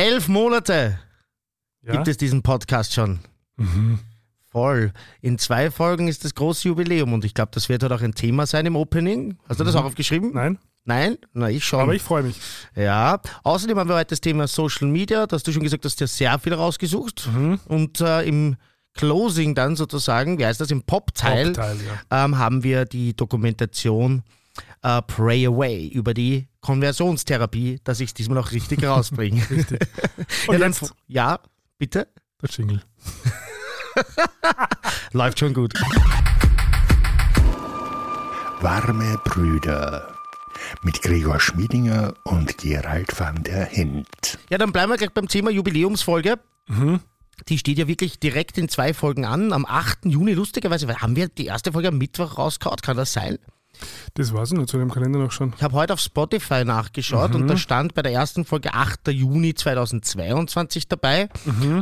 Elf Monate Ja? gibt es diesen Podcast schon. Mhm. Voll. In zwei Folgen ist das große Jubiläum und ich glaube, das wird halt auch ein Thema sein im Opening. Hast du das auch aufgeschrieben? Nein, Nein? Na, ich schon. aber ich freue mich. Ja. Außerdem haben wir heute das Thema Social Media. Da hast du schon gesagt, dass dir sehr viel rausgesucht. Und äh, im Closing dann sozusagen, wie heißt das, im Pop-Teil, Hauptteil, ja. ähm, haben wir die Dokumentation äh, Pray Away über die Konversionstherapie, dass ich es diesmal auch richtig rausbringe. Richtig. ja, Und dann, jetzt ja, bitte? der Jingle. Läuft schon gut. Warme Brüder mit Gregor Schmiedinger und Gerald van der Hint. Ja, dann bleiben wir gleich beim Thema Jubiläumsfolge. Die steht ja wirklich direkt in zwei Folgen an. Am 8. Juni, lustigerweise, weil haben wir die erste Folge am Mittwoch rausgehauen, kann das sein? Das weiß ich nicht, zu dem Kalender noch schon. Ich habe heute auf Spotify nachgeschaut und da stand bei der ersten Folge 8. Juni 2022 dabei.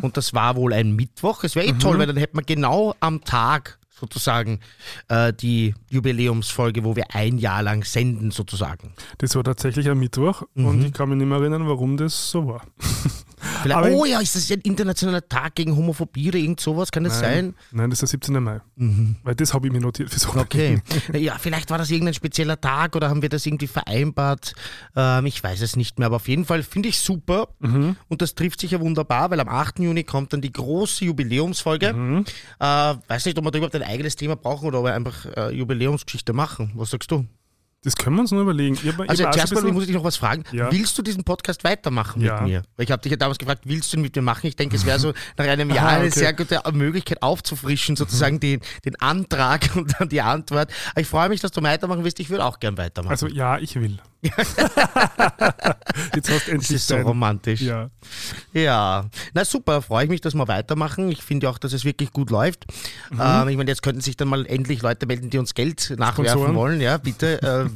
Und das war wohl ein Mittwoch. Es wäre eh toll, weil dann hätten wir genau am Tag sozusagen äh, die Jubiläumsfolge, wo wir ein Jahr lang senden sozusagen. Das war tatsächlich am Mittwoch und ich kann mich nicht mehr erinnern, warum das so war. Vielleicht, Aber- oh ja, ist das ein internationaler Tag gegen Homophobie oder irgend sowas? Kann das sein? Nein, das ist der 17. Mai. Weil das habe ich mir notiert für so. Okay. Ja, vielleicht war das irgendein spezieller Tag oder haben wir das irgendwie vereinbart. Ähm, ich weiß es nicht mehr, aber auf jeden Fall finde ich super. Und das trifft sich ja wunderbar, weil am 8. Juni kommt dann die große Jubiläumsfolge. Äh, weiß nicht, ob wir da überhaupt ein eigenes Thema brauchen oder ob wir einfach äh, Jubiläumsgeschichte machen. Was sagst du? Das können wir uns nur überlegen. Ich hab, ich Also zuerst mal muss ich dich noch was fragen. Ja. Willst du diesen Podcast weitermachen Ja. mit mir? Weil ich habe dich ja damals gefragt, willst du ihn mit mir machen? Ich denke, es wäre so nach einem Jahr Aha, eine okay. Mhm. sehr gute Möglichkeit aufzufrischen, sozusagen den, den Antrag und dann die Antwort. Aber ich freue mich, dass du weitermachen willst. Ich würde auch gern weitermachen. also ja, ich will. Jetzt hast du das endlich ist so dein- romantisch. Ja. Ja, na super, freue ich mich, dass wir weitermachen. Ich finde auch, dass es wirklich gut läuft. Mhm. Ähm, ich meine, jetzt könnten sich dann mal endlich Leute melden, die uns Geld nachwerfen Sponsoren. wollen. Ja, bitte. Äh,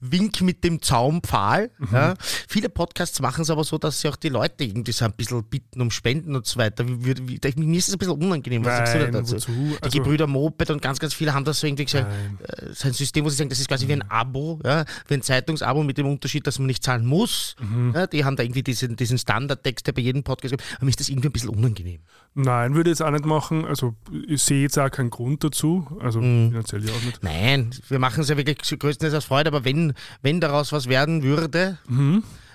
Wink mit dem Zaumpfahl. Mhm. Ja. Viele Podcasts machen es aber so, dass sie auch die Leute irgendwie so ein bisschen bitten um Spenden und so weiter. Wie, wie, wie, mir ist es ein bisschen unangenehm. Was sagst du Nein, dazu? wozu? Die Also- Gebrüder Moped und ganz, ganz viele haben das so irgendwie gesagt. Nein. Äh, so ein System, wo sie sagen, das ist quasi wie ein Abo, ja, wie ein Zeitungsabo mit dem Unterschied, dass man nicht zahlen muss. Mhm. Ja, die haben da irgendwie diesen, diesen Standardtext, der bei jedem Podcast gibt. Aber mir ist das irgendwie ein bisschen unangenehm. Nein, würde ich jetzt auch nicht machen. Also ich sehe jetzt auch keinen Grund dazu. Also Mhm. finanziell ja auch nicht. Nein, wir machen es ja wirklich größtenteils aus Freude, aber wenn, wenn daraus was werden würde,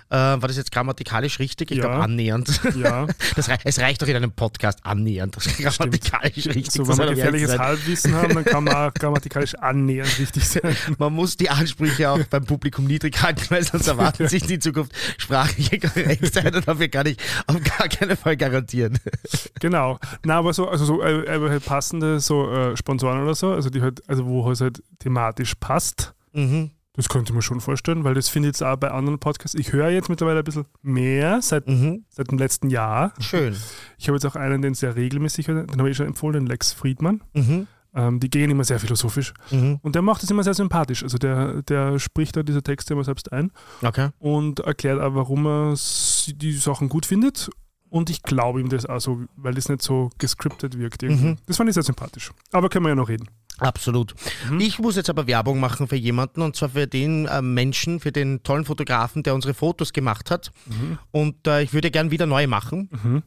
äh, war das jetzt grammatikalisch richtig? Ich. Ja. glaube annähernd. Ja, Das es reicht doch in einem Podcast annähernd. Grammatikalisch richtig. so wenn zu gefährliches. Halbwissen haben, dann kann man auch grammatikalisch annähernd richtig sein. Man muss die Ansprüche auch beim Publikum niedrig halten, weil sonst erwarten sich in Zukunft sprachliche Korrektheit und dafür kann ich auf gar keinen Fall garantieren. Genau. Na, aber so, also so äh, aber halt passende so äh, Sponsoren oder so, also die halt, also wo es halt thematisch passt. Mhm. Das könnte ich mir schon vorstellen, weil das finde ich jetzt auch bei anderen Podcasts. Ich höre jetzt mittlerweile ein bisschen mehr seit, Mhm. seit dem letzten Jahr. Schön. Ich habe jetzt auch einen, den sehr regelmäßig höre, den habe ich schon empfohlen, den Lex Friedmann. Mhm. Ähm, die gehen immer sehr philosophisch. Mhm. Und der macht es immer sehr sympathisch. Also der, der spricht da diese Texte immer selbst ein Okay. und erklärt auch, warum er die Sachen gut findet. Und ich glaube ihm das auch so, weil das nicht so gescriptet wirkt. Irgendwie. Mhm. Das fand ich sehr sympathisch. Aber können wir ja noch reden. Absolut. Mhm. Ich muss jetzt aber Werbung machen für jemanden und zwar für den äh, Menschen, für den tollen Fotografen, der unsere Fotos gemacht hat. Und äh, ich würde gern wieder neu machen. Mhm.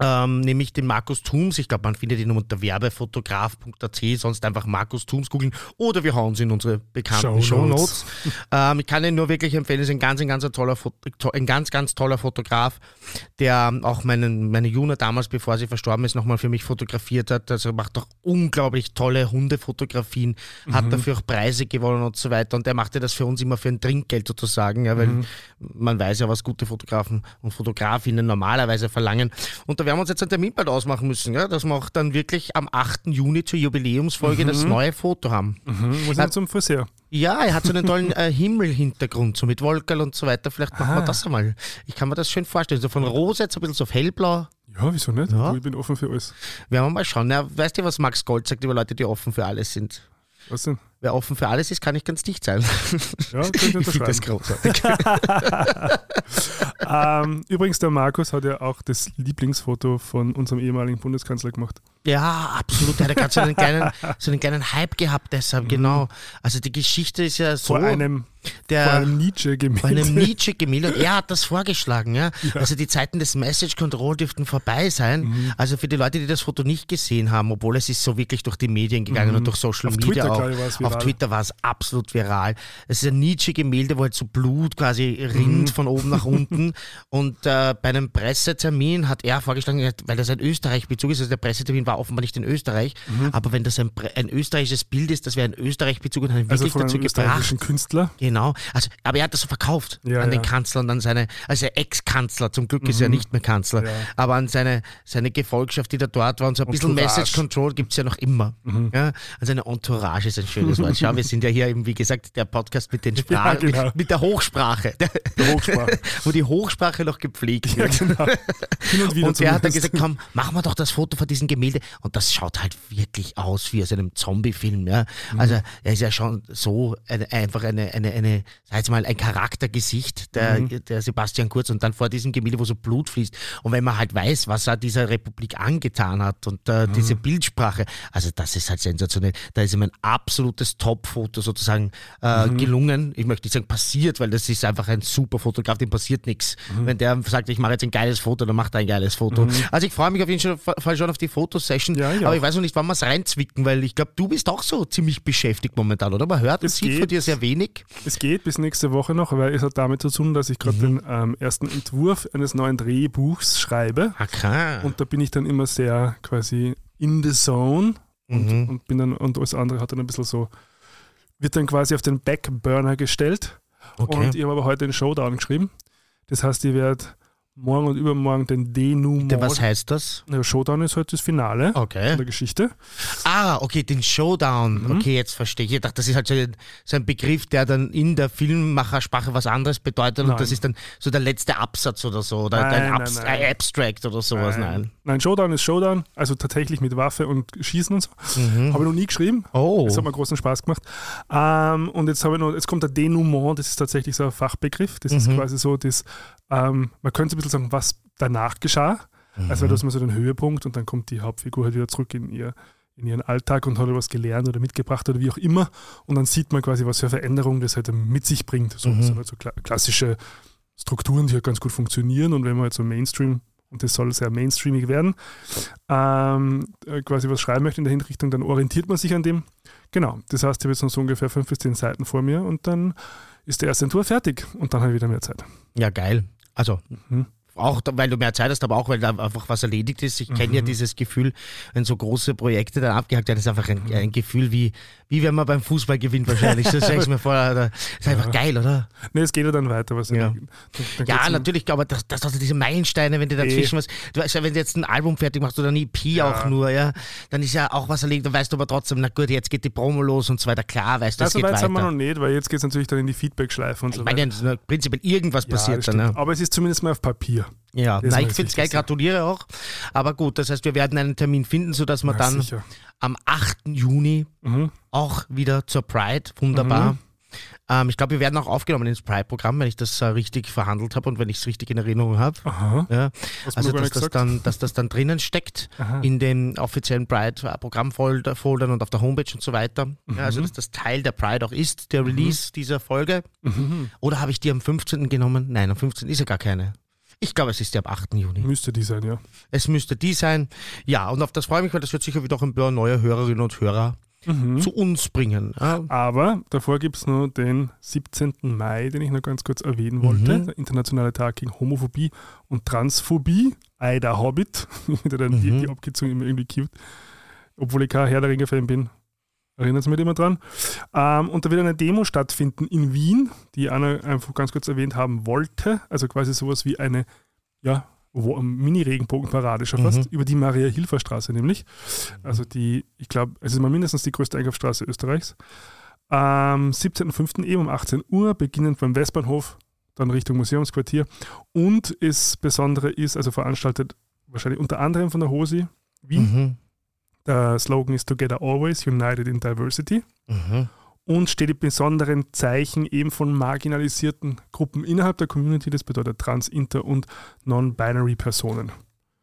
Ähm, nämlich den Markus Thums. Ich glaube, man findet ihn unter werbefotograf.at, sonst einfach Markus Thums googeln oder wir hauen sie in unsere bekannten Shownotes. Shownotes. ähm, ich kann ihn nur wirklich empfehlen, ist ein ganz, ein ganz, toller, Fot- ein ganz, ganz toller Fotograf, der auch meinen, meine Juna damals, bevor sie verstorben ist, nochmal für mich fotografiert hat. Also er macht auch unglaublich tolle Hundefotografien, hat dafür auch Preise gewonnen und so weiter. Und er machte das für uns immer für ein Trinkgeld sozusagen, ja, weil man weiß ja, was gute Fotografen und Fotografinnen normalerweise verlangen. Und da werden wir uns jetzt einen Termin bald ausmachen müssen, ja, dass wir auch dann wirklich am 8. Juni zur Jubiläumsfolge das neue Foto haben. Mhm. Muss ich zum Friseur. Ja, er hat so einen tollen äh, Himmelhintergrund, so mit Wolkerl und so weiter. Vielleicht machen wir Ah. das einmal. Ich kann mir das schön vorstellen. So von rosa jetzt ein bisschen so auf hellblau. Ja, wieso nicht? Ja. Du, Ich bin offen für alles. Werden wir mal schauen. Ja, weißt du, was Max Gold sagt über Leute, die offen für alles sind? Was denn? Wer offen für alles ist, kann nicht ganz dicht sein. Ja, ich ich finde das großartig. ähm, übrigens, der Markus hat ja auch das Lieblingsfoto von unserem ehemaligen Bundeskanzler gemacht. Ja, absolut. Der hat gerade so einen kleinen, so einen kleinen Hype gehabt, deshalb, genau. Also die Geschichte ist ja so. Vor einem, der, vor einem Nietzsche-Gemälde. Vor einem Nietzsche-Gemälde. Und er hat das vorgeschlagen, ja? ja. Also die Zeiten des Message Control dürften vorbei sein. Mhm. Also für die Leute, die das Foto nicht gesehen haben, obwohl es ist so wirklich durch die Medien gegangen mhm. und durch Social Auf Media Twitter, auch. Auf Twitter war es absolut viral. Es ist ein Nietzsche-Gemälde, wo halt so Blut quasi rinnt mhm. von oben nach unten. Und äh, bei einem Pressetermin hat er vorgeschlagen, weil das ein Österreich-Bezug ist, also der Pressetermin war offenbar nicht in Österreich, mhm. aber wenn das ein, ein, österreichisches Bild ist, das wäre ein Österreich-Bezug und hat ihn also wirklich dazu gebracht. Künstler? Genau. Also, aber er hat das so verkauft ja, an den Kanzler und an seine, also Ex-Kanzler, zum Glück ist er mhm. nicht mehr Kanzler, aber an seine, seine Gefolgschaft, die da dort war und so ein bisschen Message Control gibt es ja noch immer. Mhm. Ja, an seine Entourage ist ein schönes Wort. Schau, wir sind ja hier eben, wie gesagt, der Podcast mit den Sprachen, genau. mit, mit, der Hochsprache. Der Hochsprache. Wo die Hochsprache noch gepflegt wird. Genau. und, und der hat dann gesagt, komm, machen wir doch das Foto von diesem Gemälde. Und das schaut halt wirklich aus wie aus einem Zombie-Film. Ja? Mhm. Also er ist ja schon so eine, einfach eine, eine, eine, sag mal, ein Charaktergesicht, der, mhm. der Sebastian Kurz und dann vor diesem Gemälde, wo so Blut fließt. Und wenn man halt weiß, was er dieser Republik angetan hat und äh, mhm. diese Bildsprache, also das ist halt sensationell. Da ist ihm ein absolutes Top-Foto sozusagen äh, mhm. gelungen. Ich möchte nicht sagen passiert, weil das ist einfach ein super Fotograf, dem passiert nichts. Mhm. Wenn der sagt, ich mache jetzt ein geiles Foto, dann macht er ein geiles Foto. Mhm. Also ich freue mich auf jeden Fall schon auf die Fotosession, ja, aber ich weiß noch nicht, wann wir es reinzwicken, weil ich glaube, du bist auch so ziemlich beschäftigt momentan, oder? Man hört und sieht geht. von dir sehr wenig. Es geht bis nächste Woche noch, weil es hat damit zu tun, dass ich gerade mhm. den ähm, ersten Entwurf eines neuen Drehbuchs schreibe. Okay. Und da bin ich dann immer sehr quasi in the zone und, mhm. und bin dann, und alles andere hat dann ein bisschen so, wird dann quasi auf den Backburner gestellt. Okay. Und ich habe aber heute den Showdown geschrieben. Das heißt, ich werde morgen und übermorgen den Denouement. Was heißt das? Der Showdown ist heute das Finale okay. der Geschichte. Ah, okay, den Showdown. Mhm. Okay, jetzt verstehe ich. Ich dachte, das ist halt so ein, so ein, Begriff, der dann in der Filmmachersprache was anderes bedeutet nein. und das ist dann so der letzte Absatz oder so oder nein, ein, Abs nein, Abstract oder sowas. Nein. nein. Showdown ist Showdown, also tatsächlich mit Waffe und Schießen und so. Mhm. Habe ich noch nie geschrieben. Oh. Das hat mir großen Spaß gemacht. Ähm, und jetzt, habe ich noch, jetzt kommt der Denouement, das ist tatsächlich so ein Fachbegriff. Das mhm. ist quasi so das ähm, man könnte ein bisschen sagen, was danach geschah. Mhm. Also das ist mal so den Höhepunkt und dann kommt die Hauptfigur halt wieder zurück in, ihr, in ihren Alltag und hat etwas gelernt oder mitgebracht oder wie auch immer. Und dann sieht man quasi, was für Veränderungen das halt mit sich bringt. So, mhm. so, halt so klassische Strukturen, die halt ganz gut funktionieren. Und wenn man halt so Mainstream, und das soll sehr mainstreamig werden, ähm, äh, quasi was schreiben möchte in der Hinrichtung, dann orientiert man sich an dem. Genau, das heißt, ich habe jetzt noch so ungefähr fünf bis zehn Seiten vor mir und dann ist der erste Entwurf fertig und dann habe ich wieder mehr Zeit. Ja, geil. 阿祖嗯 Auch weil du mehr Zeit hast, aber auch weil da einfach was erledigt ist. Ich mhm. kenne ja dieses Gefühl, wenn so große Projekte dann abgehakt werden, ist einfach ein, mhm. ein, Gefühl wie, wie wenn man beim Fußball gewinnt wahrscheinlich. Das stelle ich mir vor. Das ist einfach ja. geil, oder? Nee, es geht ja dann weiter. Was ja, dann, dann ja natürlich, aber das, das sind diese Meilensteine, wenn du dazwischen e. was, du weißt ja, wenn du jetzt ein Album fertig machst oder ein EP ja. auch nur, ja, dann ist ja auch was erledigt, dann weißt du aber trotzdem, na gut, jetzt geht die Promo los und so weiter. Klar, weißt du, es geht weiter. Das haben wir noch nicht, weil jetzt geht es natürlich dann in die Feedback-Schleife und ich so weiter. Ich meine, prinzipiell irgendwas passiert dann. Ja. Aber es ist zumindest mal auf Papier. Ja, nein, ich finde es geil, gratuliere auch. Aber gut, das heißt, wir werden einen Termin finden, sodass wir ja, dann sicher. am 8. Juni mhm. auch wieder zur Pride, wunderbar. Mhm. Ähm, ich glaube, wir werden auch aufgenommen ins Pride-Programm, wenn ich das äh, richtig verhandelt habe und wenn ich es richtig in Erinnerung habe. Ja. Also, dass das, dann, dass das dann drinnen steckt Aha. in den offiziellen Pride-Programmfoldern und auf der Homepage und so weiter. Mhm. Ja, also, dass das Teil der Pride auch ist, der mhm. Release mhm. dieser Folge. Mhm. Oder habe ich die am 15. genommen? Nein, am 15. ist ja gar keine. Ich glaube, es ist ja am 8. Juni. Müsste die sein, ja. Es müsste die sein. Ja, und auf das freue ich mich, weil das wird sicher wieder auch ein paar neue Hörerinnen und Hörer mhm. zu uns bringen. Ja. Aber davor gibt es noch den 17. Mai, den ich noch ganz kurz erwähnen wollte. Mhm. Der internationale Tag gegen Homophobie und Transphobie. Aida Hobbit. Wieder dann mhm. die, die abgezogen immer irgendwie cute. Obwohl ich kein Herr der Ringe-Fan bin, Erinnert mich immer dran. Ähm, und da wird eine Demo stattfinden in Wien, die Anna einfach ganz kurz erwähnt haben wollte. Also quasi sowas wie eine ja, Mini-Regenbogenparade schon fast, mhm. über die Maria-Hilfer-Straße nämlich. Also die, ich glaube, es ist mal mindestens die größte Einkaufsstraße Österreichs. Am 17.05. eben um 18 Uhr, beginnend beim Westbahnhof, dann Richtung Museumsquartier. Und das Besondere ist, also veranstaltet wahrscheinlich unter anderem von der HOSI Wien. Mhm. Der Slogan ist Together Always, United in Diversity. Mhm. Und steht im besonderen Zeichen eben von marginalisierten Gruppen innerhalb der Community, das bedeutet Trans-, Inter- und Non-Binary Personen.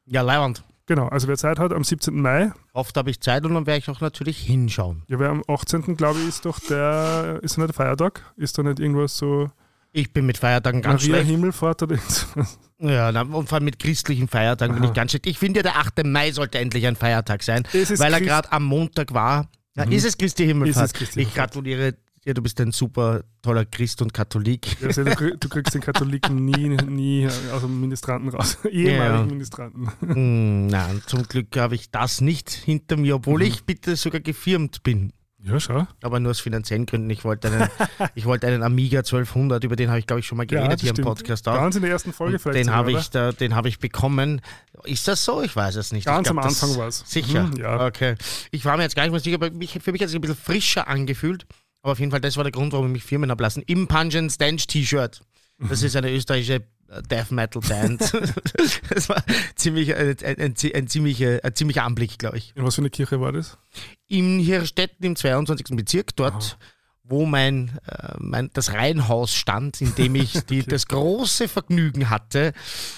Ja, Leihwand. Genau, also wer Zeit hat, am 17. Mai. Oft habe ich Zeit und dann werde ich auch natürlich hinschauen. Ja, wer am 18. glaube ich, ist doch der, ist da nicht Feiertag? Ist da nicht irgendwas so Ich bin mit Feiertagen ganz Maria schlecht. Himmelfahrt oder irgendwas? Ja, na, und vor allem mit christlichen Feiertagen bin ich ganz schlecht. Ich finde ja, der 8. Mai sollte endlich ein Feiertag sein, weil er Christ- gerade am Montag war. Ja, Mhm. Ist es Christi Himmelfahrt? Es Christi ich gratuliere dir, du bist ein super toller Christ und Katholik. Ja, also du, du kriegst den Katholiken nie, nie aus dem Ministranten raus. Ehemaligen Ja. Ministranten. Hm, Nein, zum Glück habe ich das nicht hinter mir, obwohl Mhm. ich bitte sogar gefirmt bin. Ja, schau. Aber nur aus finanziellen Gründen. Ich wollte einen, ich wollte einen Amiga 1200, über den habe ich, glaube ich, schon mal geredet das hier im stimmt. Podcast auch. Ganz in der ersten Folge Und vielleicht. den habe ich, da, den habe ich bekommen. Ist das so? Ich weiß es nicht. Ganz glaub, am Anfang war's. Sicher. Mhm, ja. Okay. Ich war mir jetzt gar nicht mehr sicher, aber mich, für mich hat es sich ein bisschen frischer angefühlt. Aber auf jeden Fall, das war der Grund, warum ich mich firmen habe lassen. Im Pungeon Stench T-Shirt. Das ist eine österreichische Death Metal Band. das war ziemlich, ein, ein, ein, ein, ziemlicher, ein ziemlicher Anblick, glaube ich. In was für eine Kirche war das? In Hirstetten im 22. Bezirk, dort, wo mein, äh, mein das Reihenhaus stand, in dem ich die, das große Vergnügen hatte,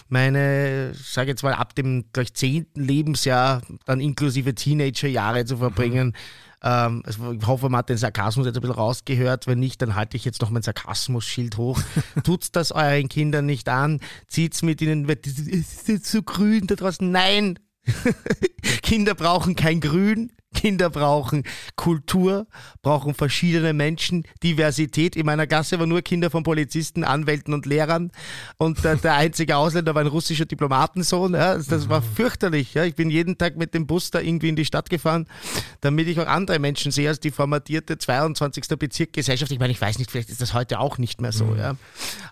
meine, sage jetzt mal, ab dem gleich 10. Lebensjahr, dann inklusive Teenagerjahre zu verbringen. Ähm, ich hoffe, man hat den Sarkasmus jetzt ein bisschen rausgehört. Wenn nicht, dann halte ich jetzt noch mein Sarkasmus-Schild hoch. Tut's das euren Kindern nicht an. Zieht's mit ihnen, das ist jetzt so grün da draußen. Nein! Kinder brauchen kein Grün. Kinder brauchen Kultur, brauchen verschiedene Menschen, Diversität. In meiner Gasse waren nur Kinder von Polizisten, Anwälten und Lehrern. Und äh, der einzige Ausländer war ein russischer Diplomatensohn. Ja. Das war fürchterlich. Ja. Ich bin jeden Tag mit dem Bus da irgendwie in die Stadt gefahren, damit ich auch andere Menschen sehe als die formatierte 22. Bezirk Gesellschaft. Ich meine, ich weiß nicht, vielleicht ist das heute auch nicht mehr so. Ja.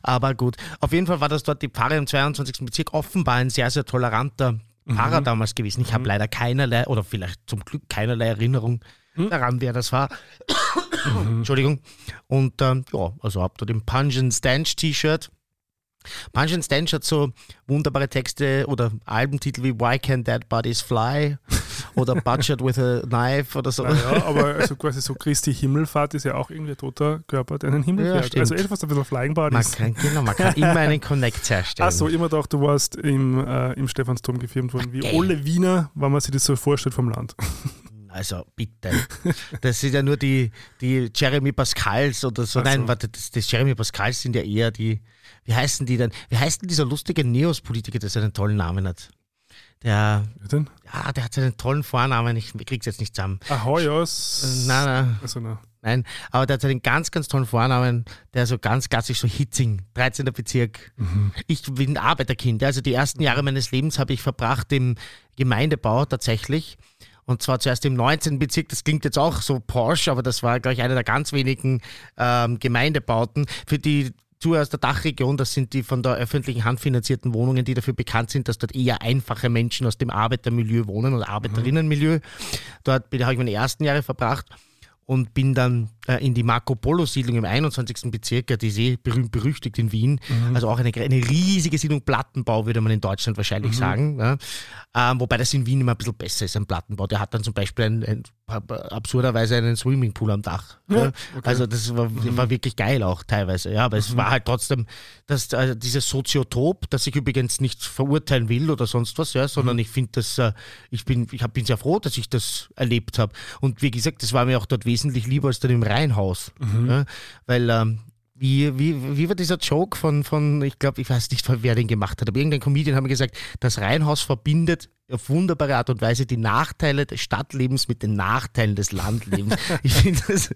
Aber gut. Auf jeden Fall war das dort die Pfarre im 22. Bezirk offenbar ein sehr, sehr toleranter Pfarrer damals gewesen. Ich habe leider keinerlei oder vielleicht zum Glück keinerlei Erinnerung daran, wer das war. Entschuldigung. Und ähm, ja, also habt ihr den Pungent Stench T-Shirt. Pungent Stench hat so wunderbare Texte oder Albentitel wie Why Can Dead Bodies Fly oder Butchered with a Knife oder so. Naja, aber also quasi so Christi Himmelfahrt ist ja auch irgendwie ein toter Körper, der einen Himmel Ja, fährt. stimmt. Also etwas ein bisschen Flying Man Bodies. kann, genau, man kann immer einen Connect herstellen. Achso, immer doch, du warst im, äh, im Stephansdom gefilmt worden, wie alle Wiener, wenn man sich das so vorstellt vom Land. Also bitte. Das sind ja nur die, die Jeremy Pascals oder so. Ach Nein, warte, das, das Jeremy Pascals sind ja eher die, wie heißen die denn? Wie heißt denn dieser lustige Neos-Politiker, der so einen tollen Namen hat? Der, Wer denn? ja, der hat so einen tollen Vornamen, ich krieg's jetzt nicht zusammen. Ahoyos. Äh, Nein, nein, Also, na. nein, aber der hat einen ganz, ganz tollen Vornamen, der so ganz klassisch so Hitzing, 13. Bezirk. Ich bin Arbeiterkind, also die ersten Jahre meines Lebens habe ich verbracht im Gemeindebau tatsächlich. Und zwar zuerst im 19. Bezirk, das klingt jetzt auch so Porsche, aber das war, glaube ich, einer der ganz wenigen ähm, Gemeindebauten. Für die Zuhörer aus der Dachregion, das sind die von der öffentlichen Hand finanzierten Wohnungen, die dafür bekannt sind, dass dort eher einfache Menschen aus dem Arbeitermilieu wohnen oder Arbeiterinnenmilieu. Dort habe ich meine ersten Jahre verbracht und bin dann äh, in die Marco Polo Siedlung im 21. Bezirk, ja, die ist eh berühmt berüchtigt in Wien. Also auch eine, eine riesige Siedlung, Plattenbau würde man in Deutschland wahrscheinlich sagen. Ja. Ähm, wobei das in Wien immer ein bisschen besser ist, ein Plattenbau. Der hat dann zum Beispiel ein, ein, absurderweise einen Swimmingpool am Dach. Ja. Also das war, war wirklich geil auch teilweise. Ja, aber es war halt trotzdem das, äh, dieses Soziotop, das ich übrigens nicht verurteilen will oder sonst was, ja, sondern ich finde das, äh, ich bin, ich hab, bin sehr froh, dass ich das erlebt habe. Und wie gesagt, das war mir auch dort wesentlich lieber als dann im Reihenhaus. Ja, weil ähm, wie, wie, wie war dieser Joke von, von ich glaube, ich weiß nicht, wer den gemacht hat, aber irgendein Comedian hat mir gesagt, das Reihenhaus verbindet auf wunderbare Art und Weise die Nachteile des Stadtlebens mit den Nachteilen des Landlebens. ich finde das,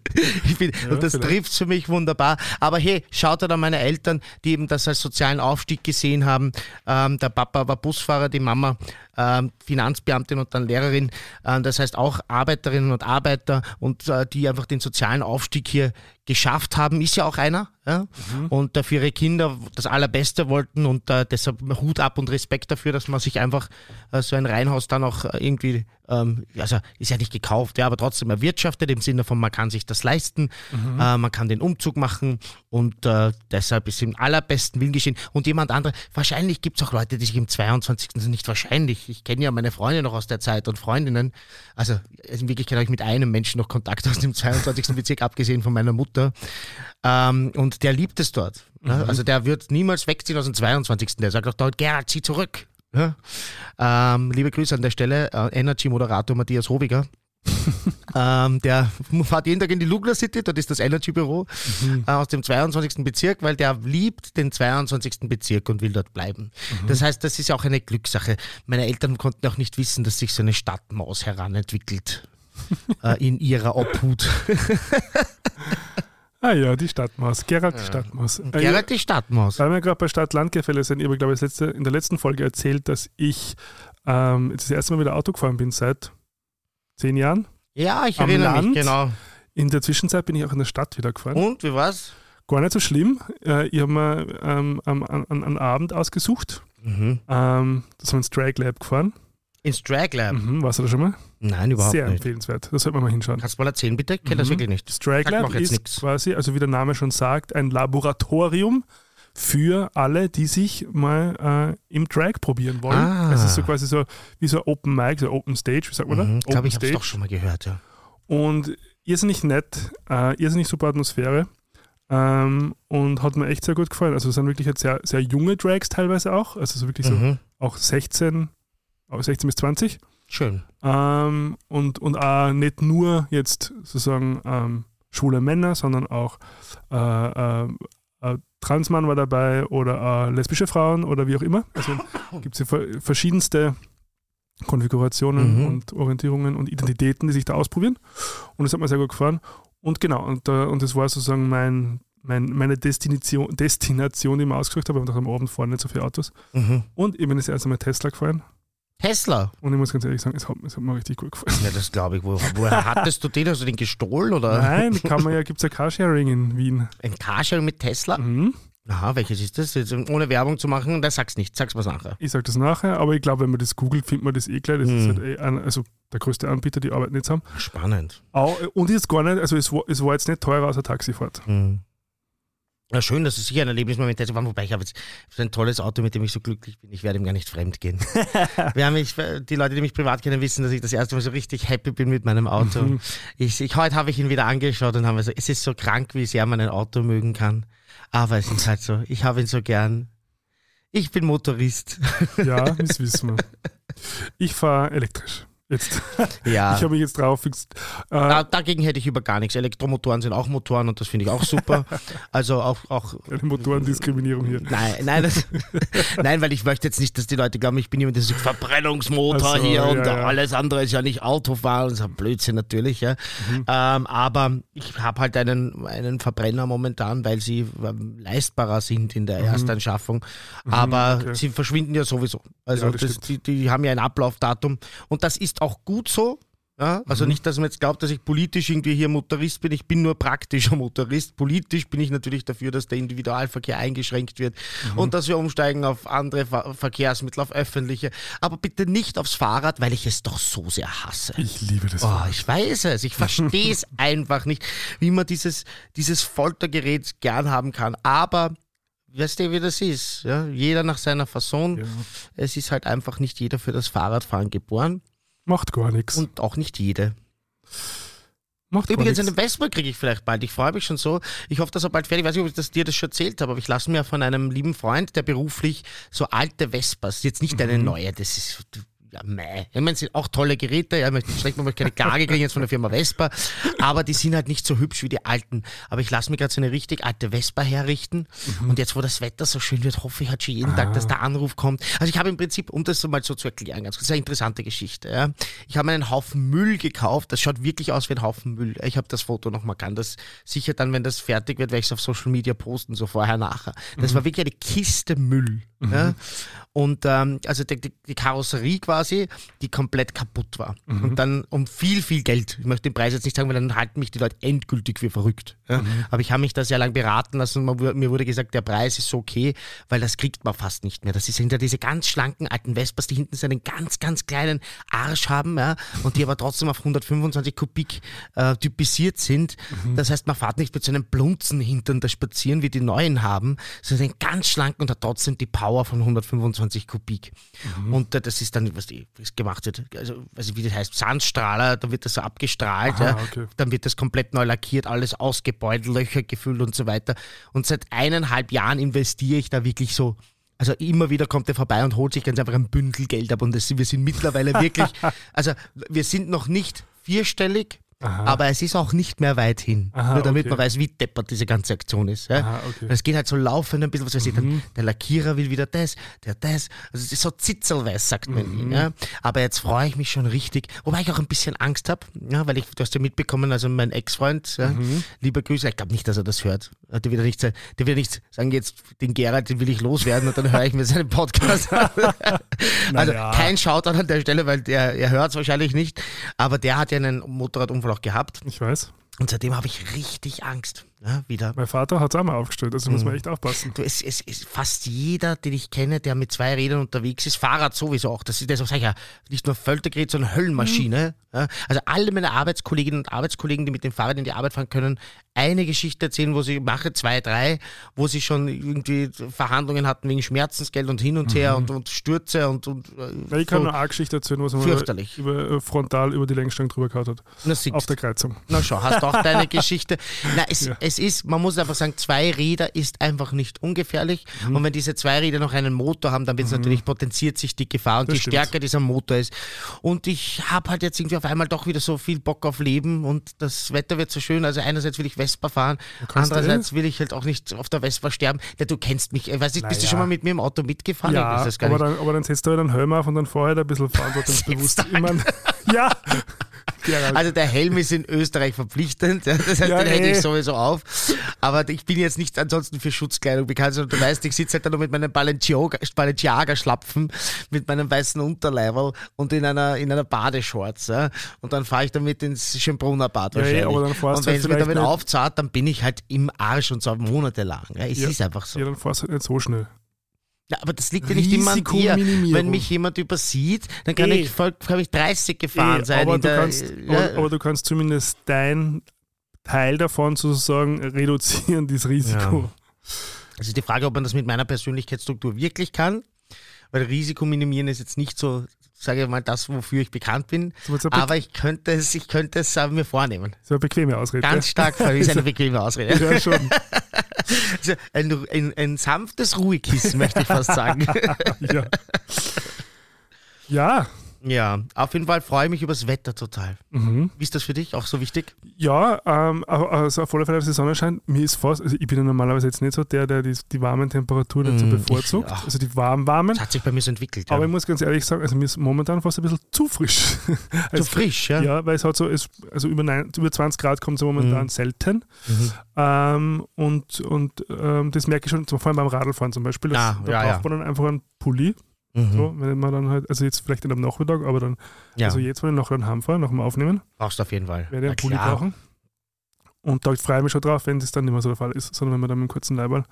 ich find, und das trifft für mich wunderbar. Aber hey, schaut an meine Eltern, die eben das als sozialen Aufstieg gesehen haben. Ähm, der Papa war Busfahrer, die Mama ähm, Finanzbeamtin und dann Lehrerin. Ähm, das heißt auch Arbeiterinnen und Arbeiter und äh, die einfach den sozialen Aufstieg hier geschafft haben, ist ja auch einer. Ja? Und äh, für ihre Kinder das Allerbeste wollten und äh, deshalb Hut ab und Respekt dafür, dass man sich einfach äh, so ein Reihenhaus dann auch äh, irgendwie, ähm, also ist ja nicht gekauft, ja, aber trotzdem erwirtschaftet im Sinne von, man kann sich das leisten, äh, man kann den Umzug machen und äh, deshalb ist im allerbesten Willen geschehen. Und jemand andere, wahrscheinlich gibt es auch Leute, die sich im 22. also nicht wahrscheinlich, ich kenne ja meine Freunde noch aus der Zeit und Freundinnen, also in Wirklichkeit habe ich mit einem Menschen noch Kontakt aus dem 22. Bezirk, abgesehen von meiner Mutter. Ähm, und der liebt es dort. Ne? Also der wird niemals wegziehen aus dem 22. Der sagt auch dort, Gerhard, zieh zurück. Ja? Ähm, liebe Grüße an der Stelle, äh, Energy-Moderator Matthias Hoviger. ähm, der fährt jeden Tag in die Lugler City, dort ist das Energy-Büro mhm. äh, aus dem 22. Bezirk, weil der liebt den 22. Bezirk und will dort bleiben. Mhm. Das heißt, das ist auch eine Glückssache. Meine Eltern konnten auch nicht wissen, dass sich so eine Stadtmaus heranentwickelt äh, in ihrer Obhut. Ah ja, die Stadtmaus. Gerald die Stadtmaus. Äh, Gerald die Stadtmaus. Weil wir gerade bei Stadt-Land-Gefälle sind, ich habe, glaube ich, letzte, in der letzten Folge erzählt, dass ich ähm, das erste Mal wieder Auto gefahren bin seit zehn Jahren. Ja, ich erinnere Land. mich, genau. In der Zwischenzeit bin ich auch in der Stadt wieder gefahren. Und, wie war's? Gar nicht so schlimm. Äh, ich habe mir ähm, einen Abend ausgesucht. Mhm. Ähm, da sind wir ins Drag Lab gefahren. Ins Drag Lab? Mhm, warst du da schon mal? Nein, überhaupt Sehr nicht. Sehr empfehlenswert. Das sollte man mal hinschauen. Kannst du mal erzählen, bitte? Ich kenne mhm. das wirklich nicht. Das Drag Lab ist nix. quasi, also wie der Name schon sagt, ein Laboratorium für alle, die sich mal äh, im Drag probieren wollen. Ah. Es ist so quasi so wie so Open Mic, so Open Stage, wie sagt man mhm, da? Ich glaube, ich habe es doch schon mal gehört, ja. Und irrsinnig nett, äh, irrsinnig super Atmosphäre. Ähm, und hat mir echt sehr gut gefallen. Also es sind wirklich jetzt sehr, sehr junge Drags teilweise auch. Also so wirklich mhm. so auch 16, 16 bis 20. Schön. Ähm, und, und auch nicht nur jetzt sozusagen ähm, schwule Männer, sondern auch äh, äh, äh, Transmann war dabei oder lesbische Frauen oder wie auch immer. Also gibt es ja verschiedenste Konfigurationen mhm. und Orientierungen und Identitäten, die sich da ausprobieren. Und das hat mir sehr gut gefallen. Und genau, und, und das war sozusagen mein, mein, meine Destination, Destination, die ich mir ausgesucht habe. Ich am Abend fahren nicht so viele Autos. Mhm. Und ich bin das erste Mal Tesla gefahren. Tesla. Und ich muss ganz ehrlich sagen, es hat, es hat mir richtig gut gefallen. Ja, das glaube ich. Wo, woher hattest du den? Hast du den gestohlen? Oder? Nein, kann man ja, gibt es ja Carsharing in Wien. Ein Carsharing mit Tesla? Mhm. Aha, welches ist das? Jetzt, ohne Werbung zu machen, da sag's nicht, sag's was nachher. Ich sag das nachher, aber ich glaube, wenn man das googelt, findet man das eh gleich. Das mhm. ist halt eh ein, also der größte Anbieter, die arbeiten jetzt haben. Spannend. Auch, und jetzt gar nicht, also es war, es war jetzt nicht teurer als eine Taxifahrt. Mhm. Ja, schön, dass es sicher ein Erlebnismoment ist. Wobei ich habe jetzt so ein tolles Auto, mit dem ich so glücklich bin. Ich werde ihm gar nicht fremd gehen. Wir haben mich, die Leute, die mich privat kennen, wissen, dass ich das erste Mal so richtig happy bin mit meinem Auto. Mhm. Ich, ich, heute habe ich ihn wieder angeschaut und habe so, es ist so krank, wie sehr man ein Auto mögen kann. Aber es ist halt so, ich habe ihn so gern. Ich bin Motorist. Ja, das wissen wir. Ich fahre elektrisch. Jetzt. Ja. Ich habe mich jetzt drauf fixt. Äh, dagegen hätte ich über gar nichts. Elektromotoren sind auch Motoren und das finde ich auch super. Also auch. auch Eine Motorendiskriminierung hier. Nein, nein, das, nein, weil ich möchte jetzt nicht, dass die Leute glauben, ich bin jemand, der sagt Verbrennungsmotor so, hier ja, und ja. alles andere ist ja nicht Autofahren. Das ist ein Blödsinn natürlich. Ja. Mhm. Ähm, aber ich habe halt einen, einen Verbrenner momentan, weil sie ähm, leistbarer sind in der mhm. Erstanschaffung. Mhm, aber okay. sie verschwinden ja sowieso. Also ja, das, die, die haben ja ein Ablaufdatum und das ist auch gut so. Ja, also mhm. nicht, dass man jetzt glaubt, dass ich politisch irgendwie hier Motorist bin. Ich bin nur praktischer Motorist. Politisch bin ich natürlich dafür, dass der Individualverkehr eingeschränkt wird mhm. und dass wir umsteigen auf andere Ver Verkehrsmittel, auf öffentliche. Aber bitte nicht aufs Fahrrad, weil ich es doch so sehr hasse. Ich liebe das. Oh, ich weiß es. Ich verstehe es einfach nicht, wie man dieses, dieses Foltergerät gern haben kann. Aber weißt du, wie das ist? Ja? Jeder nach seiner Fasson. Ja. Es ist halt einfach nicht jeder für das Fahrradfahren geboren. Macht gar nichts. Und auch nicht jede. Macht Übrigens, eine Vespa kriege ich vielleicht bald. Ich freue mich schon so. Ich hoffe, dass er bald fertig ist. Ich weiß nicht, ob ich das dir das schon erzählt habe, aber ich lasse mir von einem lieben Freund, der beruflich so alte Vespas, jetzt nicht eine mhm. neue, das ist ja, mei. Ich meine, sind auch tolle Geräte. Ja, ich möchte schlecht mal keine Klage kriegen jetzt von der Firma Vespa, aber die sind halt nicht so hübsch wie die alten. Aber ich lasse mir gerade so eine richtig alte Vespa herrichten mhm. und jetzt, wo das Wetter so schön wird, hoffe ich halt schon jeden ah. Tag, dass der Anruf kommt. Also ich habe im Prinzip, um das mal so zu erklären, ganz kurz, eine interessante Geschichte. Ja. Ich habe einen Haufen Müll gekauft. Das schaut wirklich aus wie ein Haufen Müll. Ich habe das Foto noch mal, kann das sicher dann, wenn das fertig wird, werde ich es auf Social Media posten, so vorher, nachher. Das mhm. war wirklich eine Kiste Müll. Mhm. Ja. Und ähm, also die, die, Karosserie quasi, die komplett kaputt war. Mhm. Und dann um viel, viel Geld. Ich möchte den Preis jetzt nicht sagen, weil dann halten mich die Leute endgültig für verrückt. Ja? Mhm. Aber ich habe mich da sehr lange beraten lassen und mir wurde gesagt, der Preis ist okay, weil das kriegt man fast nicht mehr. Das sind ja diese ganz schlanken alten Vespers, die hinten so einen ganz, ganz kleinen Arsch haben ja? und die aber trotzdem auf 125 Kubik äh, typisiert sind. Mhm. Das heißt, man fährt nicht mit so einem Blunzen hintern da spazieren, wie die neuen haben, sondern ganz schlank und hat trotzdem die Power von 125 25 Kubik. Mhm. Und das ist dann, was gemacht wird, also weiß ich, wie das heißt, Sandstrahler, da wird das so abgestrahlt, Aha, ja. okay. dann wird das komplett neu lackiert, alles ausgebeult, Löcher gefüllt und so weiter. Und seit eineinhalb Jahren investiere ich da wirklich so Also immer wieder kommt er vorbei und holt sich ganz einfach ein Bündel Geld ab. Und das, wir sind mittlerweile wirklich, also wir sind noch nicht vierstellig, Aha. aber es ist auch nicht mehr weit hin. Aha, Nur damit okay. man weiß, wie deppert diese ganze Aktion ist. Ja? Aha, okay. Mhm. Es geht halt so laufend ein bisschen, was weiß ich, dann, der Lackierer will wieder das, der das. Also es ist so zitzelweiß, sagt man. Mhm. Ja? Aber jetzt freue ich mich schon richtig, wobei ich auch ein bisschen Angst habe, ja, weil ich, du hast ja mitbekommen, also mein Ex-Freund, ja, Mhm. lieber Grüße, ich glaube nicht, dass er das hört. Der wird ja nicht, sagen- der wird nicht sagen, jetzt den Gerald, den will ich loswerden und dann höre ich mir seinen Podcast an. also kein Shoutout an der Stelle, weil der, er hört es wahrscheinlich nicht, aber der hat ja einen Motorradunfall auch gehabt Ich weiß. und seitdem habe ich richtig Angst, ja, wieder. Mein Vater hat es auch mal aufgestellt, also Mhm. muss man echt aufpassen. Du, es, es, es, fast jeder, den ich kenne, der mit zwei Rädern unterwegs ist, Fahrrad sowieso auch, das ist deshalb sage ich ja, nicht nur Völtergerät, sondern Höllenmaschine. Ja. Also alle meine Arbeitskolleginnen und Arbeitskollegen, die mit dem Fahrrad in die Arbeit fahren können, eine Geschichte erzählen, wo sie mache zwei, drei, wo sie schon irgendwie Verhandlungen hatten wegen Schmerzensgeld und hin und her und, und Stürze und, und äh, Ja, ich kann so. nur eine Geschichte erzählen, was man Fürchterlich. über, äh, frontal über die Längsstange drüber gehauen hat. Na. Auf der Kreuzung. Na schau, hast auch deine Geschichte. Na, es, Ja. es ist, man muss einfach sagen, zwei Räder ist einfach nicht ungefährlich. Mhm. Und wenn diese zwei Räder noch einen Motor haben, dann wird es natürlich potenziert sich die Gefahr und Das je stimmt. stärker dieser Motor ist. Und ich habe halt jetzt irgendwie auf einmal doch wieder so viel Bock auf Leben und das Wetter wird so schön. Also einerseits will ich Vespa fahren, kannst du andererseits will ich halt auch nicht auf der Vespa sterben. Ja, du kennst mich, ich weiß nicht, bist du Naja. schon mal mit mir im Auto mitgefahren? Ich Ja, aber dann, aber dann setzt du halt einen Helm auf und dann vorher ein bisschen verantwortungsbewusst. Ich mein, ja. Also der Helm ist in Österreich verpflichtend, ja, das heißt, Ja, den hätte eh. ich sowieso auf. Aber ich bin jetzt nicht ansonsten für Schutzkleidung bekannt, sondern du weißt, ich sitze halt da noch mit meinem Balenciaga- Balenciaga-Schlapfen, mit meinem weißen Unterleiberl und in einer, in einer Badeshorts. Ja. Und dann fahre ich damit ins Schönbrunner Bad Ja, eh, wahrscheinlich. aber dann und wenn es mir vielleicht damit aufzahlt, dann bin ich halt im Arsch und zwar monatelang. Ja. Es Ja. ist einfach so. ja, dann fahrst du halt nicht so schnell. Ja, aber das liegt ja nicht immer an dir. Wenn mich jemand übersieht, dann kann Eh. ich, voll- kann ich 30 gefahren Eh, sein. aber, du der, kannst, ja. aber, du kannst zumindest dein Teil davon sozusagen reduzieren, dieses Risiko. Es ist die Frage, ob man das mit meiner Persönlichkeitsstruktur wirklich kann, weil Risiko minimieren ist jetzt nicht so, sage ich mal, das, wofür ich bekannt bin. So Aber ich könnte es, ich könnte es äh, mir vornehmen. so eine bequeme Ausrede. Ganz stark, weil ist eine bequeme Ausrede. ja, schon. Also ein, ein, ein sanftes Ruhekissen, möchte ich fast sagen. ja. ja, ja, auf jeden Fall freue ich mich über das Wetter total. mhm. Wie ist das für dich? Auch so wichtig? ja ähm, also auf alle Fälle, dass die Sonne scheint. Mir ist fast, also ich bin ja normalerweise jetzt nicht so der, der die, die warmen Temperaturen so Mm, bevorzugt. ich- also die warm warmen. Das hat sich bei mir so entwickelt. Ja. Aber ich muss ganz ehrlich sagen, also mir ist momentan fast ein bisschen zu frisch. Zu Also, frisch, ja? Ja, weil es hat so, es, also über, neun, über 20 Grad kommt es momentan Mhm. selten. Mhm. Ähm, und und ähm, das merke ich schon, vor allem beim Radlfahren zum Beispiel. Das, Ah, da ja, braucht ja. man dann einfach einen Pulli. Mhm. So, wenn man dann halt, also jetzt vielleicht nicht am Nachmittag, aber dann, ja, also jetzt, wenn ich nachher dann heimfahre, nach dem Aufnehmen, brauchst du auf jeden Fall. werde ich einen Pulli brauchen. Und da freue ich mich schon drauf, wenn das dann nicht mehr so der Fall ist, sondern wenn man dann mit dem kurzen Leiberl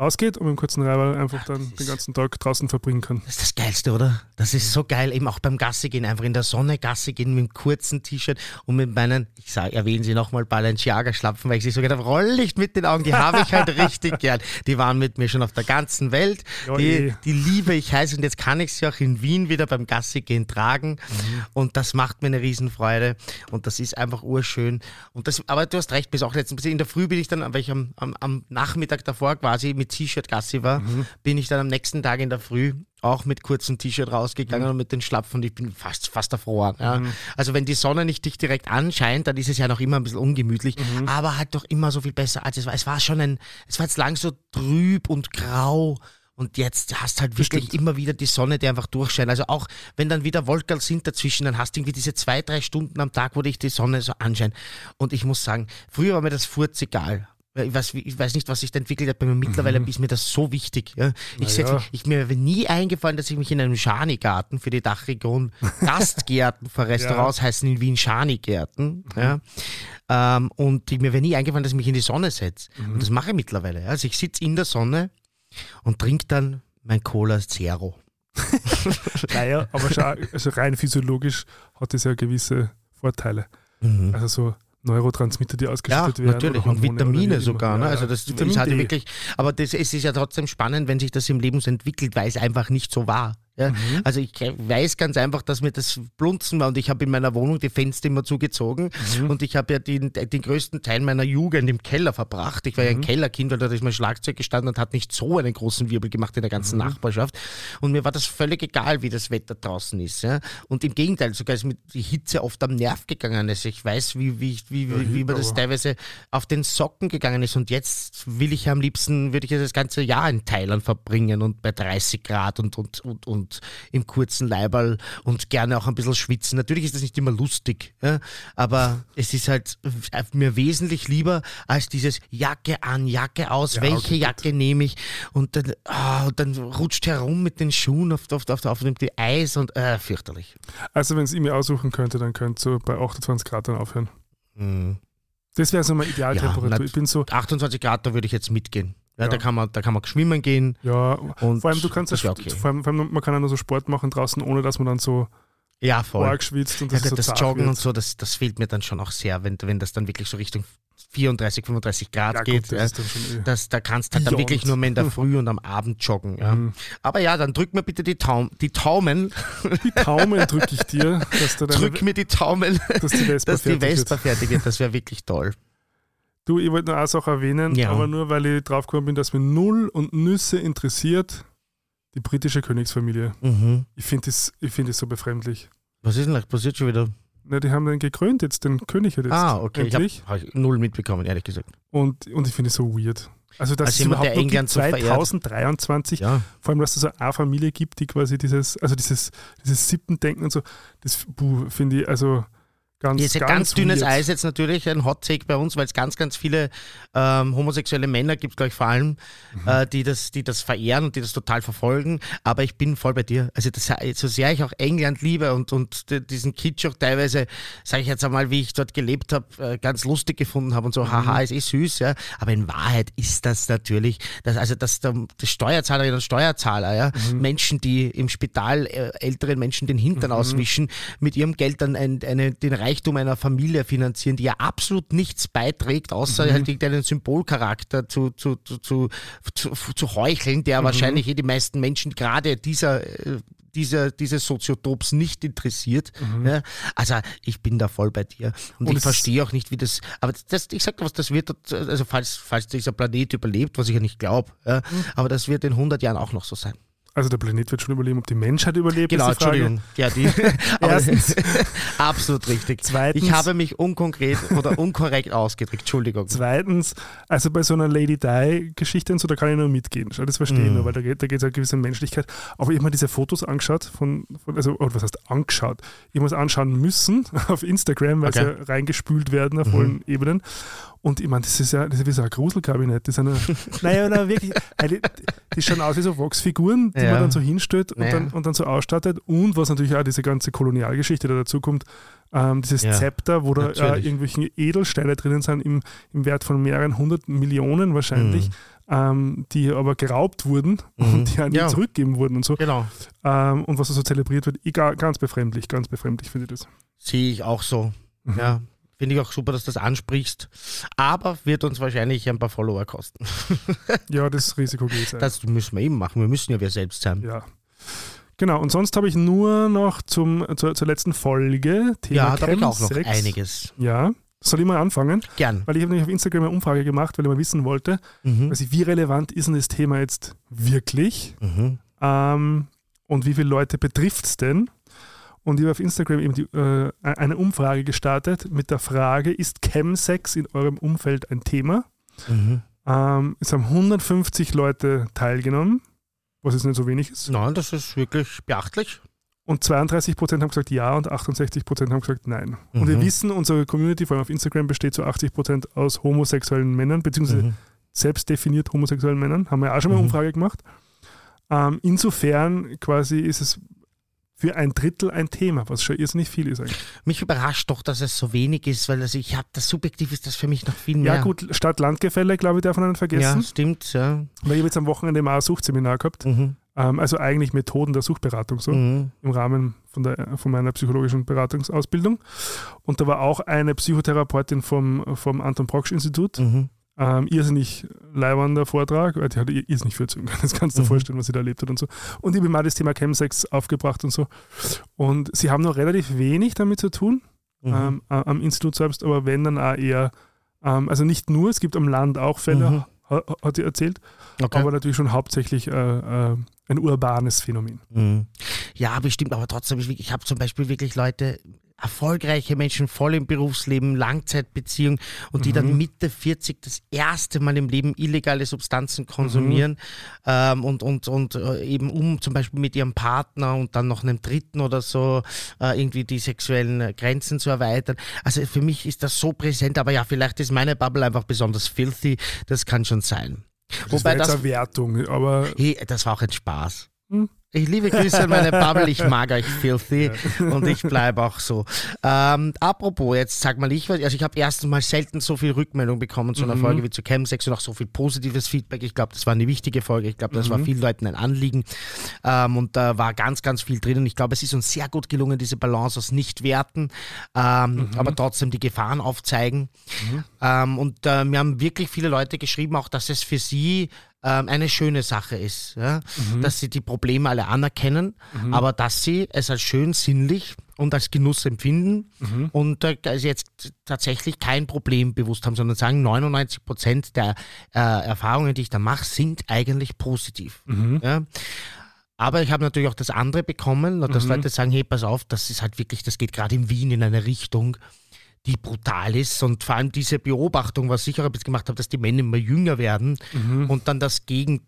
rausgeht und mit dem kurzen Leiberl einfach dann das den ganzen Tag draußen verbringen kann. Das ist das Geilste, oder? Das ist so geil, eben auch beim Gassi gehen, einfach in der Sonne Gassi gehen mit einem kurzen T-Shirt und mit meinen, ich sage, erwähnen Sie nochmal Balenciaga-Schlapfen, weil ich sie so gedacht habe, Rolllicht mit den Augen, die habe ich halt richtig gern. Die waren mit mir schon auf der ganzen Welt. Die, eh. die liebe ich heiß und jetzt kann ich sie auch in Wien wieder beim Gassi gehen tragen Mhm. und das macht mir eine Riesenfreude und das ist einfach urschön. Und das, aber du hast recht, bis auch letztens, in der Früh bin ich dann, weil ich am, am, am Nachmittag davor quasi mit T-Shirt Gassi war, Mhm. bin ich dann am nächsten Tag in der Früh auch mit kurzem T-Shirt rausgegangen Mhm. und mit den Schlapfen und ich bin fast, fast erfroren. Ja. Also wenn die Sonne nicht dich direkt anscheint, dann ist es ja noch immer ein bisschen ungemütlich, Mhm. aber halt doch immer so viel besser als es war. Es war schon ein, es war jetzt lang so trüb und grau. Und jetzt hast halt wirklich stimmt. immer wieder die Sonne, die einfach durchscheint. Also auch wenn dann wieder Wolken sind dazwischen, dann hast du irgendwie diese zwei, drei Stunden am Tag, wo dich die Sonne so anscheint. Und ich muss sagen, früher war mir das furz egal. Ich weiß, ich weiß nicht, was sich da entwickelt hat, aber mittlerweile ist mir das so wichtig. Ja. Ich, setz, ich mir wäre nie eingefallen, dass ich mich in einem Schani-Garten für die Dachregion, Gastgärten für Restaurants heißen in Wien Schani-Gärten. Ja. Ähm, und ich, mir wäre nie eingefallen, dass ich mich in die Sonne setze. Und das mache ich mittlerweile. ja. Also ich sitze in der Sonne und trinke dann mein Cola Zero. Naja, aber schon, also rein physiologisch hat das ja gewisse Vorteile. Also so Neurotransmitter, die Ja, ausgeschüttet werden. natürlich. Und Vitamine sogar. Ne? Ja, Also ja. das Vitamin ist halt D. wirklich, aber das, es ist ja trotzdem spannend, wenn sich das im Leben so entwickelt, weil es einfach nicht so war. Ja? Also ich weiß ganz einfach, dass mir das Blunzen war und ich habe in meiner Wohnung die Fenster immer zugezogen und ich habe ja den, den größten Teil meiner Jugend im Keller verbracht. Ich war ja ein Kellerkind, weil da ist mein Schlagzeug gestanden und hat nicht so einen großen Wirbel gemacht in der ganzen Nachbarschaft. Und mir war das völlig egal, wie das Wetter draußen ist. Ja? Und im Gegenteil, sogar ist mir die Hitze oft am Nerv gegangen. Also ich weiß, wie, wie, wie, wie, wie mir das teilweise auf den Socken gegangen ist. Und jetzt will ich am liebsten, würde ich ja das ganze Jahr in Thailand verbringen und bei 30 Grad und, und, und, und im kurzen Leiberl und gerne auch ein bisschen schwitzen. Natürlich ist das nicht immer lustig, ja? aber es ist halt mir wesentlich lieber als dieses Jacke an, Jacke aus, Ja, welche okay. Jacke nehme ich und dann, und dann rutscht herum mit den Schuhen auf, auf, auf, auf dem Eis und äh, fürchterlich. Also wenn es ihr mir aussuchen könnte, dann könnt ihr bei 28 Grad dann aufhören. Mhm. Das wäre so meine Idealtemperatur. nat- ich bin so, 28 Grad, da würde ich jetzt mitgehen. Ja, Ja. Da, kann man, da kann man schwimmen gehen. ja, Und vor allem du kannst das ja, okay. vor allem, vor allem man kann ja nur so Sport machen draußen, ohne dass man dann so Ja, voll. arg schwitzt und Ja, das, ist so das Joggen wird. und so, das, das fehlt mir dann schon auch sehr, wenn, wenn das dann wirklich so Richtung 34, 35 Grad ja, geht. gut, das ja. eh. Das, da kannst du halt dann wirklich nur mehr in der Früh und am Abend joggen. Ja. Mhm. Aber ja, dann drück mir bitte die, Taum, die Taumen, Die Taumen drücke ich dir, dass, da deine, drück mir die Taumen, dass die Vespa dass die Vespa fertig wird. Das wäre wirklich toll. Du, ich wollte noch eine Sache erwähnen, Ja. aber nur weil ich draufgekommen bin, dass mir null und Nüsse interessiert, die britische Königsfamilie. Mhm. Ich finde das, ich find das so befremdlich. Was ist denn da passiert schon wieder? Na, die haben den gekrönt jetzt, den König jetzt. ah, okay. Ich endlich. habe hab ich null mitbekommen, ehrlich gesagt. Und, und ich finde es so weird. Also, dass Als es überhaupt der noch England gibt, so verehrt. 2023, Ja. vor allem, dass es so eine Familie gibt, die quasi dieses, also dieses, dieses Sippendenken und so, das finde ich also ganz, Ist ein ganz, ganz dünnes weird. Eis jetzt natürlich, ein Hot Take bei uns, weil es ganz, ganz viele ähm, homosexuelle Männer gibt, glaube ich, vor allem, Mhm. äh, die, das, die das verehren und die das total verfolgen. Aber ich bin voll bei dir. Also das, so sehr ich auch England liebe und, und diesen Kitsch auch teilweise, sage ich jetzt einmal, wie ich dort gelebt habe, äh, ganz lustig gefunden habe und so, Mhm. haha, ist eh süß, ja. Aber in Wahrheit ist das natürlich, dass, also dass der, die Steuerzahlerinnen und Steuerzahler, ja, Mhm. Menschen, die im Spital äh, älteren Menschen den Hintern auswischen, mit ihrem Geld dann ein, eine, den Reichtum einer Familie finanzieren, die ja absolut nichts beiträgt, außer Mhm. halt irgendeinen Symbolcharakter zu, zu, zu, zu, zu, zu heucheln, Mhm. der wahrscheinlich eh die meisten Menschen gerade dieser äh, dieser, dieses Soziotops nicht interessiert. Ja, also ich bin da voll bei dir. Und, Mhm. Und ich verstehe auch nicht, wie das. Aber das, ich sag dir was, das wird, also falls, falls dieser Planet überlebt, was ich ja nicht glaube, ja, Mhm. aber das wird in 100 Jahren auch noch so sein. Also der Planet wird schon überleben, ob die Menschheit überlebt, Genau. Entschuldigung. Ja, die, Erstens. absolut richtig. Zweitens- ich habe mich unkonkret oder unkorrekt ausgedrückt. Entschuldigung. Zweitens, also bei so einer Lady Di-Geschichte und so, da kann ich nur mitgehen. Das verstehe ich Mhm. nur, weil da geht da es eine gewisse Menschlichkeit. Aber ich habe mir diese Fotos angeschaut, von, von also, oder was heißt angeschaut? Ich muss anschauen müssen auf Instagram, weil Okay. sie reingespült werden auf Mhm. allen Ebenen. Und ich meine, das ist ja, das ist wie so ein Gruselkabinett. Das ist eine, naja, na, wirklich, die, die schauen aus wie so Wachsfiguren, die Ja. man dann so hinstellt und, Naja. dann, und dann so ausstattet. Und was natürlich auch diese ganze Kolonialgeschichte da dazu kommt, ähm, dieses Ja, Zepter, wo da äh, irgendwelche Edelsteine drinnen sind im, im Wert von mehreren hundert Millionen wahrscheinlich, ähm, die aber geraubt wurden Mhm. und die auch nie Ja. zurückgeben wurden und so. Genau. Ähm, und was da so zelebriert wird, egal, ganz befremdlich, ganz befremdlich finde ich das. Sehe ich auch so. Mhm. Ja. Finde ich auch super, dass du das ansprichst. Aber wird uns wahrscheinlich ein paar Follower kosten. Ja, das Risiko geht sein. Das müssen wir eben machen. Wir müssen ja wir selbst sein. Ja. Genau, und sonst habe ich nur noch zum, zur, zur letzten Folge Thema Ja, da habe ich auch noch einiges. Ja, soll ich mal anfangen? Gern. Weil ich habe nämlich auf Instagram eine Umfrage gemacht, weil ich mal wissen wollte, Mhm. also wie relevant ist denn das Thema jetzt wirklich? Mhm. Ähm, und wie viele Leute betrifft es denn? Und ich habe auf Instagram eben die, äh, eine Umfrage gestartet mit der Frage, ist Chemsex in eurem Umfeld ein Thema? Mhm. Ähm, es haben 150 Leute teilgenommen, was jetzt nicht so wenig ist. Nein, das ist wirklich beachtlich. Und 32 Prozent haben gesagt ja und 68 Prozent haben gesagt nein. Und wir Mhm. wissen, unsere Community, vor allem auf Instagram, besteht zu 80 Prozent aus homosexuellen Männern, beziehungsweise Mhm. selbst definiert homosexuellen Männern. Haben wir auch schon mal eine Mhm. Umfrage gemacht. Ähm, insofern quasi ist es für ein Drittel ein Thema, was schon irrsinnig viel ist eigentlich. Mich überrascht doch, dass es so wenig ist, weil also ich habe das subjektiv ist das für mich noch viel mehr. Ja, gut, Stadt-Land-Gefälle, glaube ich, darf man nicht Ja, vergessen. stimmt. Ja. Weil ich habe jetzt am Wochenende mal ein Suchtseminar gehabt. Mhm. Ähm, also eigentlich Methoden der Suchtberatung so. Mhm. im Rahmen von, der, von meiner psychologischen Beratungsausbildung. Und da war auch eine Psychotherapeutin vom, vom Anton Proksch Institut Mhm. Ähm, irrsinnig leibender Vortrag, weil die hat irrsinnig viel zu Das kannst du dir Mhm. vorstellen, was sie da erlebt hat und so. Und ich habe mal das Thema Chemsex aufgebracht und so. Und sie haben noch relativ wenig damit zu tun, Mhm. ähm, am Institut selbst, aber wenn dann auch eher, ähm, also nicht nur, es gibt am Land auch Fälle, Mhm. ha, hat sie erzählt, okay. aber natürlich schon hauptsächlich äh, äh, ein urbanes Phänomen. Mhm. Ja, bestimmt, aber trotzdem, ich, ich habe zum Beispiel wirklich Leute, erfolgreiche Menschen, voll im Berufsleben, Langzeitbeziehung und die dann Mitte 40 das erste Mal im Leben illegale Substanzen konsumieren ähm, und, und, und äh, eben um zum Beispiel mit ihrem Partner und dann noch einem Dritten oder so äh, irgendwie die sexuellen äh, Grenzen zu erweitern. Also für mich ist das so präsent, aber ja, vielleicht ist meine Bubble einfach besonders filthy, das kann schon sein. Das Wobei jetzt das eine Wertung, aber Hey, das war auch ein Spaß. Hm. Ich liebe Grüße an meine Bubble, ich mag euch filthy und ich bleibe auch so. Ähm, apropos, jetzt sag mal ich, also ich habe erstens mal selten so viel Rückmeldung bekommen zu einer Mhm. Folge wie zu Chemsex und auch so viel positives Feedback. Ich glaube, das war eine wichtige Folge. Ich glaube, das Mhm. war vielen Leuten ein Anliegen ähm, und da war ganz, ganz viel drin und ich glaube, es ist uns sehr gut gelungen, diese Balance aus nicht werten, ähm, Mhm. aber trotzdem die Gefahren aufzeigen. Ähm, und äh, mir haben wirklich viele Leute geschrieben, auch dass es für sie ähm, eine schöne Sache ist, ja? dass sie die Probleme alle anerkennen, aber dass sie es als schön sinnlich und als Genuss empfinden und äh, also jetzt tatsächlich kein Problem bewusst haben, sondern sagen, 99 Prozent der äh, Erfahrungen, die ich da mache, sind eigentlich positiv. Ja? Aber ich habe natürlich auch das andere bekommen, dass Leute sagen, hey, pass auf, das ist halt wirklich, das geht gerade in Wien in eine Richtung, die brutal ist. Und vor allem diese Beobachtung, was ich auch jetzt gemacht habe, dass die Männer immer jünger werden. Und dann das Gegen,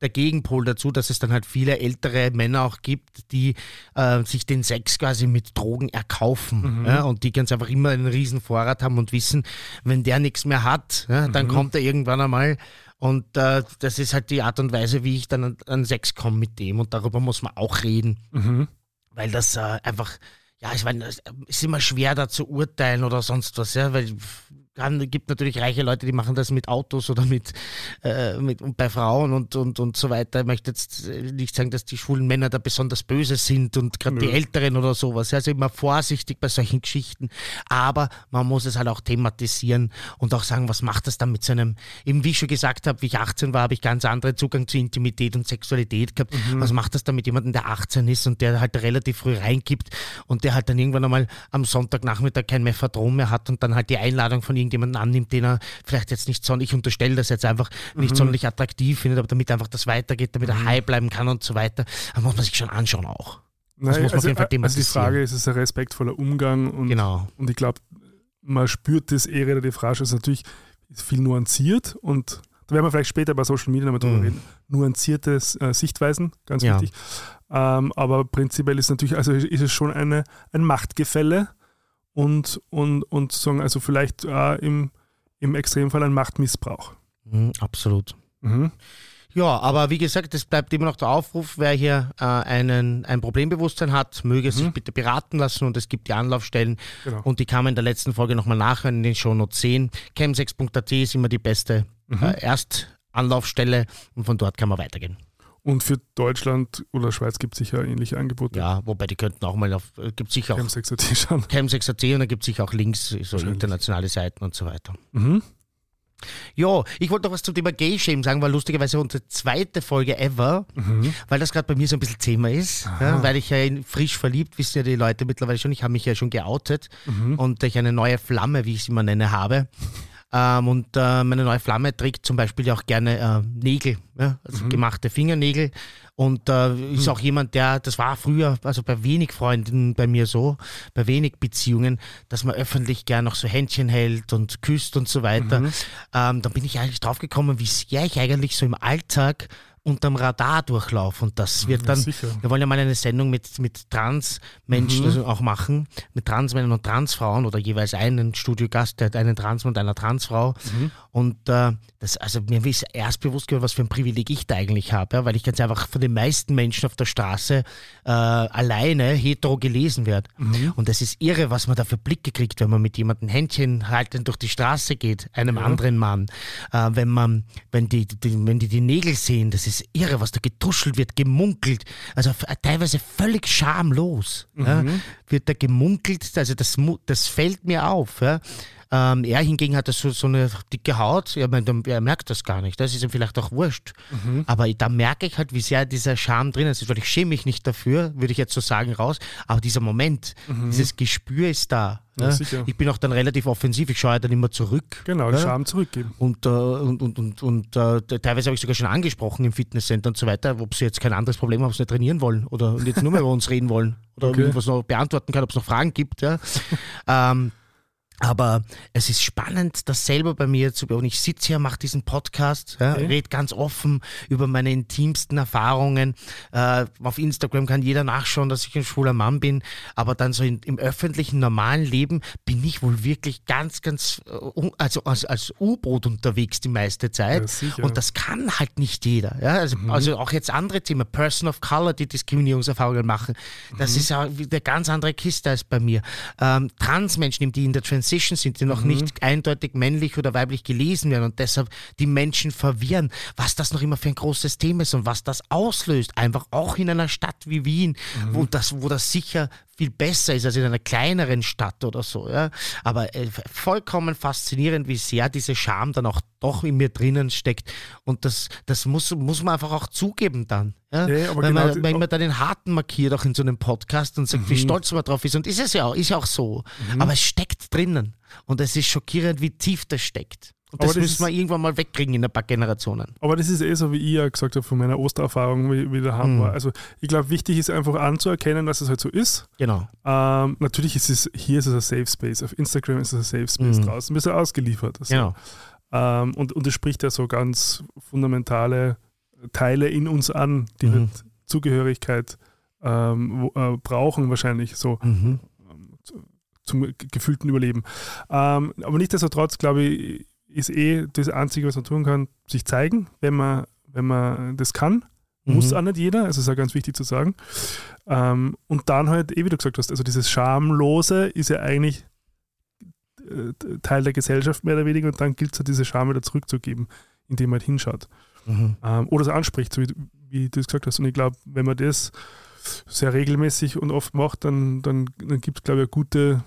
der Gegenpol dazu, dass es dann halt viele ältere Männer auch gibt, die äh, sich den Sex quasi mit Drogen erkaufen ja, und die ganz einfach immer einen riesen Vorrat haben und wissen, wenn der nichts mehr hat, ja, dann kommt er irgendwann einmal. Und äh, das ist halt die Art und Weise, wie ich dann an, an Sex komme mit dem. Und darüber muss man auch reden. Mhm. weil das äh, einfach, ja, ich meine, es ist immer schwer da zu urteilen oder sonst was, ja, weil es gibt natürlich reiche Leute, die machen das mit Autos oder mit, äh, mit und bei Frauen und, und, und so weiter. Ich möchte jetzt äh, nicht sagen, dass die schwulen Männer da besonders böse sind und gerade die. Älteren oder sowas. Also immer vorsichtig bei solchen Geschichten. Aber man muss es halt auch thematisieren und auch sagen, was macht das dann mit seinem, eben wie ich schon gesagt habe, wie ich 18 war, habe ich ganz anderen Zugang zu Intimität und Sexualität gehabt. Was macht das dann mit jemandem, der 18 ist und der halt relativ früh reingibt und der halt dann irgendwann einmal am Sonntagnachmittag kein Mephadron mehr hat und dann halt die Einladung von irgendjemandem annimmt, den er vielleicht jetzt nicht sonderlich, ich unterstelle das jetzt einfach, nicht sonderlich attraktiv findet, aber damit einfach das weitergeht, damit er high bleiben kann und so weiter. Da muss man sich schon anschauen auch. Nein, muss man auf also, jeden Fall also die. Frage ist, ist ein respektvoller Umgang und, Genau. und ich glaube, man spürt das eh relativ rasch. Also natürlich ist viel nuanciert und da werden wir vielleicht später bei Social Media nochmal drüber Mhm. reden. Nuancierte äh, Sichtweisen, ganz Ja. wichtig. Ähm, aber prinzipiell ist natürlich, also ist es schon eine, ein Machtgefälle und, und, und sagen, also vielleicht äh, im, im Extremfall ein Machtmissbrauch. Mhm, absolut. Mhm. Ja, aber wie gesagt, es bleibt immer noch der Aufruf, wer hier äh, einen, ein Problembewusstsein hat, möge sich bitte beraten lassen und es gibt die Anlaufstellen Genau. und die kann man in der letzten Folge nochmal nachhören in den Shownotes sehen. chem6.at ist immer die beste äh, Erstanlaufstelle und von dort kann man weitergehen. Und für Deutschland oder Schweiz gibt es sicher ähnliche Angebote. Ja, wobei die könnten auch mal auf, äh, gibt sicher auch M6AT schauen. chem6.at und da gibt es sicher auch Links, so internationale Seiten und so weiter. Mhm. Ja, ich wollte noch was zum Thema Gay Shame sagen, war lustigerweise unsere zweite Folge ever, Mhm. weil das gerade bei mir so ein bisschen Thema ist, ja, weil ich ja frisch verliebt, wissen ja die Leute mittlerweile schon, ich habe mich ja schon geoutet Mhm. und ich eine neue Flamme, wie ich sie immer nenne, habe. Ähm, und äh, meine neue Flamme trägt zum Beispiel auch gerne äh, Nägel, ja, also Mhm. gemachte Fingernägel. Und äh, ist auch jemand, der, das war früher, also bei wenig Freunden bei mir so, bei wenig Beziehungen, dass man öffentlich gern noch so Händchen hält und küsst und so weiter. Mhm. Ähm, dann bin ich eigentlich drauf gekommen, wie sehr ich eigentlich so im Alltag unterm Radar durchlaufe. Und das wird Ja, dann, sicher. wir wollen ja mal eine Sendung mit, mit Trans-Menschen Mhm. also auch machen, mit Transmännern und Transfrauen oder jeweils einen Studiogast, der hat einen Transmann und einer Transfrau. Mhm. Und äh, das, also mir ist erst bewusst geworden, was für ein Privileg ich da eigentlich habe, ja, weil ich ganz einfach von den meisten Menschen auf der Straße äh, alleine hetero gelesen werde. Mhm. Und das ist irre, was man da für Blicke kriegt, wenn man mit jemandem Händchen haltend durch die Straße geht, einem anderen Mann. Äh, wenn man, wenn die, die, wenn die die Nägel sehen, das ist irre, was da getuschelt wird, gemunkelt. Also teilweise völlig schamlos ja, Mhm. wird da gemunkelt. Also das, das fällt mir auf. Ja. Ähm, er hingegen hat so, so eine dicke Haut, er, er merkt das gar nicht. Das ist ihm vielleicht auch wurscht. Mhm. Aber da merke ich halt, wie sehr dieser Charme drin ist. Weil ich schäme mich nicht dafür, würde ich jetzt so sagen, raus. Aber dieser Moment, mhm. dieses Gespür ist da. Ja, ne? ich bin auch dann relativ offensiv, ich schaue ja dann immer zurück. Genau, den ja? Charme zurückgeben. Und, äh, und, und, und, und äh, teilweise habe ich sogar schon angesprochen im Fitnesscenter und so weiter, ob sie jetzt kein anderes Problem haben, ob sie nicht trainieren wollen oder jetzt nur mehr über uns reden wollen oder okay. irgendwas noch beantworten kann, ob es noch Fragen gibt. Ja. ähm, aber es ist spannend, das selber bei mir zu beobachten. Ich sitze hier, mache diesen Podcast, ja, okay. rede ganz offen über meine intimsten Erfahrungen. Äh, auf Instagram kann jeder nachschauen, dass ich ein schwuler Mann bin. Aber dann so in, im öffentlichen, normalen Leben bin ich wohl wirklich ganz, ganz, uh, also als, als U-Boot unterwegs die meiste Zeit. Ja, Und das kann halt nicht jeder. Ja? Also, mhm. also auch jetzt andere Themen, Person of Color, die Diskriminierungserfahrungen machen. Das mhm. ist ja eine ganz andere Kiste als bei mir. Ähm, Transmenschen, die in der Trans Transition sind, die noch mhm. nicht eindeutig männlich oder weiblich gelesen werden und deshalb die Menschen verwirren, was das noch immer für ein großes Thema ist und was das auslöst. Einfach auch in einer Stadt wie Wien, mhm. wo, das, wo das sicher viel besser ist als in einer kleineren Stadt oder so. Ja? Aber äh, vollkommen faszinierend, wie sehr diese Scham dann auch doch in mir drinnen steckt. Und das, das muss, muss man einfach auch zugeben dann. Ja? Nee, Weil genau man, wenn man dann den Harten markiert, auch in so einem Podcast und sagt, mhm. wie stolz man drauf ist. Und ist es ja auch, ist ja auch so. Mhm. Aber es steckt drinnen. Und es ist schockierend, wie tief das steckt. Und das, das müssen wir irgendwann mal wegkriegen in ein paar Generationen. Aber das ist eh so, wie ich ja gesagt habe, von meiner Ostererfahrung, wie, wie daheim mhm. war. Also ich glaube, wichtig ist einfach anzuerkennen, dass es halt so ist. Genau. Ähm, natürlich ist es, hier ist es ein Safe Space, auf Instagram ist es ein Safe Space, mhm. draußen bist du ausgeliefert. Also. Genau. Ähm, und, und es spricht ja so ganz fundamentale Teile in uns an, die mhm. halt Zugehörigkeit ähm, äh, brauchen wahrscheinlich so. Mhm. Zum gefühlten Überleben. Ähm, aber nichtsdestotrotz, glaube ich, ist eh das Einzige, was man tun kann, sich zeigen, wenn man, wenn man das kann. Muss mhm. auch nicht jeder, also ist ja ganz wichtig zu sagen. Ähm, und dann halt, eh wie du gesagt hast, also dieses Schamlose ist ja eigentlich äh, Teil der Gesellschaft mehr oder weniger und dann gilt es halt, diese Scham wieder zurückzugeben, indem man halt hinschaut. Mhm. Ähm, oder es anspricht, so wie, wie du es gesagt hast. Und ich glaube, wenn man das sehr regelmäßig und oft macht, dann, dann, dann gibt es, glaube ich, eine gute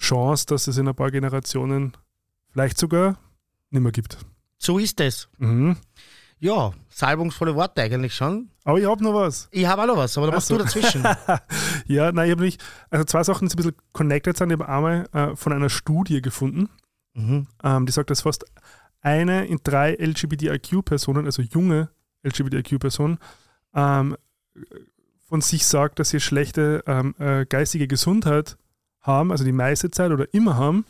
Chance, dass es in ein paar Generationen vielleicht sogar nicht mehr gibt. So ist es. Mhm. Ja, salbungsvolle Worte eigentlich schon. Aber ich habe noch was. Ich habe auch noch was, aber da machst so. du dazwischen. ja, nein, ich habe nicht. Also zwei Sachen, die ein bisschen connected sind. Ich habe einmal äh, von einer Studie gefunden, mhm. ähm, die sagt, dass fast eine in drei LGBTIQ-Personen, also junge LGBTIQ-Personen, ähm, von sich sagt, dass sie schlechte ähm, äh, geistige Gesundheit haben, also die meiste Zeit oder immer haben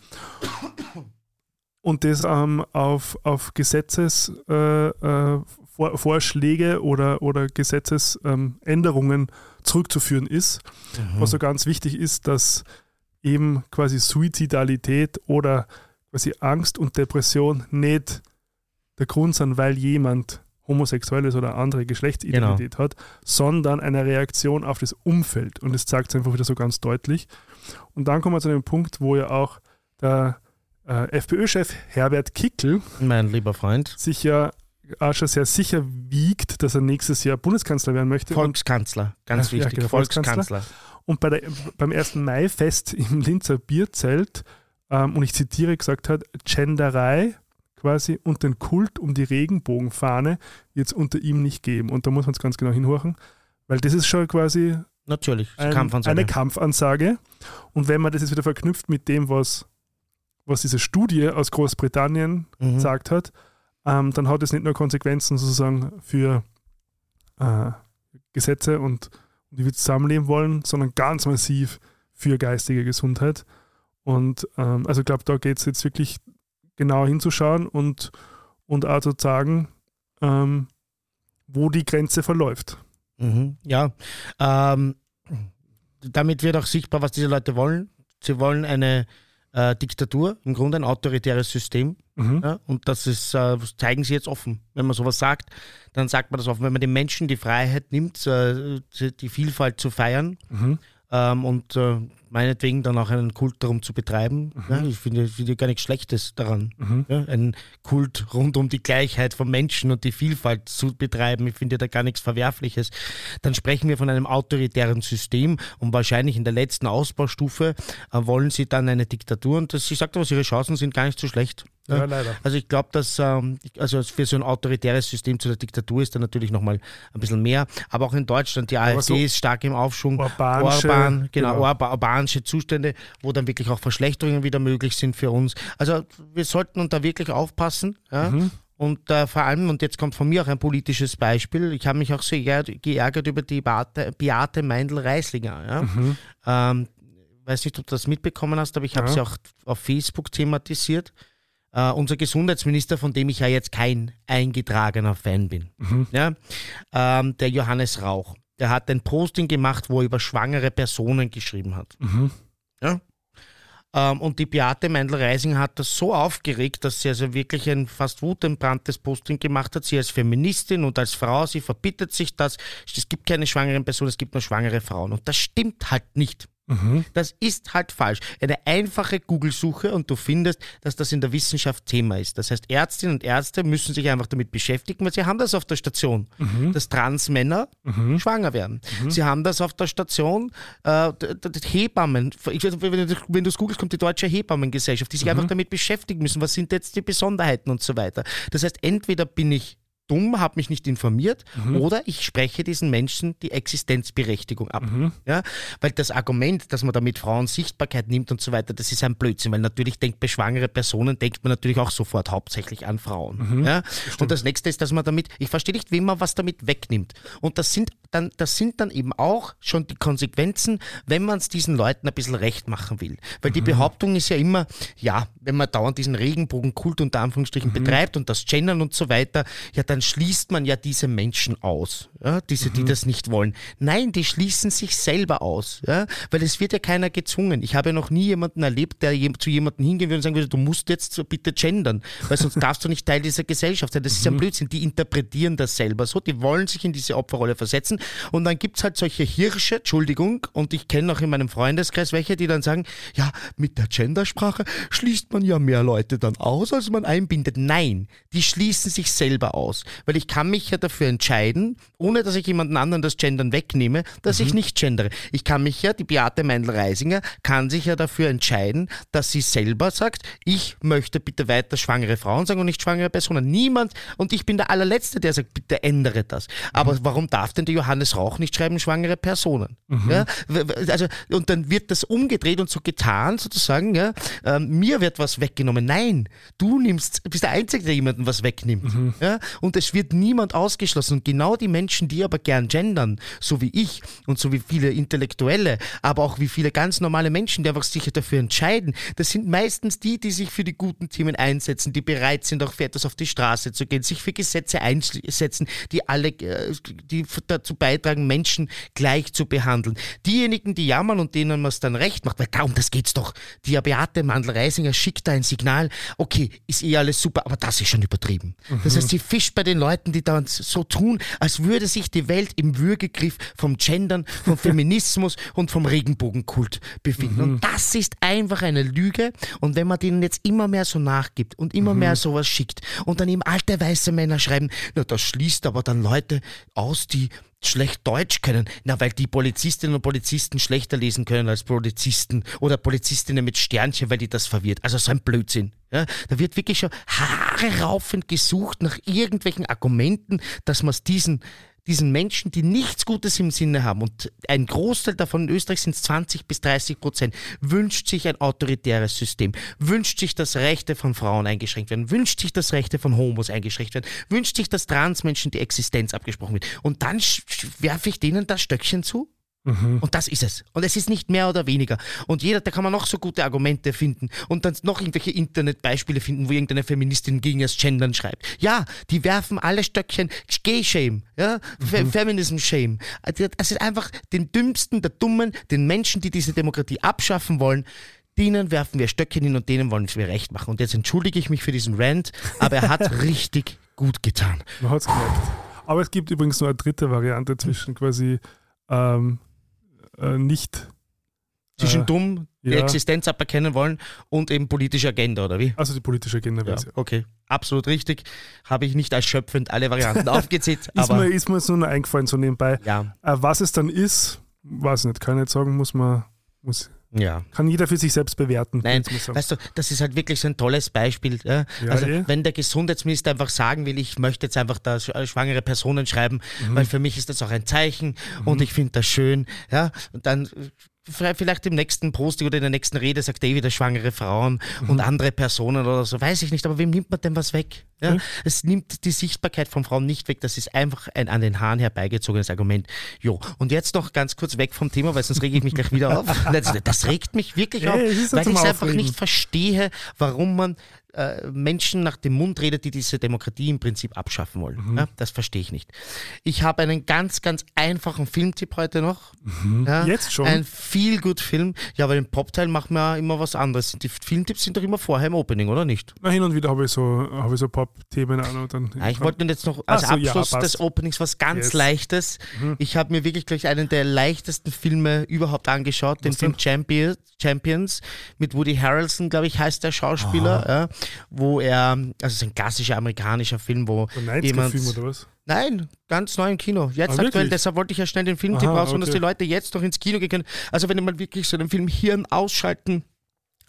und das ähm, auf, auf Gesetzesvorschläge äh, äh, oder, oder Gesetzesänderungen ähm, zurückzuführen ist. Mhm. Was so ganz wichtig ist, dass eben quasi Suizidalität oder quasi Angst und Depression nicht der Grund sind, weil jemand homosexuell ist oder andere Geschlechtsidentität genau. hat, sondern eine Reaktion auf das Umfeld. Und das zeigt es einfach wieder so ganz deutlich. Und dann kommen wir zu dem Punkt, wo ja auch der äh, FPÖ-Chef Herbert Kickl, mein lieber Freund, sich ja auch schon sehr sicher wiegt, dass er nächstes Jahr Bundeskanzler werden möchte. Volkskanzler, ganz wichtig, ja, genau, Volkskanzler. Und bei der, beim 1. Mai-Fest im Linzer Bierzelt, ähm, und ich zitiere, gesagt hat, Genderei quasi und den Kult um die Regenbogenfahne wird es unter ihm nicht geben. Und da muss man es ganz genau hinhorchen, weil das ist schon quasi Natürlich, ein, Kampfansage. eine Kampfansage. Und wenn man das jetzt wieder verknüpft mit dem, was was diese Studie aus Großbritannien mhm. gesagt hat, ähm, dann hat es nicht nur Konsequenzen sozusagen für äh, Gesetze und, wie wir zusammenleben wollen, sondern ganz massiv für geistige Gesundheit. Und ähm, also ich glaube, da geht es jetzt wirklich genau hinzuschauen und, und auch zu sagen, ähm, wo die Grenze verläuft. Mhm, ja, ähm, damit wird auch sichtbar, was diese Leute wollen. Sie wollen eine äh, Diktatur, im Grunde ein autoritäres System. Mhm. Ja, und das ist, äh, zeigen sie jetzt offen. Wenn man sowas sagt, dann sagt man das offen. Wenn man den Menschen die Freiheit nimmt, äh, die Vielfalt zu feiern, mhm. ähm, und äh, meinetwegen dann auch einen Kult darum zu betreiben. Mhm. Ja, ich finde, finde gar nichts Schlechtes daran. Mhm. Ja, einen Kult rund um die Gleichheit von Menschen und die Vielfalt zu betreiben. Ich finde da gar nichts Verwerfliches. Dann sprechen wir von einem autoritären System und wahrscheinlich in der letzten Ausbaustufe äh, wollen sie dann eine Diktatur. Und das, ich sagte, was ihre Chancen sind gar nicht so schlecht. Ja. Also ich glaube, dass ähm, also für so ein autoritäres System zu der Diktatur ist da natürlich nochmal ein bisschen mehr. Aber auch in Deutschland, die AfD so ist stark im Aufschwung. Orban, genau, genau. Orba, urbanische Zustände, wo dann wirklich auch Verschlechterungen wieder möglich sind für uns. Also wir sollten da wirklich aufpassen. Ja? Mhm. Und äh, vor allem, und jetzt kommt von mir auch ein politisches Beispiel, ich habe mich auch sehr geärgert über die Beate, Beate Meindl-Reislinger. Ja? Mhm. Ähm, weiß nicht, ob du das mitbekommen hast, aber ich habe ja. sie auch auf Facebook thematisiert Uh, unser Gesundheitsminister, von dem ich ja jetzt kein eingetragener Fan bin, mhm. ja, ähm, der Johannes Rauch, der hat ein Posting gemacht, wo er über schwangere Personen geschrieben hat. Mhm. Ja? Ähm, und die Beate Meindl-Reising hat das so aufgeregt, dass sie also wirklich ein fast wutentbranntes Posting gemacht hat. Sie als Feministin und als Frau, sie verbittet sich das. Es gibt keine schwangeren Personen, es gibt nur schwangere Frauen. Und das stimmt halt nicht. Mhm. Das ist halt falsch. Eine einfache Google-Suche und du findest, dass das in der Wissenschaft Thema ist. Das heißt, Ärztinnen und Ärzte müssen sich einfach damit beschäftigen, weil sie haben das auf der Station, mhm. dass Transmänner mhm. schwanger werden. Mhm. Sie haben das auf der Station, äh, Hebammen, wenn du es googelst, kommt die Deutsche Hebammengesellschaft, die sich einfach mhm. damit beschäftigen müssen, was sind jetzt die Besonderheiten und so weiter. Das heißt, entweder bin ich dumm, habe mich nicht informiert mhm. oder ich spreche diesen Menschen die Existenzberechtigung ab. Mhm. Ja? Weil das Argument, dass man damit Frauen Sichtbarkeit nimmt und so weiter, das ist ein Blödsinn, weil natürlich denkt bei schwangeren Personen, denkt man natürlich auch sofort hauptsächlich an Frauen. Mhm. Ja? Und das nächste ist, dass man damit, ich verstehe nicht, wem man was damit wegnimmt. Und das sind dann, das sind dann eben auch schon die Konsequenzen, wenn man es diesen Leuten ein bisschen recht machen will. Weil die mhm. Behauptung ist ja immer, ja, wenn man dauernd diesen Regenbogenkult unter Anführungsstrichen mhm. betreibt und das Gendern und so weiter, ja, dann dann schließt man ja diese Menschen aus, ja, diese, die mhm. das nicht wollen. Nein, die schließen sich selber aus, ja, weil es wird ja keiner gezwungen. Ich habe noch nie jemanden erlebt, der zu jemandem hingehen würde und sagen würde, du musst jetzt bitte gendern, weil sonst darfst du nicht Teil dieser Gesellschaft sein. Das ist ein mhm. Blödsinn. Die interpretieren das selber so, die wollen sich in diese Opferrolle versetzen und dann gibt es halt solche Hirsche, Entschuldigung, und ich kenne auch in meinem Freundeskreis welche, die dann sagen, ja, mit der Gendersprache schließt man ja mehr Leute dann aus, als man einbindet. Nein, die schließen sich selber aus weil ich kann mich ja dafür entscheiden, ohne dass ich jemanden anderen das Gendern wegnehme, dass mhm. ich nicht gendere. Ich kann mich ja, die Beate Meindl-Reisinger kann sich ja dafür entscheiden, dass sie selber sagt, ich möchte bitte weiter schwangere Frauen sagen und nicht schwangere Personen. Niemand, und ich bin der allerletzte, der sagt, bitte ändere das. Aber mhm. warum darf denn der Johannes Rauch nicht schreiben, schwangere Personen? Mhm. Ja, also, und dann wird das umgedreht und so getan, sozusagen, ja, äh, mir wird was weggenommen. Nein, du nimmst, bist der Einzige, der jemandem was wegnimmt. Mhm. Ja, und es wird niemand ausgeschlossen. Und genau die Menschen, die aber gern gendern, so wie ich und so wie viele Intellektuelle, aber auch wie viele ganz normale Menschen, die einfach sich dafür entscheiden, das sind meistens die, die sich für die guten Themen einsetzen, die bereit sind, auch für etwas auf die Straße zu gehen, sich für Gesetze einsetzen, die alle, äh, die dazu beitragen, Menschen gleich zu behandeln. Diejenigen, die jammern und denen man es dann recht macht, weil darum, das geht's doch. Die Beate Mandl-Reisinger schickt da ein Signal, okay, ist eh alles super, aber das ist schon übertrieben. Mhm. Das heißt, sie fischt bei den Leuten, die dann so tun, als würde sich die Welt im Würgegriff vom Gendern, vom Feminismus und vom Regenbogenkult befinden. Mhm. Und das ist einfach eine Lüge. Und wenn man denen jetzt immer mehr so nachgibt und immer mhm. mehr sowas schickt und dann eben alte weiße Männer schreiben, na, das schließt aber dann Leute aus, die schlecht Deutsch können. Na, weil die Polizistinnen und Polizisten schlechter lesen können als Polizisten oder Polizistinnen mit Sternchen, weil die das verwirrt. Also so ein Blödsinn. Ja, da wird wirklich schon Haare raufend gesucht nach irgendwelchen Argumenten, dass man es diesen diesen Menschen, die nichts Gutes im Sinne haben, und ein Großteil davon in Österreich sind es 20 bis 30 Prozent, wünscht sich ein autoritäres System, wünscht sich, dass Rechte von Frauen eingeschränkt werden, wünscht sich, dass Rechte von Homos eingeschränkt werden, wünscht sich, dass Transmenschen die Existenz abgesprochen wird. Und dann werfe ich denen das Stöckchen zu? Mhm. Und das ist es. Und es ist nicht mehr oder weniger. Und jeder, da kann man noch so gute Argumente finden und dann noch irgendwelche Internetbeispiele finden, wo irgendeine Feministin gegen das Gendern schreibt. Ja, die werfen alle Stöckchen Gay-Shame, ja, mhm. Feminism-Shame. Es ist einfach den Dümmsten, der Dummen, den Menschen, die diese Demokratie abschaffen wollen, denen werfen wir Stöckchen hin und denen wollen wir recht machen. Und jetzt entschuldige ich mich für diesen Rant, aber er hat richtig gut getan. Man hat es gemerkt. Aber es gibt übrigens noch eine dritte Variante zwischen quasi ähm, äh, nicht Zwischen Äh, dumm, die ja. Existenz aberkennen wollen und eben politische Agenda, oder wie? Also die politische Agenda Ja, wäre ja. okay, absolut richtig. Habe ich nicht erschöpfend alle Varianten aufgezählt, Ist, aber mir, ist mir jetzt nur noch eingefallen, so nebenbei. ja, Äh, was es dann ist, weiß ich nicht, kann ich nicht sagen, muss man, muss, ja. kann jeder für sich selbst bewerten. Nein, weißt du, das ist halt wirklich so ein tolles Beispiel. Ja? Ja, also, eh. wenn der Gesundheitsminister einfach sagen will, ich möchte jetzt einfach da sch- schwangere Personen schreiben, Mhm. weil für mich ist das auch ein Zeichen und ich finde das schön. Ja? Und dann äh, vielleicht im nächsten Posting oder in der nächsten Rede sagt er wieder schwangere Frauen Mhm. und andere Personen oder so, weiß ich nicht, aber wem nimmt man denn was weg? Ja? Mhm. Es nimmt die Sichtbarkeit von Frauen nicht weg, das ist einfach ein an den Haaren herbeigezogenes Argument. Jo, und jetzt noch ganz kurz weg vom Thema, weil sonst rege ich mich gleich wieder auf. Das, regt mich wirklich auf, weil ich es einfach nicht verstehe, warum man äh, Menschen nach dem Mund redet, die diese Demokratie im Prinzip abschaffen wollen. Mhm. Ja, das verstehe ich nicht. Ich habe einen ganz, ganz einfachen Filmtipp heute noch. Ja, Mhm. Jetzt schon? Ein Feel-Good-Film. Ja, aber im Popteil machen wir immer was anderes. Die Filmtipps sind doch immer vorher im Opening, oder nicht? Na, hin und wieder habe ich so, habe ich so Pop-Themen an und dann. Ja, ich wollte jetzt noch als so, ja, Abschluss passt. des Openings was ganz Yes. Leichtes. Ich habe mir wirklich gleich einen der leichtesten Filme überhaupt angeschaut, den Was Film denn? Champions, Champions mit Woody Harrelson, glaube ich, heißt der Schauspieler, ja, wo er, also es ist ein klassischer amerikanischer Film, wo Ein jemand, Film oder was? Nein, ganz neu im Kino. Jetzt Ah, aktuell, deshalb wollte ich ja schnell den Filmtipp rausholen, dass okay. die Leute jetzt noch ins Kino gehen können. Also wenn man wirklich so einen Film Hirn ausschalten,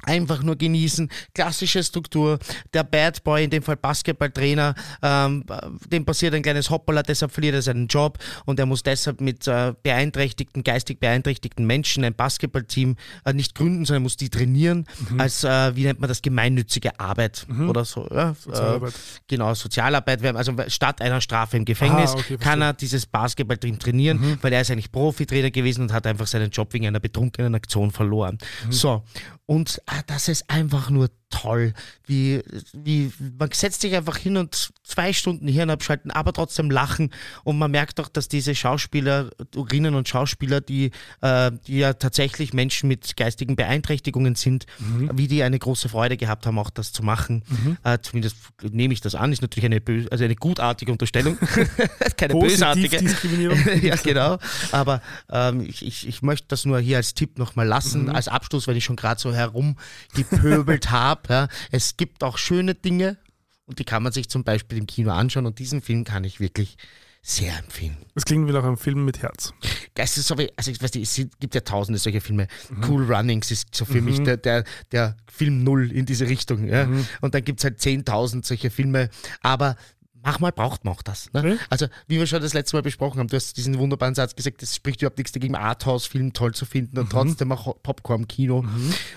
einfach nur genießen, klassische Struktur, der Bad Boy, in dem Fall Basketballtrainer, ähm, dem passiert ein kleines Hoppala, deshalb verliert er seinen Job und er muss deshalb mit äh, beeinträchtigten, geistig beeinträchtigten Menschen ein Basketballteam äh, nicht gründen, sondern muss die trainieren als, äh, wie nennt man das, gemeinnützige Arbeit oder so. Ja? Sozialarbeit. Äh, genau, Sozialarbeit, also statt einer Strafe im Gefängnis Ah, okay, kann er dieses Basketballteam trainieren, weil er ist eigentlich Profitrainer gewesen und hat einfach seinen Job wegen einer betrunkenen Aktion verloren. So, und ah, das ist einfach nur toll, wie, wie man setzt sich einfach hin und zwei Stunden Hirn abschalten, aber trotzdem lachen und man merkt auch, dass diese Schauspielerinnen und Schauspieler, die, äh, die ja tatsächlich Menschen mit geistigen Beeinträchtigungen sind, wie die eine große Freude gehabt haben, auch das zu machen. Äh, zumindest nehme ich das an, ist natürlich eine, bö also eine gutartige Unterstellung, keine bösartige. Diskriminierung. ja, genau. Aber ähm, ich, ich, ich möchte das nur hier als Tipp nochmal lassen, als Abschluss, wenn ich schon gerade so herumgepöbelt habe. Ja. Es gibt auch schöne Dinge und die kann man sich zum Beispiel im Kino anschauen und diesen Film kann ich wirklich sehr empfehlen. Das klingt wie nach einem Film mit Herz. Das ist so wie, also ich weiß nicht, es gibt ja tausende solcher Filme. Cool Runnings ist so für mich der, der, der Film Null in diese Richtung. Ja? Und dann gibt es halt 10.000 solche Filme. Aber manchmal braucht man auch das. Ne? Okay. Also, wie wir schon das letzte Mal besprochen haben, du hast diesen wunderbaren Satz gesagt, es spricht überhaupt nichts dagegen, Arthouse-Film toll zu finden und trotzdem auch Popcorn-Kino.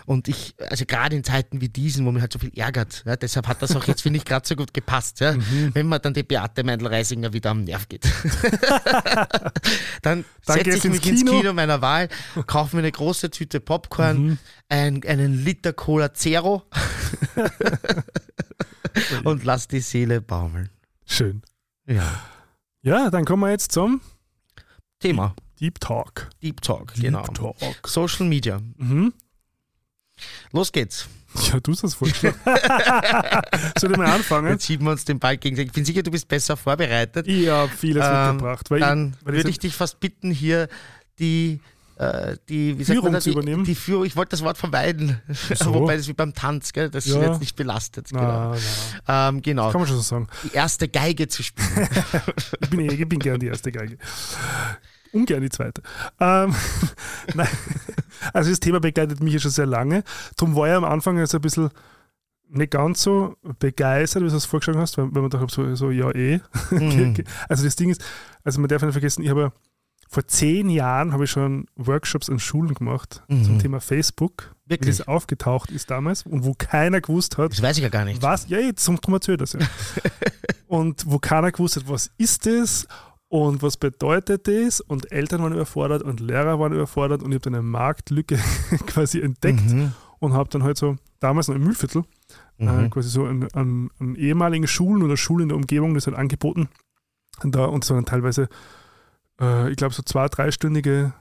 Und ich, also gerade in Zeiten wie diesen, wo man halt so viel ärgert, ja, deshalb hat das auch jetzt, finde ich, gerade so gut gepasst. Ja? Wenn man dann die Beate Meindl-Reisinger wieder am Nerv geht. dann Dann setze ich ins mich ins Kino. Kino meiner Wahl, kaufe mir eine große Tüte Popcorn, ein, einen Liter Cola Zero und lass die Seele baumeln. Schön. Ja. Ja, dann kommen wir jetzt zum Thema. Deep Talk. Deep Talk, genau. Deep Talk. Social Media. Mhm. Los geht's. Ja, du hast das vorgeschlagen. Soll ich mal anfangen? Jetzt schieben wir uns den Ball gegenseitig. Ich bin sicher, du bist besser vorbereitet. Ich habe vieles Ähm, mitgebracht. Weil Dann ich, würde ich ich dich fast bitten, hier die, die, wie sagt Führung man da, zu die, übernehmen? Die Führung, ich wollte das Wort vermeiden. Wieso? Wobei das ist wie beim Tanz, gell? das ist Ja. jetzt nicht belastet. Genau. na, Ähm, genau. kann man schon so sagen. Die erste Geige zu spielen. Ich bin, eh, ich bin gern die erste Geige. Ungern die zweite. Ähm, nein. Also das Thema begleitet mich ja schon sehr lange. Darum war ich am Anfang jetzt ein bisschen nicht ganz so begeistert, wie du es vorgeschlagen hast, weil, weil man dachte, so, so ja eh. Mhm. Also das Ding ist, also man darf nicht vergessen, ich habe ja vor zehn Jahren habe ich schon Workshops an Schulen gemacht zum Mhm. Thema Facebook, wie Wirklich? das aufgetaucht ist damals und wo keiner gewusst hat, Das weiß ich ja gar nicht. was, ja, jetzt zum drum das ja. und wo keiner gewusst hat, was ist das und was bedeutet das und Eltern waren überfordert und Lehrer waren überfordert und ich habe dann eine Marktlücke quasi entdeckt Mhm. und habe dann halt so, damals noch im Müllviertel, äh, Mhm. quasi so an, an, an ehemaligen Schulen oder Schulen in der Umgebung das halt angeboten. Und, da, und das waren teilweise, äh, ich glaube, so zwei-, dreistündige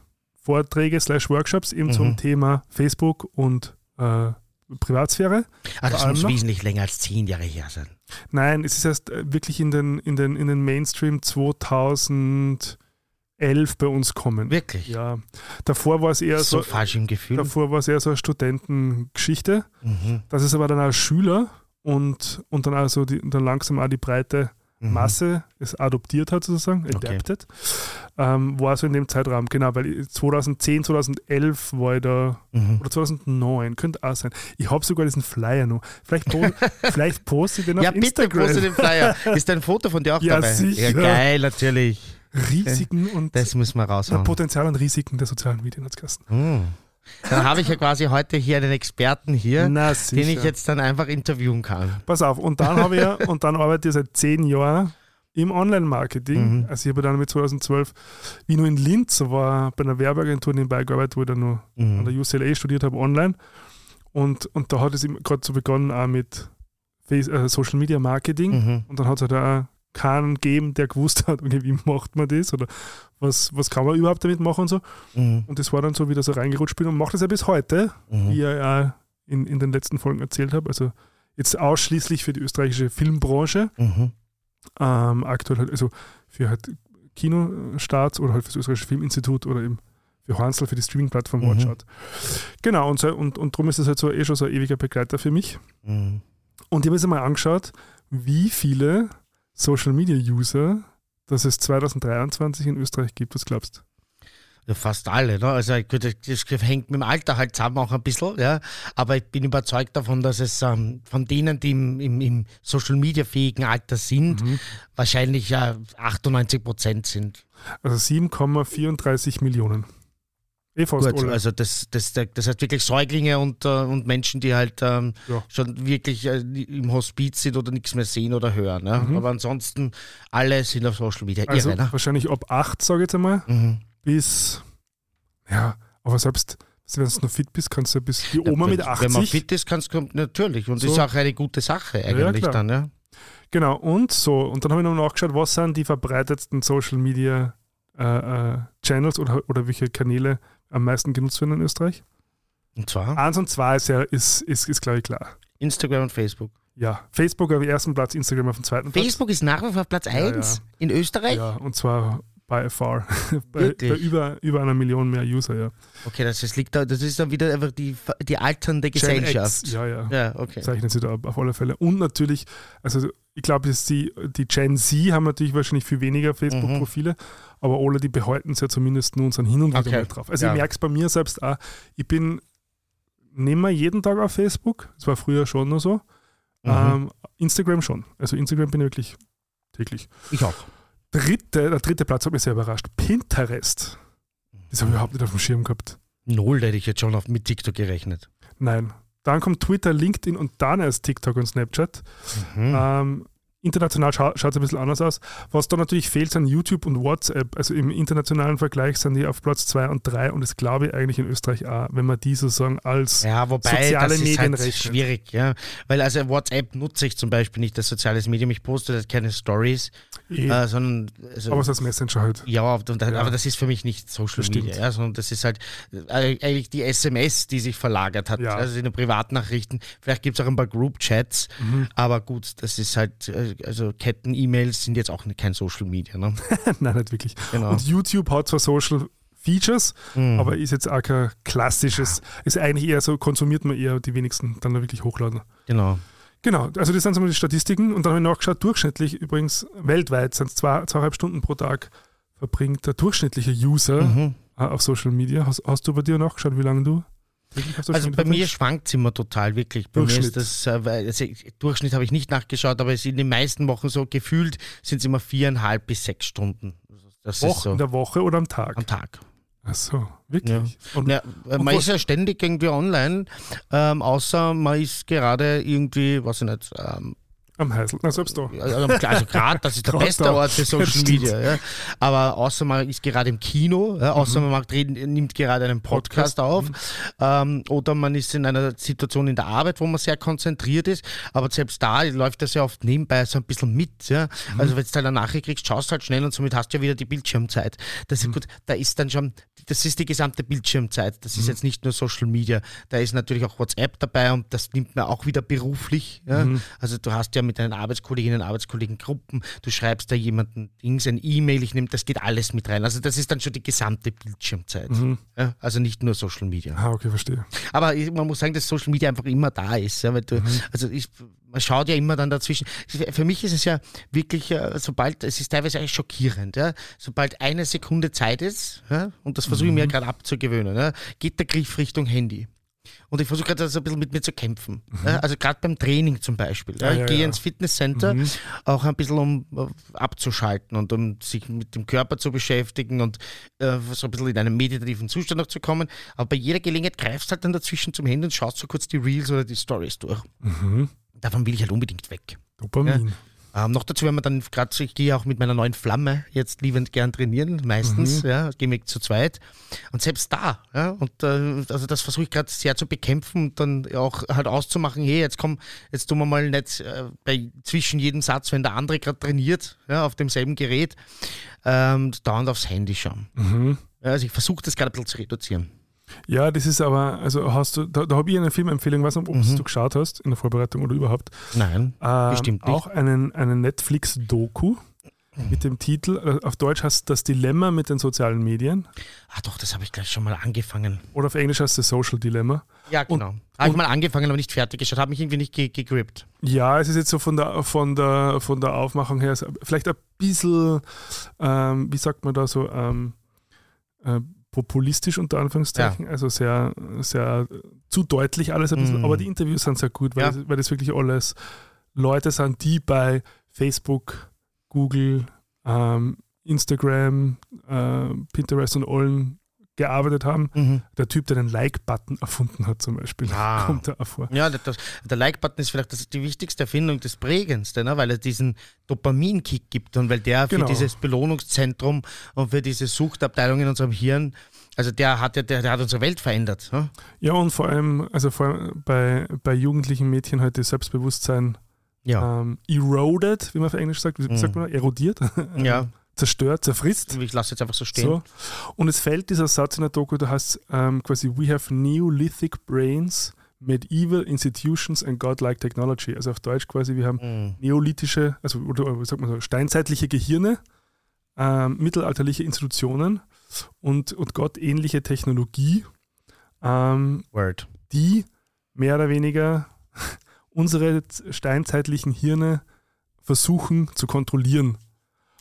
Vorträge slash Workshops eben Mhm. zum Thema Facebook und äh, Privatsphäre. Ah, das muss noch- wesentlich länger als zehn Jahre her sein. Nein, es ist erst äh, wirklich in den, in den, in den Mainstream 2011 2011 bei uns kommen. Wirklich? Ja. Davor war es eher so, so, falsch im Gefühl. davor war es eher so eine Studentengeschichte. Mhm. Das ist aber dann als Schüler und, und dann also die, dann langsam auch die breite. Masse es adoptiert hat, sozusagen, Okay. adapted, ähm, war so in dem Zeitraum, genau, weil ich 2010, 2011 war ich da, Mhm. oder 2009, könnte auch sein. Ich habe sogar diesen Flyer noch. Vielleicht, po vielleicht poste ich den auf Ja, bitte Instagram. poste den Flyer. Ist ein Foto von dir auch Ja, dabei? sicher. Ja, geil, natürlich. Risiken und Das müssen wir raushauen. Potenzial und Risiken der sozialen Medien als Kasten. Hm. Dann habe ich ja quasi heute hier einen Experten hier, Na, den ich jetzt dann einfach interviewen kann. Pass auf, und dann habe ich ja, und dann arbeite ich seit zehn Jahren im Online-Marketing. Mhm. Also ich habe dann mit 2012, wie nur in Linz, war bei einer Werbeagentur nebenbei gearbeitet, wo ich dann nur an Mhm. der UCLA studiert habe, online. Und, und da hat es gerade so begonnen auch mit Face, äh, Social Media Marketing. Mhm. Und dann hat es halt auch keinen gegeben, der gewusst hat, okay, wie macht man das oder was, was kann man überhaupt damit machen und so. Mhm. Und das war dann so wieder so reingerutscht bin und macht das ja bis heute, wie Mhm. ich ja in, in den letzten Folgen erzählt habe. Also jetzt ausschließlich für die österreichische Filmbranche. Mhm. Ähm, aktuell halt, also für halt Kinostarts oder halt für das österreichische Filminstitut oder eben für Hansel, für die Streaming-Plattform Mhm. Watchout. Genau, und, so, und, und darum ist es halt so eh schon so ein ewiger Begleiter für mich. Mhm. Und ich habe jetzt einmal angeschaut, wie viele Social-Media-User dass es 2023 in Österreich gibt. Was glaubst du? Ja, fast alle, ne? Also gut, das hängt mit dem Alter halt zusammen auch ein bisschen, ja. Aber ich bin überzeugt davon, dass es ähm, von denen, die im, im, im Social Media fähigen Alter sind, Mhm. wahrscheinlich ja 98 Prozent sind. Also 7,34 Millionen. Eh Gut, also das, das, das heißt wirklich Säuglinge und, äh, und Menschen, die halt ähm, Ja. schon wirklich äh, im Hospiz sind oder nichts mehr sehen oder hören. Ne? Mhm. Aber ansonsten alle sind auf Social Media. Also Irre, ne? wahrscheinlich ab 8, sage ich jetzt einmal, Mhm. bis, ja, aber selbst wenn du noch fit bist, kannst du ja bis die Ja, Oma wenn, mit 80. Wenn man fit ist, kannst du natürlich. Und So. das ist auch eine gute Sache ja, eigentlich klar. dann. Ja? Genau, und so, und dann habe ich noch nachgeschaut, was sind die verbreitetsten Social Media äh, äh, Channels oder, oder welche Kanäle am meisten genutzt werden in Österreich? Und zwar Eins und zwei ist ja, ist, ist, ist glaube ich klar. Instagram und Facebook. Ja, Facebook auf dem ersten Platz, Instagram auf dem zweiten Platz. Facebook ist nach wie vor auf Platz Ja, 1 in Österreich? Ja, und zwar by far. bei, bei über, über einer Million mehr User, ja. Okay, das, ist, liegt da, das ist dann wieder einfach die, die alternde Gesellschaft. X, ja, ja. Ja, okay. Zeichnet sich da ab, auf alle Fälle. Und natürlich, also ich glaube, die, die Gen Z haben natürlich wahrscheinlich viel weniger Facebook-Profile, aber alle, die behalten es ja zumindest nur sind hin und wieder Okay. drauf. Also Ja. ich merke es bei mir selbst auch, ich bin nicht mehr jeden Tag auf Facebook, das war früher schon noch so. Mhm. Ähm, Instagram schon. Also Instagram bin ich wirklich täglich. ich auch. Dritte, der dritte Platz hat mich sehr überrascht. Pinterest. Das habe ich überhaupt nicht auf dem Schirm gehabt. Null hätte ich jetzt schon auf, mit TikTok gerechnet. Nein. Dann kommt Twitter, LinkedIn und dann erst TikTok und Snapchat. Mhm. Ähm, international scha schaut es ein bisschen anders aus. Was da natürlich fehlt, sind YouTube und WhatsApp. Also im internationalen Vergleich sind die auf Platz 2 und 3 und das glaube ich eigentlich in Österreich auch, wenn man die sozusagen als Ja, wobei soziale das ist Medien halt rechnet. schwierig, ja. Weil also WhatsApp nutze ich zum Beispiel nicht als soziales Medium. Ich poste halt keine Stories, eh, äh, sondern also, aber es ist als Messenger halt. ja, und, Ja. aber das ist für mich nicht Social Das stimmt. Media, ja, sondern das ist halt äh, eigentlich die SMS, die sich verlagert hat. Ja. Also in den Privatnachrichten. Vielleicht gibt es auch ein paar Group-Chats, Mhm. aber gut, das ist halt, äh, also Ketten-E-Mails sind jetzt auch kein Social Media, ne? Nein, nicht wirklich. Genau. Und YouTube hat zwar Social Features, Mhm. aber ist jetzt auch kein klassisches, ist eigentlich eher so, konsumiert man eher die wenigsten dann da wirklich hochladen. genau. Genau, also das sind so mal die Statistiken und dann habe ich nachgeschaut, durchschnittlich übrigens weltweit sind es zwei, zweieinhalb Stunden pro Tag verbringt der durchschnittliche User Mhm. äh, auf Social Media. Hast, hast du bei dir nachgeschaut, wie lange du Social Also bei mir schwankt es immer total, wirklich. Bei mir Durchschnitt. ist das, äh, also, Durchschnitt habe ich nicht nachgeschaut, aber es in den meisten Wochen so gefühlt sind es immer viereinhalb bis sechs Stunden. Das ist Woche, so in der Woche oder am Tag? am Tag. Ach so, wirklich? Und Ja, äh, man was- ist ja ständig irgendwie online, ähm, außer man ist gerade irgendwie, weiß ich nicht, ähm, am Heisel, na selbst da. also also gerade, das ist der beste da. Ort für Social. Media. Ja. Aber außer man ist gerade im Kino, ja, außer man macht, reden, nimmt gerade einen Podcast, Podcast, auf ähm, oder man ist in einer Situation in der Arbeit, wo man sehr konzentriert ist. Aber selbst da läuft das ja oft nebenbei so ein bisschen mit. Ja. Also wenn du halt eine Nachricht kriegst, schaust halt schnell und somit hast du ja wieder die Bildschirmzeit. Das ist gut, da ist dann schon, das ist die gesamte Bildschirmzeit. Das ist jetzt nicht nur Social Media. Da ist natürlich auch WhatsApp dabei und das nimmt man auch wieder beruflich. Ja. Also du hast ja mit deinen Arbeitskolleginnen und Arbeitskollegengruppen, du schreibst da jemanden Dings, ein E-Mail, ich nehme, das geht alles mit rein. Also das ist dann schon die gesamte Bildschirmzeit. Mhm. Ja, also nicht nur Social Media. Ah, okay, verstehe. Aber man muss sagen, dass Social Media einfach immer da ist. Ja, weil du, Mhm. Also ich, man schaut ja immer dann dazwischen. Für mich ist es ja wirklich, äh, sobald, es ist teilweise eigentlich schockierend, ja, sobald eine Sekunde Zeit ist, und das versuche ich Mhm. mir gerade abzugewöhnen, ja, geht der Griff Richtung Handy. Und ich versuche gerade so ein bisschen mit mir zu kämpfen. Ja, also gerade beim Training zum Beispiel. Ja, Mhm. Ich ja, gehe ja. ins Fitnesscenter Mhm. auch ein bisschen um äh, abzuschalten und um sich mit dem Körper zu beschäftigen und äh, so ein bisschen in einen meditativen Zustand noch zu kommen. Aber bei jeder Gelegenheit greifst halt dann dazwischen zum Handy und schaust so kurz die Reels oder die Stories durch. Mhm. Davon will ich halt unbedingt weg. Dopamin. Ähm, noch dazu, wenn man dann gerade, ich gehe auch mit meiner neuen Flamme jetzt liebend gern trainieren, meistens, ja, gehen wir zu zweit. Und selbst da, ja, und äh, also das versuche ich gerade sehr zu bekämpfen und dann auch halt auszumachen, hey, jetzt komm, jetzt tun wir mal nicht äh, bei zwischen jedem Satz, wenn der andere gerade trainiert, ja, auf demselben Gerät, ähm, dauernd aufs Handy schauen. Mhm. Also ich versuche das gerade ein bisschen zu reduzieren. Ja, das ist aber, also hast du, da, da habe ich eine Filmempfehlung, weiß nicht, ob Mhm. du geschaut hast in der Vorbereitung oder überhaupt. Nein, Ähm, Bestimmt nicht. Auch einen, einen Netflix-Doku mit dem Titel, äh, auf Deutsch heißt das Dilemma mit den sozialen Medien ah doch, das habe ich gleich schon mal angefangen. oder auf Englisch heißt es Social Dilemma. Ja, genau. Habe ich mal angefangen, aber nicht fertig geschaut, habe mich irgendwie nicht ge gegrippt. Ja, es ist jetzt so von der, von der, von der Aufmachung her vielleicht ein bisschen, ähm, wie sagt man da so, ähm, äh, populistisch unter Anführungszeichen, also sehr, sehr zu deutlich alles ein bisschen, Mm. aber die Interviews sind sehr gut, weil, Ja. das, weil das wirklich alles Leute sind, die bei Facebook, Google, ähm, Instagram, äh, Pinterest und allen gearbeitet haben. Mhm. Der Typ, der den Like-Button erfunden hat zum Beispiel, Ah. kommt da auch vor. Ja, das, der Like-Button ist vielleicht das, die wichtigste Erfindung, das Prägendste, ne? weil er diesen Dopaminkick gibt und weil der Genau. für dieses Belohnungszentrum und für diese Suchtabteilung in unserem Hirn, also der hat ja, der, der hat unsere Welt verändert. Ne? Ja, und vor allem, also vor allem bei, bei jugendlichen Mädchen halt das Selbstbewusstsein Ja. ähm, eroded, wie man auf Englisch sagt, wie Mhm. sagt man, erodiert, ja, zerstört, zerfrisst. ich lasse jetzt einfach so stehen. So. Und es fällt dieser Satz in der Doku, da heißt ähm, quasi, we have Neolithic brains, medieval institutions and godlike technology. Also auf Deutsch quasi, wir haben Mhm. neolithische, also oder wie sagt man so, steinzeitliche Gehirne, ähm, mittelalterliche Institutionen und, und gottähnliche Technologie, ähm, Word. die mehr oder weniger unsere steinzeitlichen Hirne versuchen zu kontrollieren.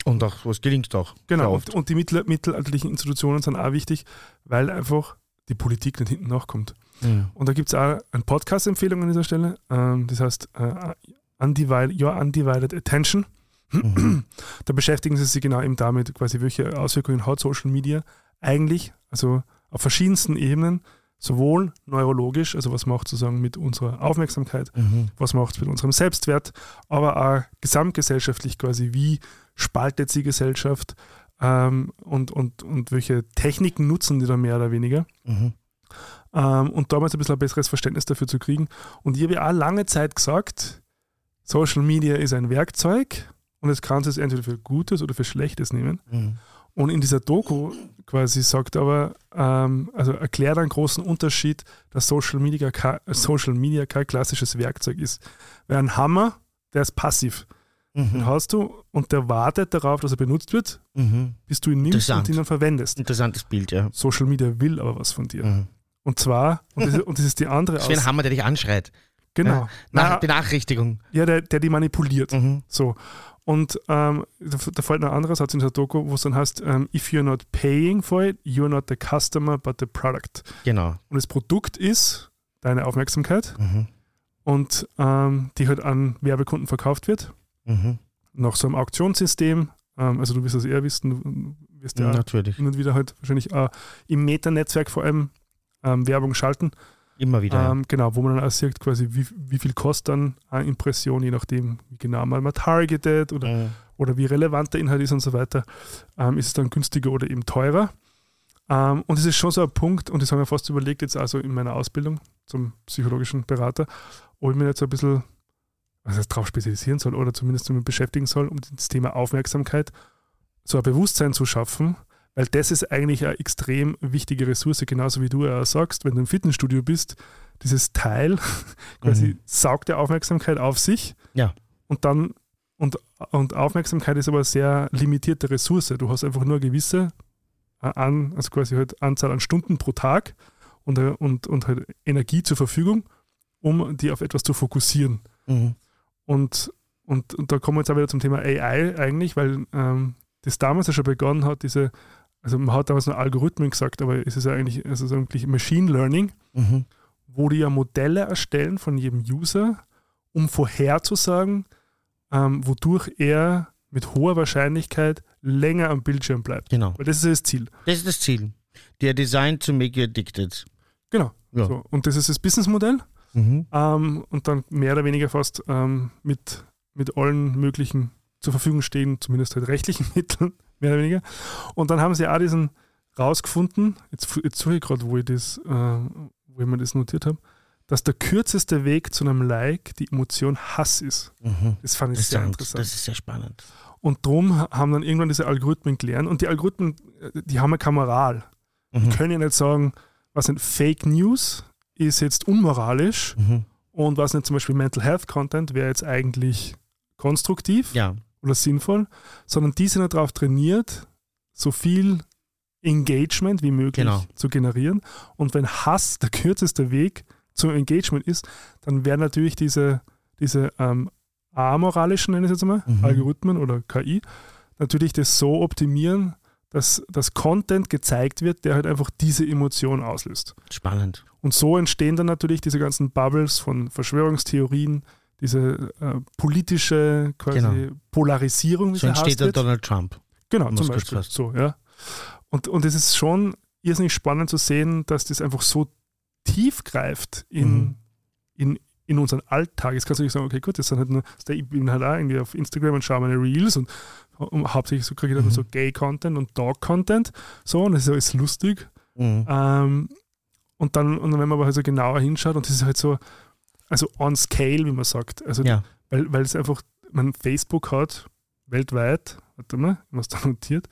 Und auch, was gelingt auch. Genau, und, und die mittel, mittelalterlichen Institutionen sind auch wichtig, weil einfach die Politik nicht hinten nachkommt. Mhm. Und da gibt es auch eine Podcast-Empfehlung an dieser Stelle, ähm, das heißt äh, Undivided, Your Undivided Attention. Mhm. Da beschäftigen sie sich genau eben damit, quasi welche Auswirkungen hat Social Media eigentlich, also auf verschiedensten Ebenen, sowohl neurologisch, also was macht sozusagen mit unserer Aufmerksamkeit, Mhm. was macht es mit unserem Selbstwert, aber auch gesamtgesellschaftlich quasi, wie spaltet sie Gesellschaft ähm, und, und, und welche Techniken nutzen die da mehr oder weniger. Mhm. Ähm, und damals ein bisschen ein besseres Verständnis dafür zu kriegen. Und ich habe ja auch lange Zeit gesagt, Social Media ist ein Werkzeug und es kannst du es entweder für Gutes oder für Schlechtes nehmen. Mhm. Und in dieser Doku quasi sagt aber, ähm, also erklärt einen großen Unterschied, dass Social Media, kein, Social Media kein klassisches Werkzeug ist. Weil ein Hammer, der ist passiv. Den Mhm. hast du und der wartet darauf, dass er benutzt wird, Mhm. bis du ihn nimmst und ihn dann verwendest. Interessantes Bild, ja. Social Media will aber was von dir. Mhm. Und zwar, und das, ist- und das ist die andere Das ist wie ein Aus Hammer, der dich anschreit. Genau. Ja. Nach, Na, Benachrichtigung. ja, der, der die manipuliert. Mhm. So. Und ähm, da, da fällt noch ein anderer Satz in der Doku, wo es dann heißt, ähm, if you're not paying for it, you're not the customer, but the product. Genau. Und das Produkt ist deine Aufmerksamkeit Mhm. und ähm, die halt an Werbekunden verkauft wird, Mhm. nach so einem Auktionssystem. Ähm, also du wirst das eher wissen, du wirst ja Natürlich. hin und wieder halt wahrscheinlich äh, im Meta-Netzwerk vor allem ähm, Werbung schalten. Immer wieder. Ähm, genau, wo man dann auch sieht, quasi, wie, wie viel kostet dann eine Impression, je nachdem, wie genau mal man targetet oder, Mhm. oder wie relevant der Inhalt ist und so weiter, ähm, ist es dann günstiger oder eben teurer. Ähm, und es ist schon so ein Punkt, und das haben wir fast überlegt, jetzt also in meiner Ausbildung zum psychologischen Berater, ob ich mich jetzt so ein bisschen was heißt, darauf spezialisieren soll oder zumindest damit beschäftigen soll, um das Thema Aufmerksamkeit so ein Bewusstsein zu schaffen, weil das ist eigentlich eine extrem wichtige Ressource, genauso wie du ja sagst, wenn du im Fitnessstudio bist, dieses Teil quasi Mhm. saugt der Aufmerksamkeit auf sich Ja. und dann und, und Aufmerksamkeit ist aber eine sehr limitierte Ressource. Du hast einfach nur eine gewisse äh, an, also quasi halt Anzahl an Stunden pro Tag und, äh, und, und halt Energie zur Verfügung, um die auf etwas zu fokussieren. Mhm. Und, und, und da kommen wir jetzt auch wieder zum Thema AI eigentlich, weil ähm, das damals ja schon begonnen hat, diese, also man hat damals nur Algorithmen gesagt, aber es ist ja eigentlich also eigentlich Machine Learning, mhm. wo die ja Modelle erstellen von jedem User, um vorherzusagen, ähm, wodurch er mit hoher Wahrscheinlichkeit länger am Bildschirm bleibt. Genau. Weil das ist das Ziel. Das ist das Ziel. Der Design to make you addicted. Genau. Ja. So. Und das ist das Businessmodell. Mhm. Ähm, und dann mehr oder weniger fast ähm, mit, mit allen möglichen zur Verfügung stehen, zumindest halt rechtlichen Mitteln, mehr oder weniger. Und dann haben sie auch diesen rausgefunden, jetzt, jetzt suche ich gerade, wo ich das, äh, wo ich mir das notiert habe, dass der kürzeste Weg zu einem Like die Emotion Hass ist. Mhm. Das fand ich sehr interessant. Das ist sehr spannend. Und darum haben dann irgendwann diese Algorithmen gelernt. Und die Algorithmen, äh, die haben eine Kameral. Mhm. Die können ja nicht sagen, was sind Fake News ist jetzt unmoralisch mhm. und was nicht zum Beispiel Mental Health Content wäre jetzt eigentlich konstruktiv ja. oder sinnvoll, sondern die sind darauf trainiert, so viel Engagement wie möglich genau. zu generieren. Und wenn Hass der kürzeste Weg zum Engagement ist, dann werden natürlich diese, diese ähm, amoralischen, nenne ich es jetzt mal, mhm. Algorithmen oder KI, natürlich das so optimieren, dass das Content gezeigt wird, der halt einfach diese Emotion auslöst. Spannend. Und so entstehen dann natürlich diese ganzen Bubbles von Verschwörungstheorien, diese äh, politische quasi genau. Polarisierung. Wie so entsteht der Donald Trump. Genau, zum Beispiel. So, ja. Und, und es ist schon irrsinnig spannend zu sehen, dass das einfach so tief greift in, mhm. in, in unseren Alltag. Jetzt kannst du nicht sagen, okay, gut, das sind halt nur, ich bin halt auch irgendwie auf Instagram und schaue meine Reels und, und hauptsächlich so kriege ich dann mhm. so Gay-Content und Dog-Content. So, und das ist alles lustig. Mhm. Ähm, und dann, und dann, wenn man aber halt so genauer hinschaut, und das ist halt so, also on scale, wie man sagt. Also, ja. weil, weil es einfach, man Facebook hat weltweit, warte mal, ich habe es da notiert,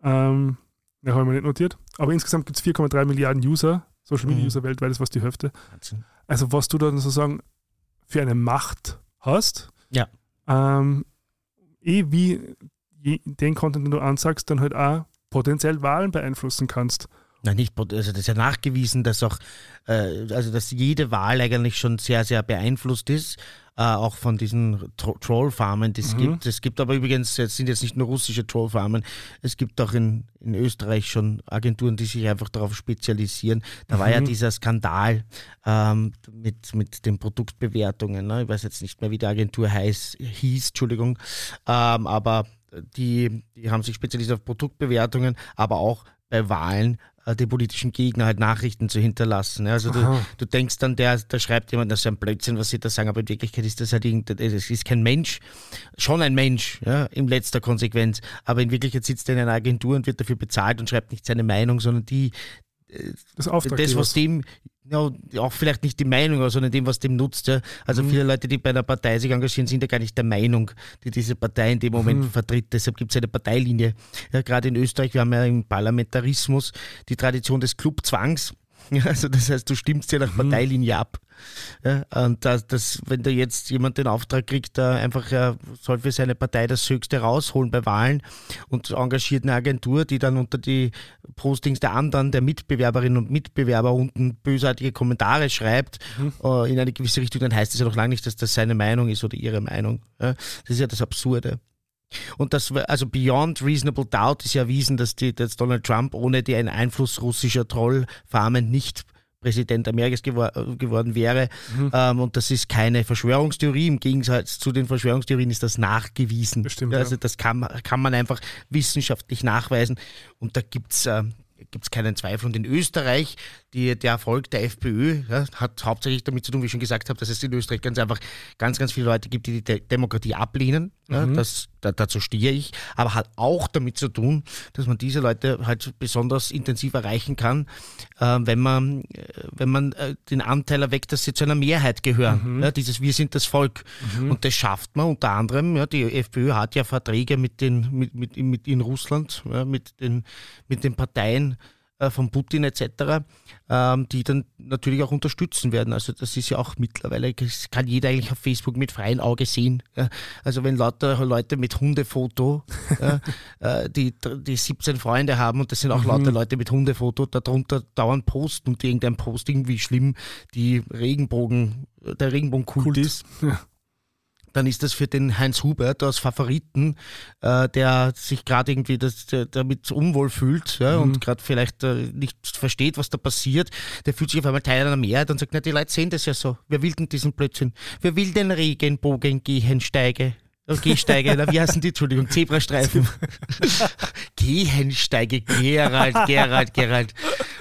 ähm, ja, habe ich mir nicht notiert, aber insgesamt gibt es 4,3 Milliarden User, Social Media mhm. User weltweit, das ist fast die Hälfte. Also, was du dann sozusagen für eine Macht hast, ja. ähm, eh wie den Content, den du ansagst, dann halt auch potenziell Wahlen beeinflussen kannst. Nein, nicht, also das ist ja nachgewiesen, dass auch, äh, also dass jede Wahl eigentlich schon sehr, sehr beeinflusst ist, äh, auch von diesen Tro Trollfarmen, die es mhm. gibt. Es gibt aber übrigens, es sind jetzt nicht nur russische Trollfarmen, es gibt auch in, in Österreich schon Agenturen, die sich einfach darauf spezialisieren. Da mhm. war ja mhm. dieser Skandal ähm, mit, mit den Produktbewertungen. Ne? Ich weiß jetzt nicht mehr, wie die Agentur heiß, hieß, Entschuldigung, ähm, aber die, die haben sich spezialisiert auf Produktbewertungen, aber auch bei Wahlen äh, die politischen Gegner halt Nachrichten zu hinterlassen. Also du, du, denkst dann, der, da schreibt jemand, das ist ein Blödsinn, was sie da sagen, aber in Wirklichkeit ist das halt irgendein, es ist kein Mensch, schon ein Mensch, ja, in letzter Konsequenz, aber in Wirklichkeit sitzt er in einer Agentur und wird dafür bezahlt und schreibt nicht seine Meinung, sondern die, äh, das, das was dem ja, auch vielleicht nicht die Meinung, sondern dem, was dem nutzt. Ja. Also mhm. viele Leute, die bei einer Partei sich engagieren, sind ja gar nicht der Meinung, die diese Partei in dem Moment mhm. vertritt. Deshalb gibt es eine Parteilinie. Ja, gerade in Österreich, wir haben ja im Parlamentarismus die Tradition des Clubzwangs. Also das heißt, du stimmst ja nach mhm. Parteilinie ab. Ja, und das, das, wenn da jetzt jemand den Auftrag kriegt, da einfach er soll für seine Partei das Höchste rausholen bei Wahlen und engagiert eine Agentur, die dann unter die Postings der anderen, der Mitbewerberinnen und Mitbewerber unten bösartige Kommentare schreibt mhm. uh, in eine gewisse Richtung, dann heißt das ja noch lange nicht, dass das seine Meinung ist oder ihre Meinung. Ja, das ist ja das Absurde. Und das, also beyond reasonable doubt ist ja erwiesen, dass, die, dass Donald Trump ohne den Einfluss russischer Trollfarmen nicht Präsident Amerikas gewor geworden wäre. Mhm. Ähm, und das ist keine Verschwörungstheorie. Im Gegensatz zu den Verschwörungstheorien ist das nachgewiesen. Bestimmt, also das kann, kann man einfach wissenschaftlich nachweisen. Und da gibt es äh, gibt es keinen Zweifel. Und in Österreich, die, der Erfolg der FPÖ ja, hat hauptsächlich damit zu tun, wie ich schon gesagt habe, dass es in Österreich ganz einfach ganz, ganz viele Leute gibt, die die De Demokratie ablehnen. Ja, mhm. das, da, dazu stehe ich. Aber hat auch damit zu tun, dass man diese Leute halt besonders intensiv erreichen kann, äh, wenn man, äh, wenn man äh, den Anteil erweckt, dass sie zu einer Mehrheit gehören. Mhm. Ja, dieses Wir sind das Volk. Mhm. Und das schafft man unter anderem. Ja, die FPÖ hat ja Verträge mit den, mit, mit, mit in Russland, ja, mit, den, mit den Parteien von Putin etc., ähm, die dann natürlich auch unterstützen werden. Also das ist ja auch mittlerweile, das kann jeder eigentlich auf Facebook mit freiem Auge sehen. Also wenn lauter Leute mit Hundefoto, äh, die, die 17 Freunde haben und das sind auch mhm. lauter Leute mit Hundefoto, darunter dauernd posten und irgendein Post irgendwie schlimm die Regenbogen, der Regenbogenkult ist. Ja dann ist das für den Heinz Hubert aus Favoriten, äh, der sich gerade irgendwie das, der, damit unwohl fühlt ja, mhm. und gerade vielleicht äh, nicht versteht, was da passiert, der fühlt sich auf einmal Teil einer Mehrheit und sagt, na, die Leute sehen das ja so. Wer will denn diesen Blödsinn? Wer will den Regenbogen gehen, steige? Oh, Gehsteige, wie heißen die? Entschuldigung, Zebrastreifen. Gehensteige, Gerald, Gerald, Gerald.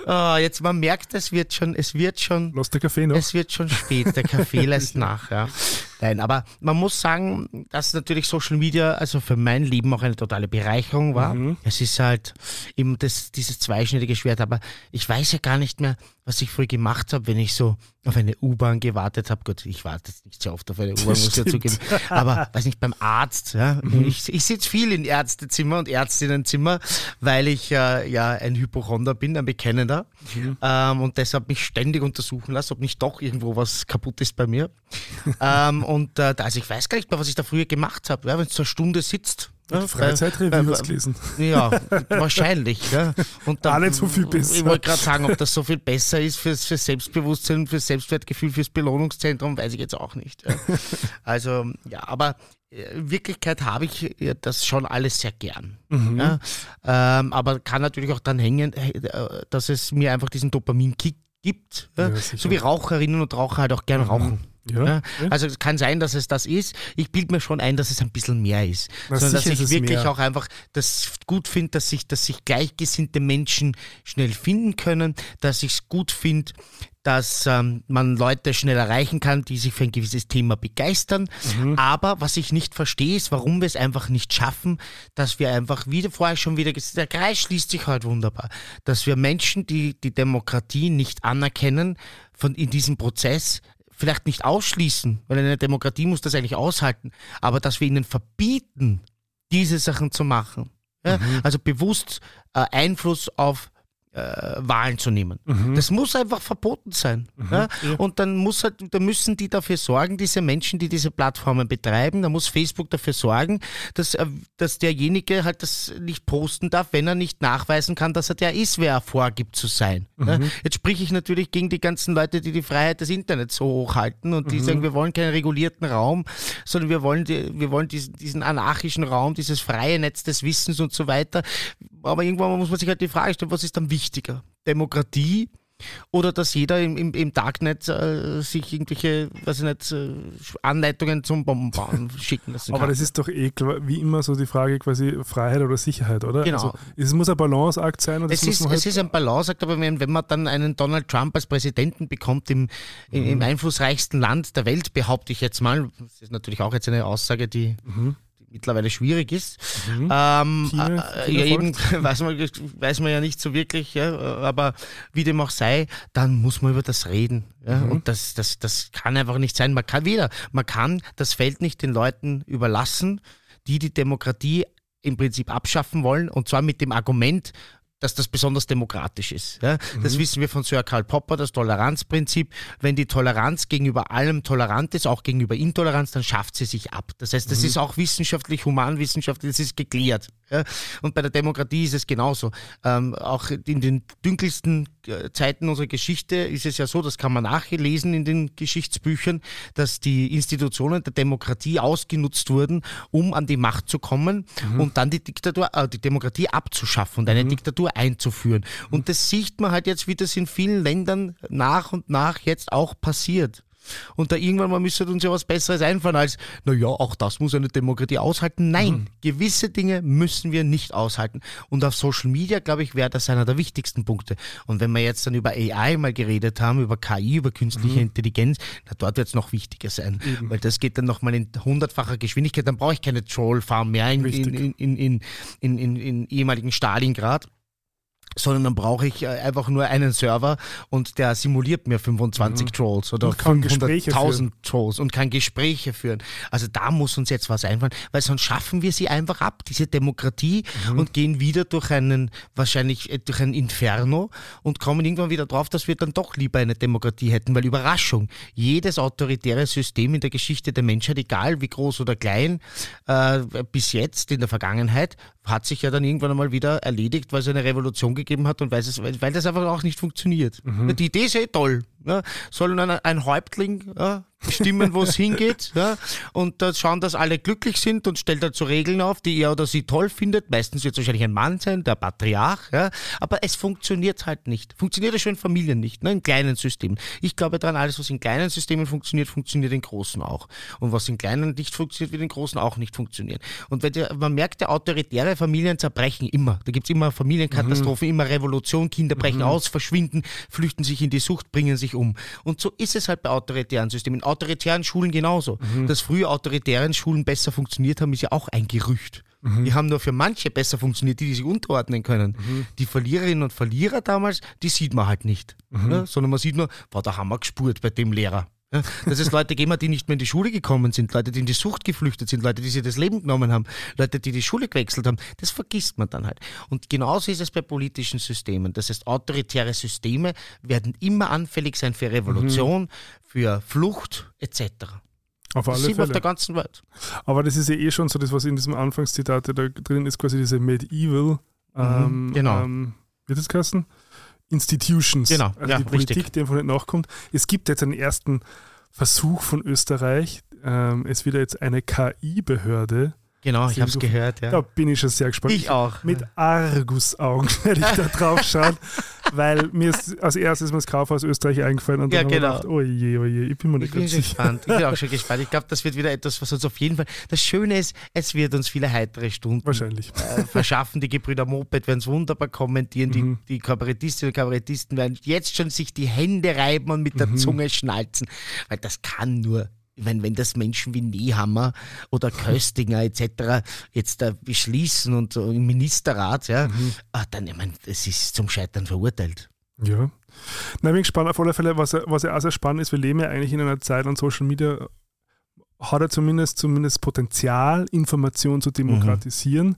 Oh, jetzt man merkt, es wird schon, es wird schon. Lass der Kaffee noch? Es wird schon spät, der Kaffee lässt nach, ja. Nein, aber man muss sagen, dass natürlich Social Media also für mein Leben auch eine totale Bereicherung war. Mhm. Es ist halt eben das, dieses zweischneidige Schwert, aber ich weiß ja gar nicht mehr, was ich früher gemacht habe, wenn ich so auf eine U-Bahn gewartet habe. Gut, ich warte jetzt nicht so oft auf eine U-Bahn, muss ich ja zugeben. Aber weiß nicht, beim Arzt, ja. Mhm. Ich, ich sitze viel in Ärztezimmer und Ärztinnenzimmer, weil ich äh, ja ein Hypochonder bin, ein Bekennender. Mhm. Ähm, und deshalb mich ständig untersuchen lasse, ob nicht doch irgendwo was kaputt ist bei mir. ähm, und äh, also ich weiß gar nicht mehr, was ich da früher gemacht habe. Ja, wenn es so eine Stunde sitzt, ja, Freizeitreviews äh, gelesen. Ja, wahrscheinlich. Ja. Und dann, nicht so viel besser. Ich wollte gerade sagen, ob das so viel besser ist fürs, fürs Selbstbewusstsein, fürs Selbstwertgefühl, fürs Belohnungszentrum, weiß ich jetzt auch nicht. Also, ja, aber äh, in Wirklichkeit habe ich das schon alles sehr gern. Mhm. Ja. Ähm, aber kann natürlich auch dann hängen, äh, dass es mir einfach diesen Dopamin-Kick gibt. Ja, so wie Raucherinnen und Raucher halt auch gern mhm. rauchen. Ja, ja. Also es kann sein, dass es das ist. Ich bilde mir schon ein, dass es ein bisschen mehr ist. Na, Sondern dass ich wirklich mehr. auch einfach das gut finde, dass sich, dass gleichgesinnte Menschen schnell finden können, dass ich es gut finde, dass ähm, man Leute schnell erreichen kann, die sich für ein gewisses Thema begeistern. Mhm. Aber was ich nicht verstehe, ist, warum wir es einfach nicht schaffen, dass wir einfach, wie vorher schon wieder gesagt, der Kreis schließt sich halt wunderbar, dass wir Menschen, die die Demokratie nicht anerkennen, von in diesem Prozess vielleicht nicht ausschließen, weil eine Demokratie muss das eigentlich aushalten, aber dass wir ihnen verbieten, diese Sachen zu machen. Ja? Mhm. Also bewusst äh, Einfluss auf äh, Wahlen zu nehmen. Mhm. Das muss einfach verboten sein. Mhm. Ja? Und dann muss halt, da müssen die dafür sorgen, diese Menschen, die diese Plattformen betreiben, da muss Facebook dafür sorgen, dass, äh, dass derjenige halt das nicht posten darf, wenn er nicht nachweisen kann, dass er der ist, wer er vorgibt zu sein. Mhm. Ja? Jetzt spreche ich natürlich gegen die ganzen Leute, die die Freiheit des Internets so hochhalten und die mhm. sagen, wir wollen keinen regulierten Raum, sondern wir wollen, die, wir wollen diesen, diesen anarchischen Raum, dieses freie Netz des Wissens und so weiter. Aber irgendwann muss man sich halt die Frage stellen, was ist dann wichtig? wichtiger? Demokratie oder dass jeder im, im, im Darknet äh, sich irgendwelche, weiß ich nicht, äh, Anleitungen zum Bombenbauen schicken lassen kann. Aber das ist doch eh wie immer so die Frage quasi Freiheit oder Sicherheit, oder? Genau. Also, es muss ein Balanceakt sein. Und es, ist, halt es ist ein Balanceakt, aber wenn, wenn man dann einen Donald Trump als Präsidenten bekommt im, mhm. im einflussreichsten Land der Welt, behaupte ich jetzt mal, das ist natürlich auch jetzt eine Aussage, die mhm mittlerweile schwierig ist. Mhm. Ähm, China, äh, ja, eben weiß man, weiß man ja nicht so wirklich, ja, aber wie dem auch sei, dann muss man über das reden. Ja, mhm. Und das, das, das kann einfach nicht sein. Man kann wieder, man kann das Feld nicht den Leuten überlassen, die die Demokratie im Prinzip abschaffen wollen und zwar mit dem Argument, dass das besonders demokratisch ist. Ja? Mhm. Das wissen wir von Sir Karl Popper, das Toleranzprinzip. Wenn die Toleranz gegenüber allem tolerant ist, auch gegenüber Intoleranz, dann schafft sie sich ab. Das heißt, das mhm. ist auch wissenschaftlich, humanwissenschaftlich, das ist geklärt. Ja? Und bei der Demokratie ist es genauso. Ähm, auch in den dunkelsten äh, Zeiten unserer Geschichte ist es ja so, das kann man nachlesen in den Geschichtsbüchern, dass die Institutionen der Demokratie ausgenutzt wurden, um an die Macht zu kommen mhm. und dann die Diktatur, äh, die Demokratie abzuschaffen und eine mhm. Diktatur einzuführen. Und das sieht man halt jetzt, wie das in vielen Ländern nach und nach jetzt auch passiert. Und da irgendwann mal müsste uns ja was Besseres einfallen als, naja, auch das muss eine Demokratie aushalten. Nein, mhm. gewisse Dinge müssen wir nicht aushalten. Und auf Social Media, glaube ich, wäre das einer der wichtigsten Punkte. Und wenn wir jetzt dann über AI mal geredet haben, über KI, über künstliche mhm. Intelligenz, na, dort wird es noch wichtiger sein. Eben. Weil das geht dann nochmal in hundertfacher Geschwindigkeit. Dann brauche ich keine Trollfarm mehr in, in, in, in ehemaligen Stalingrad sondern dann brauche ich äh, einfach nur einen Server und der simuliert mir 25 mhm. Trolls oder 500.000 Trolls und kann Gespräche führen. Also da muss uns jetzt was einfallen, weil sonst schaffen wir sie einfach ab, diese Demokratie mhm. und gehen wieder durch einen, wahrscheinlich äh, durch ein Inferno und kommen irgendwann wieder drauf, dass wir dann doch lieber eine Demokratie hätten, weil Überraschung, jedes autoritäre System in der Geschichte der Menschheit, egal wie groß oder klein, äh, bis jetzt in der Vergangenheit, hat sich ja dann irgendwann einmal wieder erledigt, weil es eine Revolution gegeben hat und weil, es, weil das einfach auch nicht funktioniert. Mhm. Die Idee ist eh toll. Ja, soll ein, ein Häuptling ja, bestimmen, wo es hingeht ja, und äh, schauen, dass alle glücklich sind und stellt dazu Regeln auf, die er oder sie toll findet. Meistens wird es wahrscheinlich ein Mann sein, der Patriarch, ja, aber es funktioniert halt nicht. Funktioniert es schon in Familien nicht, ne, in kleinen Systemen. Ich glaube daran, alles, was in kleinen Systemen funktioniert, funktioniert in großen auch. Und was in kleinen nicht funktioniert, wird in großen auch nicht funktionieren. Und wenn der, man merkt, autoritäre Familien zerbrechen immer. Da gibt es immer Familienkatastrophen, mhm. immer Revolution, Kinder brechen mhm. aus, verschwinden, flüchten sich in die Sucht, bringen sich um. Und so ist es halt bei autoritären Systemen autoritären Schulen genauso. Mhm. Dass früher autoritären Schulen besser funktioniert haben, ist ja auch ein Gerücht. Mhm. Die haben nur für manche besser funktioniert, die, die sich unterordnen können. Mhm. Die Verliererinnen und Verlierer damals, die sieht man halt nicht. Mhm. Ne? Sondern man sieht nur, war da haben wir gespurt bei dem Lehrer. Ja, dass es Leute gegeben hat, die nicht mehr in die Schule gekommen sind, Leute, die in die Sucht geflüchtet sind, Leute, die sich das Leben genommen haben, Leute, die die Schule gewechselt haben, das vergisst man dann halt. Und genauso ist es bei politischen Systemen. Das heißt, autoritäre Systeme werden immer anfällig sein für Revolution, mhm. für Flucht etc. Auf alle das Fälle. auf der ganzen Welt. Aber das ist ja eh schon so, das was in diesem Anfangszitat da drin ist, quasi diese Medieval, mhm, ähm, genau. Ähm, wird das heißen? Institutions, genau, also ja, die Politik, richtig. die einfach nicht nachkommt. Es gibt jetzt einen ersten Versuch von Österreich. Ähm, es wird jetzt eine KI-Behörde Genau, ich habe es gehört. Ja. Da bin ich schon sehr gespannt. Ich auch. Mit Argusaugen werde ich da drauf schauen, weil mir ist als erstes mal das Kauf aus Österreich eingefallen und ja, dann genau. habe ich gedacht, oh je, oh je, ich bin mir nicht ich bin ganz sicher. gespannt. Ich bin auch schon gespannt. Ich glaube, das wird wieder etwas, was uns auf jeden Fall. Das Schöne ist, es wird uns viele heitere Stunden Wahrscheinlich. Äh, verschaffen. Die Gebrüder Moped werden es wunderbar kommentieren. Mhm. Die, die Kabarettistinnen und Kabarettisten werden jetzt schon sich die Hände reiben und mit der Mhm. Zunge schnalzen, weil das kann nur. Wenn, wenn das Menschen wie Nehammer oder Köstinger etc. jetzt da beschließen und so im Ministerrat, ja, Mhm. ah, dann, ich meine, das ist zum Scheitern verurteilt. Ja. Na, ich bin gespannt auf alle Fälle, was, was ja auch sehr spannend ist, wir leben ja eigentlich in einer Zeit an Social Media, hat er zumindest, zumindest Potenzial, Information zu demokratisieren.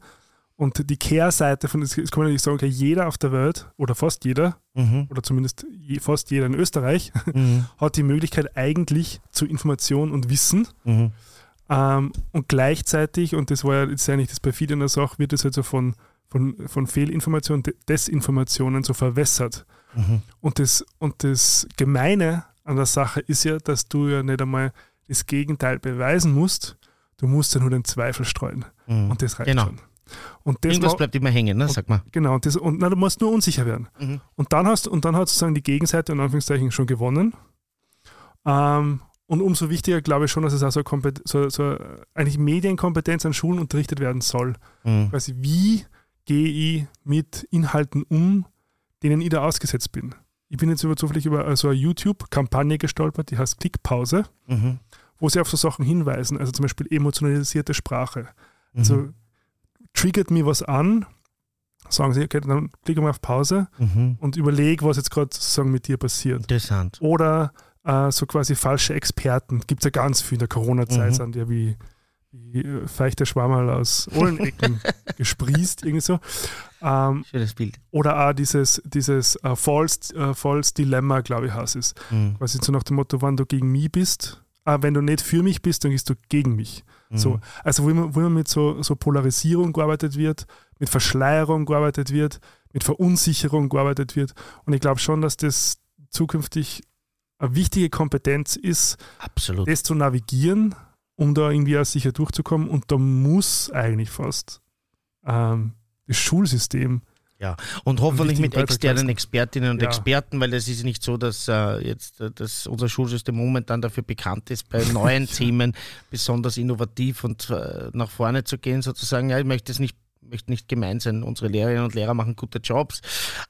Und die Kehrseite von, das kann man natürlich sagen, okay, jeder auf der Welt, oder fast jeder, Mhm. oder zumindest fast jeder in Österreich, Mhm. hat die Möglichkeit eigentlich zu Information und Wissen. Mhm. Ähm, und gleichzeitig, und das war ja jetzt eigentlich das perfide in der Sache, wird es halt so von, von, von Fehlinformationen, De- Desinformationen so verwässert. Mhm. Und das, und das Gemeine an der Sache ist ja, dass du ja nicht einmal das Gegenteil beweisen musst, du musst ja nur den Zweifel streuen. Mhm. Und das reicht Genau. schon. Und das Irgendwas bleibt immer hängen, ne? sag mal. Genau, und, das, und na, du musst nur unsicher werden. Mhm. Und dann hast und dann hat sozusagen die Gegenseite in Anführungszeichen schon gewonnen. Ähm, und umso wichtiger glaube ich schon, dass es auch so, so, so eigentlich Medienkompetenz an Schulen unterrichtet werden soll. Mhm. Quasi, wie gehe ich mit Inhalten um, denen ich da ausgesetzt bin. Ich bin jetzt über zufällig über äh, so eine YouTube-Kampagne gestolpert, die heißt Klickpause, Mhm. wo sie auf so Sachen hinweisen, also zum Beispiel emotionalisierte Sprache. Mhm. Also triggert mir was an, sagen sie, okay, dann klicke mal auf Pause Mhm. und überleg, was jetzt gerade sozusagen mit dir passiert. Interessant. Oder äh, so quasi falsche Experten. Gibt es ja ganz viel in der Corona-Zeit, Mhm. sind ja wie, wie äh, feuchte Schwammerl aus Ohrenecken gesprießt, irgendwie so. Ähm, Schönes Bild. oder auch dieses, dieses äh, False, äh, False Dilemma, glaube ich, heißt es. Mhm. Quasi so nach dem Motto, wenn du gegen mich bist, äh, wenn du nicht für mich bist, dann bist du gegen mich. So, Mhm. also wo immer, wo immer mit so, so Polarisierung gearbeitet wird, mit Verschleierung gearbeitet wird, mit Verunsicherung gearbeitet wird. Und ich glaube schon, dass das zukünftig eine wichtige Kompetenz ist, Absolut. das zu navigieren, um da irgendwie auch sicher durchzukommen. Und da muss eigentlich fast ähm, das Schulsystem Und hoffentlich mit externen. Expertinnen und Ja. Experten, weil es ist nicht so, dass äh, jetzt äh, dass unser Schulsystem momentan dafür bekannt ist, bei neuen Themen besonders innovativ und äh, nach vorne zu gehen, sozusagen. Ja, ich möchte es nicht möchte nicht gemein sein. Unsere Lehrerinnen und Lehrer machen gute Jobs,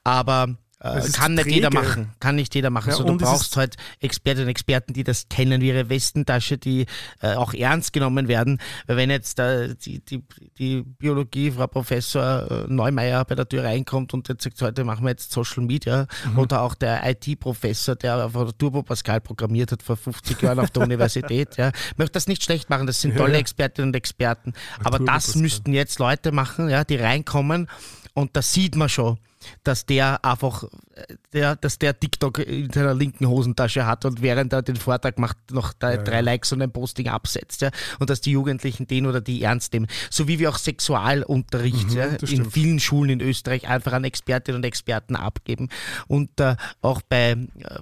aber äh, kann nicht jeder machen. Kann nicht jeder machen. Ja, so, du brauchst halt Expertinnen und Experten, die das kennen wie ihre Westentasche, die äh, auch ernst genommen werden. Weil wenn jetzt äh, die, die, die Biologie, Frau Professor äh, Neumeier bei der Tür reinkommt und jetzt sagt, heute machen wir jetzt Social Media mhm. oder auch der IT-Professor, der auf der Turbo Pascal programmiert hat vor 50 Jahren auf der Universität, ja, möchte das nicht schlecht machen. Das sind tolle Expertinnen und Experten. Aber das müssten jetzt Leute machen, ja, die reinkommen und das sieht man schon dass der einfach, der, dass der TikTok in seiner linken Hosentasche hat und während er den Vortrag macht, noch drei, ja, drei Likes und ein Posting absetzt. Ja? Und dass die Jugendlichen den oder die ernst nehmen. So wie wir auch Sexualunterricht mhm, ja, in vielen Schulen in Österreich einfach an Expertinnen und Experten abgeben. Und äh, auch bei, äh,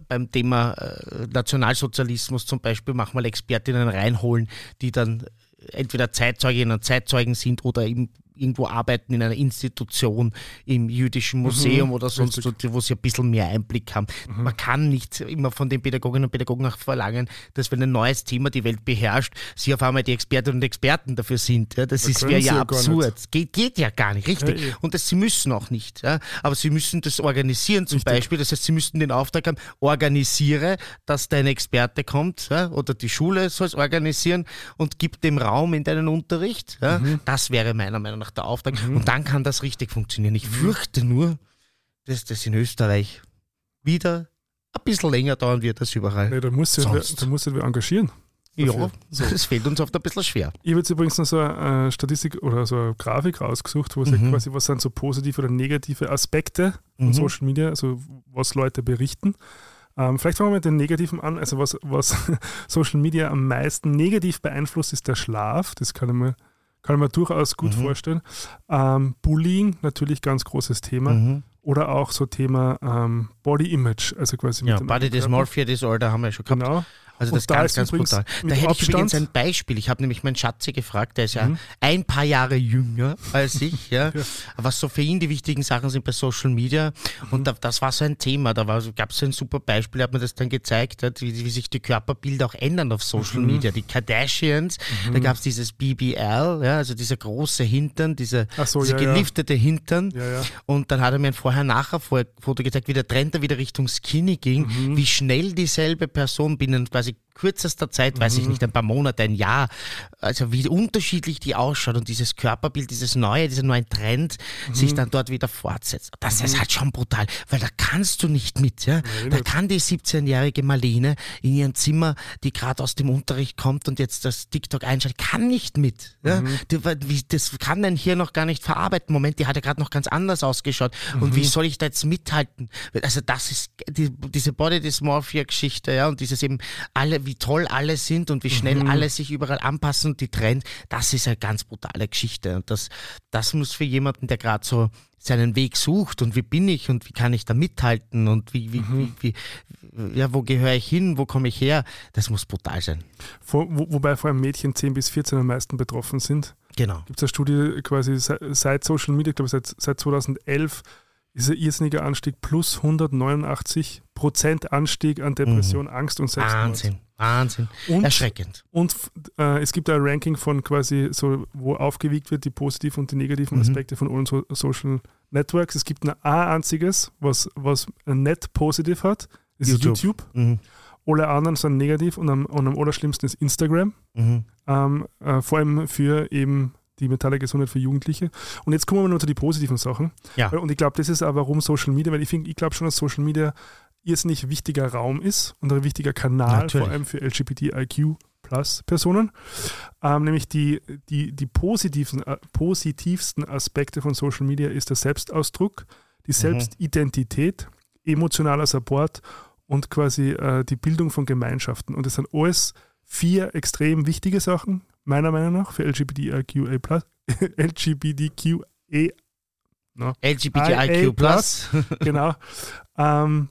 beim Thema äh, Nationalsozialismus zum Beispiel manchmal Expertinnen reinholen, die dann entweder Zeitzeuginnen und Zeitzeugen sind oder eben irgendwo arbeiten in einer Institution, im jüdischen mhm, Museum mhm, oder sonst, richtig. wo sie ein bisschen mehr Einblick haben. Mhm. Man kann nicht immer von den Pädagoginnen und Pädagogen auch verlangen, dass wenn ein neues Thema die Welt beherrscht, sie auf einmal die Expertinnen und Experten dafür sind. Ja, das wäre ja absurd. Geht, geht, ja gar nicht, richtig. Ja, und das, sie müssen auch nicht. Ja. Aber sie müssen das organisieren zum richtig. Beispiel. Das heißt, sie müssten den Auftrag haben, organisiere, dass dein Experte kommt ja, oder die Schule soll es organisieren und gib dem Raum in deinen Unterricht. Ja. Mhm. Das wäre meiner Meinung nach der Auftrag. Mhm. Und dann kann das richtig funktionieren. Ich mhm. fürchte nur, dass das in Österreich wieder ein bisschen länger dauern wird als überall. Nee, da muss sich da muss sich engagieren. Dafür. Ja, so. das fällt uns oft ein bisschen schwer. Ich habe jetzt übrigens noch so eine Statistik oder so eine Grafik rausgesucht, wo mhm. quasi, was sind so positive oder negative Aspekte von mhm. Social Media, also was Leute berichten. Ähm, vielleicht fangen wir mit den Negativen an. Also was, was Social Media am meisten negativ beeinflusst, ist der Schlaf. Das kann ich mir kann man durchaus gut mhm. vorstellen. Ähm, Bullying, natürlich ganz großes Thema. Mhm. Oder auch so Thema ähm, Body Image, also quasi ja, Body Dysmorphia Disorder haben wir schon gehabt. Genau. Also das ist ganz, ganz brutal. Da hätte ich übrigens ein Beispiel. Ich habe nämlich meinen Schatzi gefragt, der ist ja mhm. ein paar Jahre jünger als ich, ja, ja, was so für ihn die wichtigen Sachen sind bei Social Media. Und mhm. da, das war so ein Thema. Da gab es so ein super Beispiel, hat mir das dann gezeigt, wie, wie, sich die Körperbilder auch ändern auf Social mhm. Media. Die Kardashians, da mhm. gab es dieses BBL, ja, also dieser große Hintern, diese, so, diese ja, geliftete Hintern. Und dann hat er mir ein Vorher-Nachher-Foto gezeigt, wie der Trend da wieder Richtung Skinny ging, mhm. wie schnell dieselbe Person binnen quasi a kürzester Zeit, weiß ich mhm. nicht, ein paar Monate, ein Jahr, also wie unterschiedlich die ausschaut und dieses Körperbild, dieses neue, dieser neue Trend mhm. sich dann dort wieder fortsetzt. Das mhm. ist halt schon brutal, weil da kannst du nicht mit. Ja? Da kann die 17-jährige Marlene in ihrem Zimmer, die gerade aus dem Unterricht kommt und jetzt das TikTok einschaltet, kann nicht mit. Ja? Mhm. Das kann denn hier noch gar nicht verarbeiten. Moment, die hat ja gerade noch ganz anders ausgeschaut. Und wie mhm. soll ich da jetzt mithalten? Also das ist die, diese Body Dysmorphia-Geschichte, ja, und dieses eben alle, wie toll alle sind und wie schnell mhm. alle sich überall anpassen und die Trends, das ist eine ganz brutale Geschichte. Und das, das muss für jemanden, der gerade so seinen Weg sucht und wie bin ich und wie kann ich da mithalten und wie, wie, mhm. wie, wie, ja, wo gehöre ich hin, wo komme ich her, das muss brutal sein. Vor, wo, wobei vor allem Mädchen 10 bis 14 am meisten betroffen sind. Genau. Gibt es eine Studie quasi seit Social Media, ich glaube seit, seit 2011 ist ein irrsinniger Anstieg, plus 189 Prozent Anstieg an Depression, mhm. Angst und Selbstmord. Wahnsinn. Wahnsinn. Und, Erschreckend. Und äh, es gibt ein Ranking von quasi so, wo aufgewiegt wird, die positiven und die negativen mhm. Aspekte von allen so Social Networks. Es gibt ein einziges, was, was ein Net positiv hat, ist YouTube. YouTube. Mhm. Alle anderen sind negativ und am, und am allerschlimmsten ist Instagram. Mhm. Ähm, äh, vor allem für eben die mentale Gesundheit für Jugendliche. Und jetzt kommen wir nur zu den positiven Sachen. Ja. Und ich glaube, das ist aber warum Social Media, weil ich, ich glaube schon, dass Social Media irrsinnig wichtiger Raum ist und ein wichtiger Kanal, Natürlich. vor allem für LGBTIQ Personen, ähm, nämlich die, die, die positiven, äh, positivsten Aspekte von Social Media ist der Selbstausdruck, die mhm. Selbstidentität, emotionaler Support und quasi äh, die Bildung von Gemeinschaften. Und das sind alles vier extrem wichtige Sachen, meiner Meinung nach, für LGBTIQA+, LGBTQA no, LGBTIQ+, genau, ähm,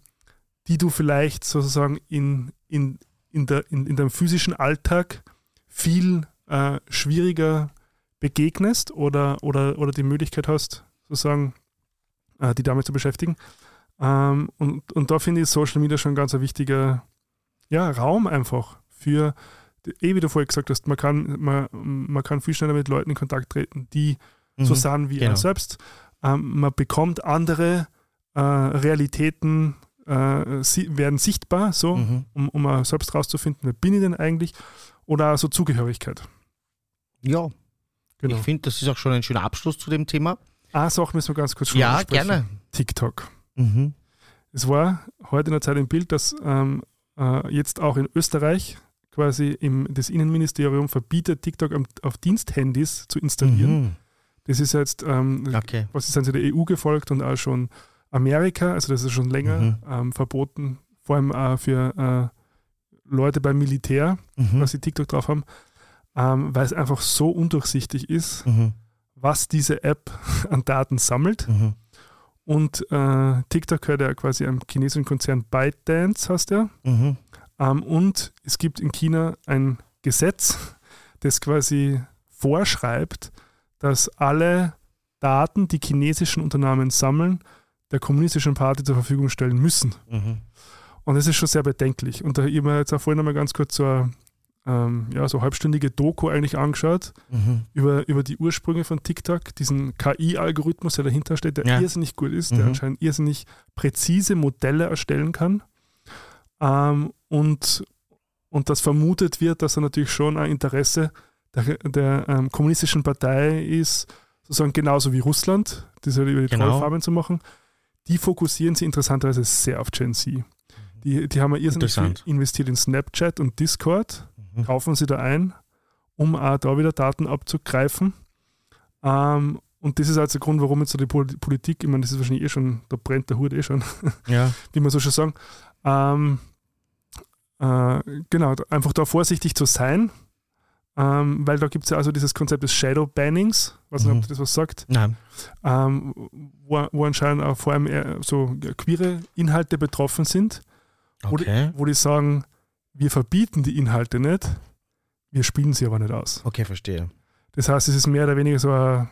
die du vielleicht sozusagen in, in, in, der, in, in deinem physischen Alltag viel äh, schwieriger begegnest oder, oder, oder die Möglichkeit hast, sozusagen, äh, die damit zu beschäftigen. Ähm, und, und da finde ich Social Media schon ganz ein wichtiger ja, Raum einfach für, eh wie du vorher gesagt hast, man kann, man, man kann viel schneller mit Leuten in Kontakt treten, die mhm, so sind wie genau. er selbst. Ähm, man bekommt andere äh, Realitäten äh, werden sichtbar, so, Mhm. um, um auch selbst rauszufinden, wer bin ich denn eigentlich? Oder auch so Zugehörigkeit. Ja, Genau. ich finde, das ist auch schon ein schöner Abschluss zu dem Thema. Eine Sache müssen wir ganz kurz schon Ja, ansprechen. gerne. TikTok. Mhm. Es war heute in der Zeit im Bild, dass ähm, äh, jetzt auch in Österreich quasi im, das Innenministerium verbietet, TikTok auf Diensthandys zu installieren. Mhm. Das ist jetzt, ähm, Okay. was ist dann so der EU gefolgt und auch schon Amerika, also das ist schon länger Mhm. ähm, verboten, vor allem äh, für äh, Leute beim Militär, Mhm. dass sie TikTok drauf haben, ähm, weil es einfach so undurchsichtig ist, Mhm. was diese App an Daten sammelt. Mhm. Und äh, TikTok gehört ja quasi einem chinesischen Konzern ByteDance, heißt der. Ähm, und es gibt in China ein Gesetz, das quasi vorschreibt, dass alle Daten, die chinesischen Unternehmen sammeln, der kommunistischen Party zur Verfügung stellen müssen. Mhm. Und das ist schon sehr bedenklich. Und da habe ich mir jetzt auch vorhin einmal ganz kurz so eine ähm, ja, so halbstündige Doku eigentlich angeschaut Mhm. über, über die Ursprünge von TikTok, diesen KI-Algorithmus, der dahinter steht, der Ja. irrsinnig gut ist, der Mhm. anscheinend irrsinnig präzise Modelle erstellen kann. Ähm, und, und das vermutet wird, dass er natürlich schon ein Interesse der, der ähm, kommunistischen Partei ist, sozusagen genauso wie Russland, das halt über die Genau. Trollfarmen zu machen. Die fokussieren sich interessanterweise sehr auf Gen Z. Die, die haben ja irrsinnig viel investiert in Snapchat und Discord Mhm. kaufen sie da ein, um auch da wieder Daten abzugreifen. Ähm, und das ist also der Grund, warum jetzt so die Pol- Politik, ich meine, das ist wahrscheinlich eh schon, da brennt der Hut eh schon, Ja. wie man so schon sagen. Ähm, äh, genau, da- einfach da vorsichtig zu sein, ähm, weil da gibt es ja also dieses Konzept des Shadow Bannings, nicht, Mhm. ob das was sagt, Nein. ähm, wo, wo anscheinend auch vor allem so queere Inhalte betroffen sind wo, Okay. die, wo die sagen, wir verbieten die Inhalte nicht, wir spielen sie aber nicht aus. Okay, verstehe. Das heißt, es ist mehr oder weniger so eine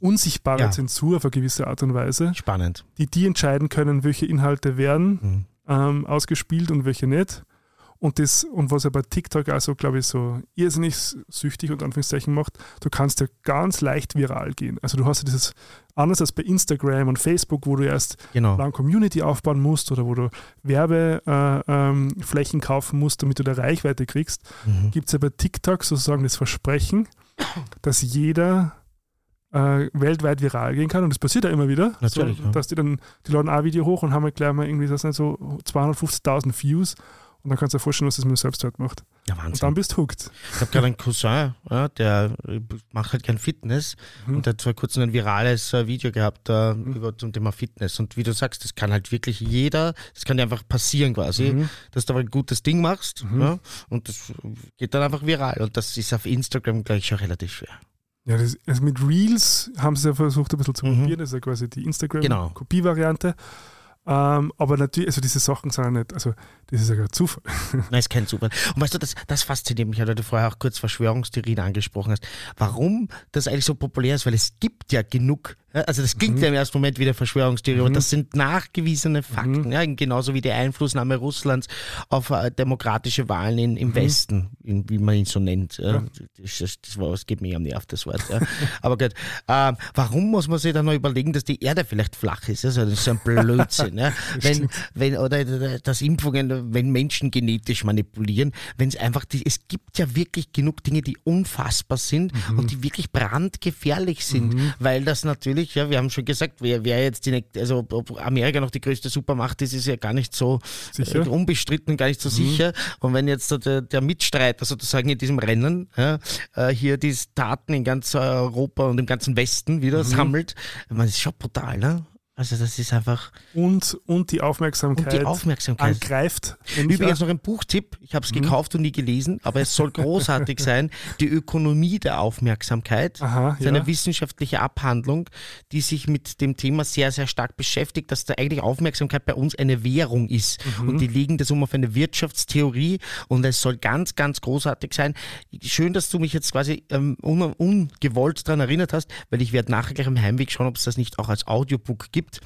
unsichtbare Ja. Zensur auf eine gewisse Art und Weise, Spannend. die die entscheiden können, welche Inhalte werden Mhm. ähm, ausgespielt und welche nicht. Und, das, und was ja bei TikTok auch so, glaube ich, so irrsinnig süchtig und Anführungszeichen macht, du kannst ja ganz leicht viral gehen. Also du hast ja dieses, anders als bei Instagram und Facebook, wo du erst Genau. eine Community aufbauen musst oder wo du Werbeflächen äh, ähm, kaufen musst, damit du da Reichweite kriegst, Mhm. gibt es ja bei TikTok sozusagen das Versprechen, dass jeder äh, weltweit viral gehen kann. Und das passiert ja immer wieder. Natürlich, So, ja. Dass die dann, die laden ein Video hoch und haben halt gleich mal irgendwie, das sind so 250.000 Views. Und dann kannst du dir vorstellen, was das mit dem Selbstwert macht. Ja, Und Wahnsinn. dann bist du hooked. Ich habe gerade einen Cousin, ja, der äh, macht halt kein Fitness Mhm. und der hat vor kurzem ein virales äh, Video gehabt äh, Mhm. über zum Thema Fitness. Und wie du sagst, das kann halt wirklich jeder, das kann dir einfach passieren quasi, Mhm. dass du aber ein gutes Ding machst Mhm. ja, und das geht dann einfach viral. Und das ist auf Instagram gleich schon relativ schwer. Ja, das, also mit Reels haben sie ja versucht, ein bisschen zu Mhm. kopieren. Das ist ja quasi die Genau. Ähm, aber natürlich, also diese Sachen sind ja nicht, also das ist ja gar Zufall. Nein, ist kein Zufall. Und weißt du, das, das fasziniert mich, weil du vorher auch kurz Verschwörungstheorien angesprochen hast. Warum das eigentlich so populär ist, weil es gibt ja genug, also das klingt Mhm. ja im ersten Moment wie eine Verschwörungstheorie, Mhm. aber das sind nachgewiesene Fakten, Mhm. ja, genauso wie die Einflussnahme Russlands auf äh, demokratische Wahlen in, im Mhm. Westen, in, wie man ihn so nennt. Ja. Das, das, das, war, das geht mir am Nerv, das Wort. Ja. aber gut, ähm, warum muss man sich dann noch überlegen, dass die Erde vielleicht flach ist? Also das ist so ein Blödsinn. ja. wenn, wenn, oder dass Impfungen, wenn Menschen genetisch manipulieren, wenn es einfach, die, es gibt ja wirklich genug Dinge, die unfassbar sind und die wirklich brandgefährlich sind, weil das natürlich, ja, wir haben schon gesagt, wer, wer jetzt die, also ob Amerika noch die größte Supermacht ist, ist ja gar nicht so Sicher. äh, unbestritten, gar nicht so sicher. Und wenn jetzt der, der Mitstreiter sozusagen in diesem Rennen ja, äh, hier die Daten in ganz Europa und im ganzen Westen wieder sammelt, man, das ist schon brutal, ne? Also das ist einfach Und, und die und Aufmerksamkeit die Aufmerksamkeit. angreift. Übrigens noch ein Buchtipp, ich habe es gekauft und nie gelesen, aber es soll großartig sein. Die Ökonomie der Aufmerksamkeit. Aha, Das ist eine ja. wissenschaftliche Abhandlung, die sich mit dem Thema sehr, sehr stark beschäftigt, dass da eigentlich Aufmerksamkeit bei uns eine Währung ist. Mhm. Und die legen das um auf eine Wirtschaftstheorie und es soll ganz, ganz großartig sein. Schön, dass du mich jetzt quasi ähm, un ungewollt daran erinnert hast, weil ich werde nachher gleich im Heimweg schauen, ob es das nicht auch als Audiobook gibt. Gibt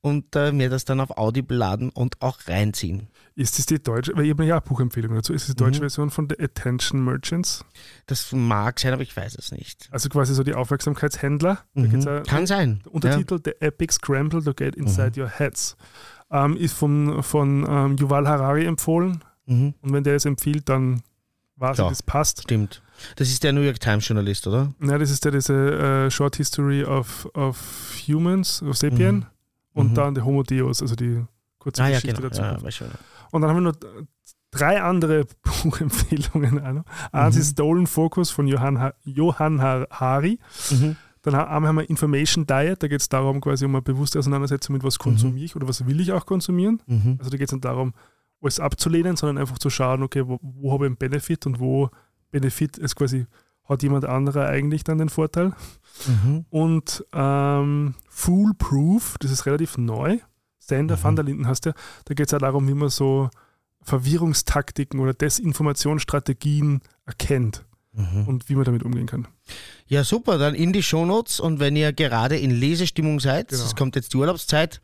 und äh, mir das dann auf Audible laden und auch reinziehen. Ist das die deutsche, weil ich habe ja auch Buchempfehlungen dazu, ist das die deutsche Mhm. Version von The Attention Merchants? Das mag sein, aber ich weiß es nicht. Also quasi so die Aufmerksamkeitshändler. Mhm. Kann sein. Der Untertitel The Epic Scramble to Get Inside Your Heads. Ähm, ist von, von ähm, Yuval Harari empfohlen. Ja. Mhm. Und wenn der es empfiehlt, dann weiß Ja. ich, das passt. Stimmt. Das ist der New York Times Journalist, oder? Ja, das ist ja diese äh, Short History of, of Humans, of Sapien. Mhm. Und Mhm. dann der Homo Deus, also die kurze Ah ja, Geschichte genau. dazu. Ja. Und dann haben wir noch drei andere Buchempfehlungen. Eins Mhm. ist Stolen Focus von Johann, ha Johann Har- Hari. Mhm. Dann ha- haben wir Information Diet, da geht es darum, quasi um eine bewusste Auseinandersetzung mit, was konsumiere ich oder was will ich auch konsumieren. Mhm. Also da geht es nicht darum, alles abzulehnen, sondern einfach zu schauen, okay, wo, wo habe ich einen Benefit und wo Benefit ist quasi, hat jemand anderer eigentlich dann den Vorteil. Mhm. Und ähm, Foolproof, das ist relativ neu. Sander Mhm. van der Linden hast du. Da geht es auch darum, wie man so Verwirrungstaktiken oder Desinformationsstrategien erkennt Mhm. und wie man damit umgehen kann. Ja, super. Dann in die Shownotes und wenn ihr gerade in Lesestimmung seid, Genau. es kommt jetzt die Urlaubszeit,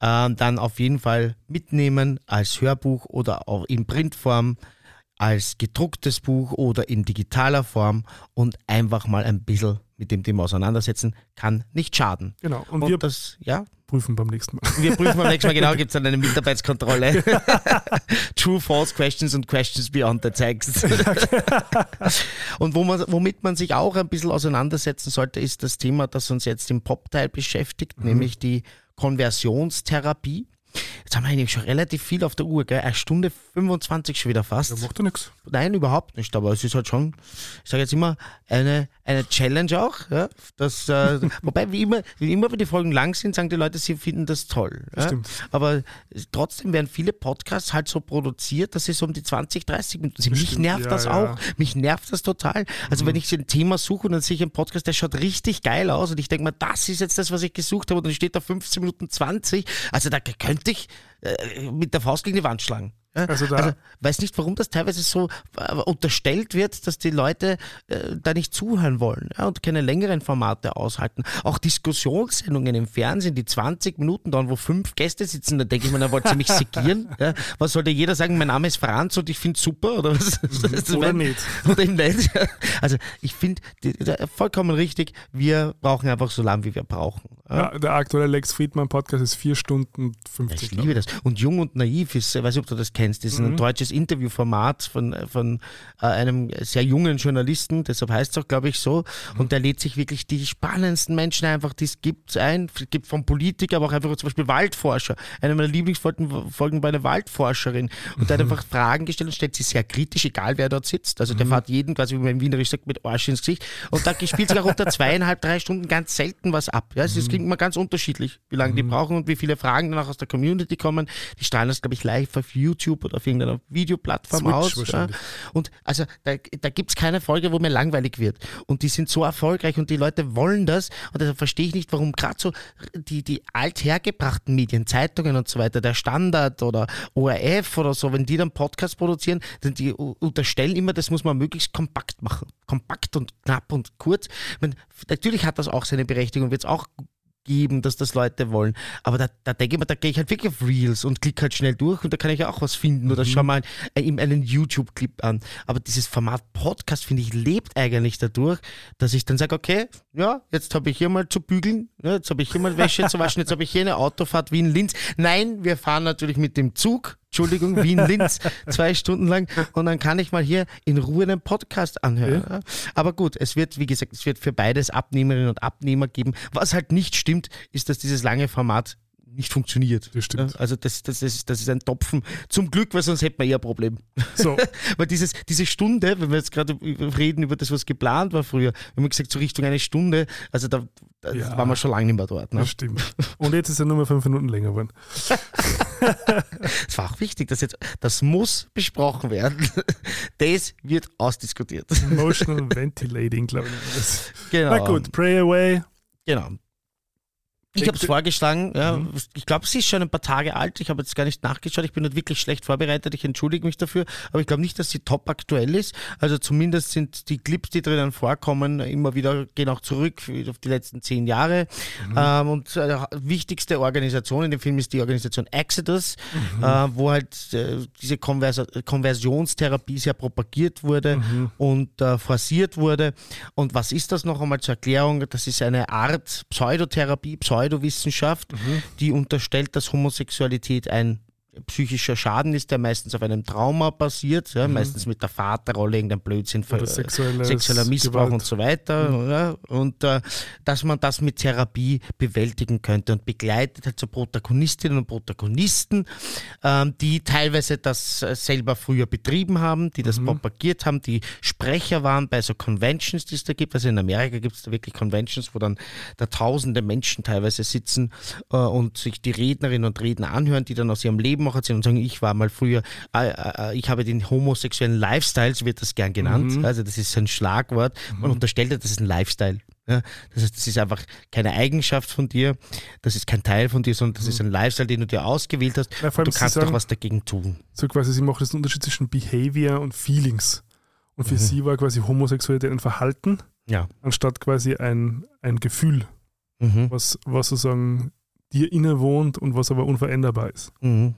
äh, dann auf jeden Fall mitnehmen als Hörbuch oder auch in Printform, als gedrucktes Buch oder in digitaler Form und einfach mal ein bisschen mit dem Thema auseinandersetzen, kann nicht schaden. Genau. Und, Und wir das, ja, prüfen beim nächsten Mal. wir prüfen beim nächsten Mal genau, gibt es dann eine Mitarbeitskontrolle. True, false questions und questions beyond the text. und wo man, womit man sich auch ein bisschen auseinandersetzen sollte, ist das Thema, das uns jetzt im Pop-Teil beschäftigt, nämlich die Konversionstherapie. Jetzt haben wir eigentlich schon relativ viel auf der Uhr, gell? Eine Stunde 25 schon wieder fast. Ja, macht doch nichts. Nein, überhaupt nicht. Aber es ist halt schon, ich sage jetzt immer, eine, eine Challenge auch. Ja? Das, äh, wobei, wie immer, wie immer, wenn die Folgen lang sind, sagen die Leute, sie finden das toll. Das ja? stimmt. Aber trotzdem werden viele Podcasts halt so produziert, dass sie so um die 20, 30 Minuten sind. Mich nervt ja, das auch. Mich nervt das total. Also wenn ich ein Thema suche und dann sehe ich einen Podcast, der schaut richtig geil aus und ich denke mir, das ist jetzt das, was ich gesucht habe und dann steht da 15 Minuten 20. Also da könnte ich äh, mit der Faust gegen die Wand schlagen. Ja? Also da- also weiß nicht, warum das teilweise so äh, unterstellt wird, dass die Leute äh, da nicht zuhören wollen ja, und keine längeren Formate aushalten. Auch Diskussionssendungen im Fernsehen, die 20 Minuten dauern, wo fünf Gäste sitzen, da denke ich mir, da wollt ihr mich segieren? Ja? Was sollte jeder sagen, mein Name ist Franz und ich finde super? Oder was? Oder mein- nicht. Oder eben nicht. Also ich finde vollkommen richtig, wir brauchen einfach so lange, wie wir brauchen. Ja? Ja, der aktuelle Lex Friedman Podcast ist 4 Stunden 50. Ich liebe das. Und Jung und Naiv ist, ich weiß nicht, ob du das kennst, das ist ein Mhm. deutsches Interviewformat von, von äh, einem sehr jungen Journalisten, deshalb heißt es auch, glaube ich, so. Mhm. Und der lädt sich wirklich die spannendsten Menschen einfach, die es gibt, ein. Es gibt von Politikern, aber auch einfach zum Beispiel Waldforscher. Eine meiner Lieblingsfolgen Folgen bei einer Waldforscherin. Und der Mhm. hat einfach Fragen gestellt und stellt sie sehr kritisch, egal wer dort sitzt. Also der Mhm. fährt jeden, quasi wie man im Wienerisch sagt, mit Arsch ins Gesicht. Und da spielt sich auch unter zweieinhalb, drei Stunden ganz selten was ab. Ja, es Mhm. klingt immer ganz unterschiedlich, wie lange die brauchen und wie viele Fragen dann auch aus der Community kommen. Die strahlen das, glaube ich, live auf YouTube oder auf irgendeiner Videoplattform Switch aus. Ja. Und also da, da gibt es keine Folge, wo mir langweilig wird. Und die sind so erfolgreich und die Leute wollen das. Und deshalb verstehe ich nicht, warum gerade so die, die althergebrachten Medien, Zeitungen und so weiter, der Standard oder ORF oder so, wenn die dann Podcasts produzieren, dann die unterstellen immer, das muss man möglichst kompakt machen. Kompakt und knapp und kurz. Meine, natürlich hat das auch seine Berechtigung, wird es auch geben, dass das Leute wollen. Aber da, da denke ich mir, da gehe ich halt wirklich auf Reels und klicke halt schnell durch und da kann ich ja auch was finden oder schau mal äh, ihm einen YouTube-Clip an. Aber dieses Format Podcast, finde ich, lebt eigentlich dadurch, dass ich dann sage, okay, ja, jetzt habe ich hier mal zu bügeln, ja, jetzt habe ich hier mal Wäsche zu waschen, jetzt habe ich hier eine Autofahrt Wien-Linz. Nein, wir fahren natürlich mit dem Zug. Entschuldigung, Wien-Linz, zwei Stunden lang. Und dann kann ich mal hier in Ruhe einen Podcast anhören. Ja. Aber gut, es wird, wie gesagt, es wird für beides Abnehmerinnen und Abnehmer geben. Was halt nicht stimmt, ist, dass dieses lange Format nicht funktioniert. Das stimmt. Also das, das, ist, das ist ein Topfen. Zum Glück, weil sonst hätten wir eher ein Problem. So, Weil dieses, diese Stunde, wenn wir jetzt gerade reden über das, was geplant war früher, wir haben gesagt, so Richtung eine Stunde, also da, da Ja. waren wir schon lange nicht mehr dort. Ne? das stimmt. Und jetzt ist er nur mal 5 Minuten länger geworden. Das war auch wichtig, dass jetzt, das muss besprochen werden. Das wird ausdiskutiert. Emotional Ventilating, glaube ich. Genau. Na gut, Pray Away. Genau. Ich habe es vorgeschlagen, ja, mhm. ich glaube, sie ist schon ein paar Tage alt. Ich habe jetzt gar nicht nachgeschaut. Ich bin nicht wirklich schlecht vorbereitet. Ich entschuldige mich dafür. Aber ich glaube nicht, dass sie top aktuell ist. Also zumindest sind die Clips, die drinnen vorkommen, immer wieder gehen auch zurück auf die letzten zehn Jahre. Mhm. Ähm, und äh, wichtigste Organisation in dem Film ist die Organisation Exodus, mhm. äh, wo halt äh, diese Konvers Konversionstherapie sehr propagiert wurde mhm. und äh, forciert wurde. Und was ist das noch einmal zur Erklärung? Das ist eine Art Pseudotherapie, Pseudowissenschaft, mhm. die unterstellt, dass Homosexualität ein psychischer Schaden ist, der meistens auf einem Trauma basiert, ja, mhm. meistens mit der Vaterrolle, irgendein Blödsinn, sexueller Missbrauch Gewalt. und so weiter. Mhm. Ja, und äh, dass man das mit Therapie bewältigen könnte und begleitet halt so Protagonistinnen und Protagonisten, ähm, die teilweise das äh, selber früher betrieben haben, die das mhm. propagiert haben, die Sprecher waren bei so Conventions, die es da gibt. Also in Amerika gibt es da wirklich Conventions, wo dann da tausende Menschen teilweise sitzen äh, und sich die Rednerinnen und Redner anhören, die dann aus ihrem Leben auch erzählen und sagen, ich war mal früher, äh, äh, ich habe den homosexuellen Lifestyle, so wird das gern genannt. Mhm. Also das ist ein Schlagwort. Man mhm. unterstellt ja, das ist ein Lifestyle. Ja, das heißt, das ist einfach keine Eigenschaft von dir, das ist kein Teil von dir, sondern das mhm. ist ein Lifestyle, den du dir ausgewählt hast. Ja, du kannst sagen, doch was dagegen tun. So quasi, sie macht das Unterschied zwischen Behavior und Feelings. Und für mhm. sie war quasi Homosexualität ein Verhalten, ja. anstatt quasi ein, ein Gefühl, mhm. was, was sozusagen dir innewohnt und was aber unveränderbar ist. Mhm.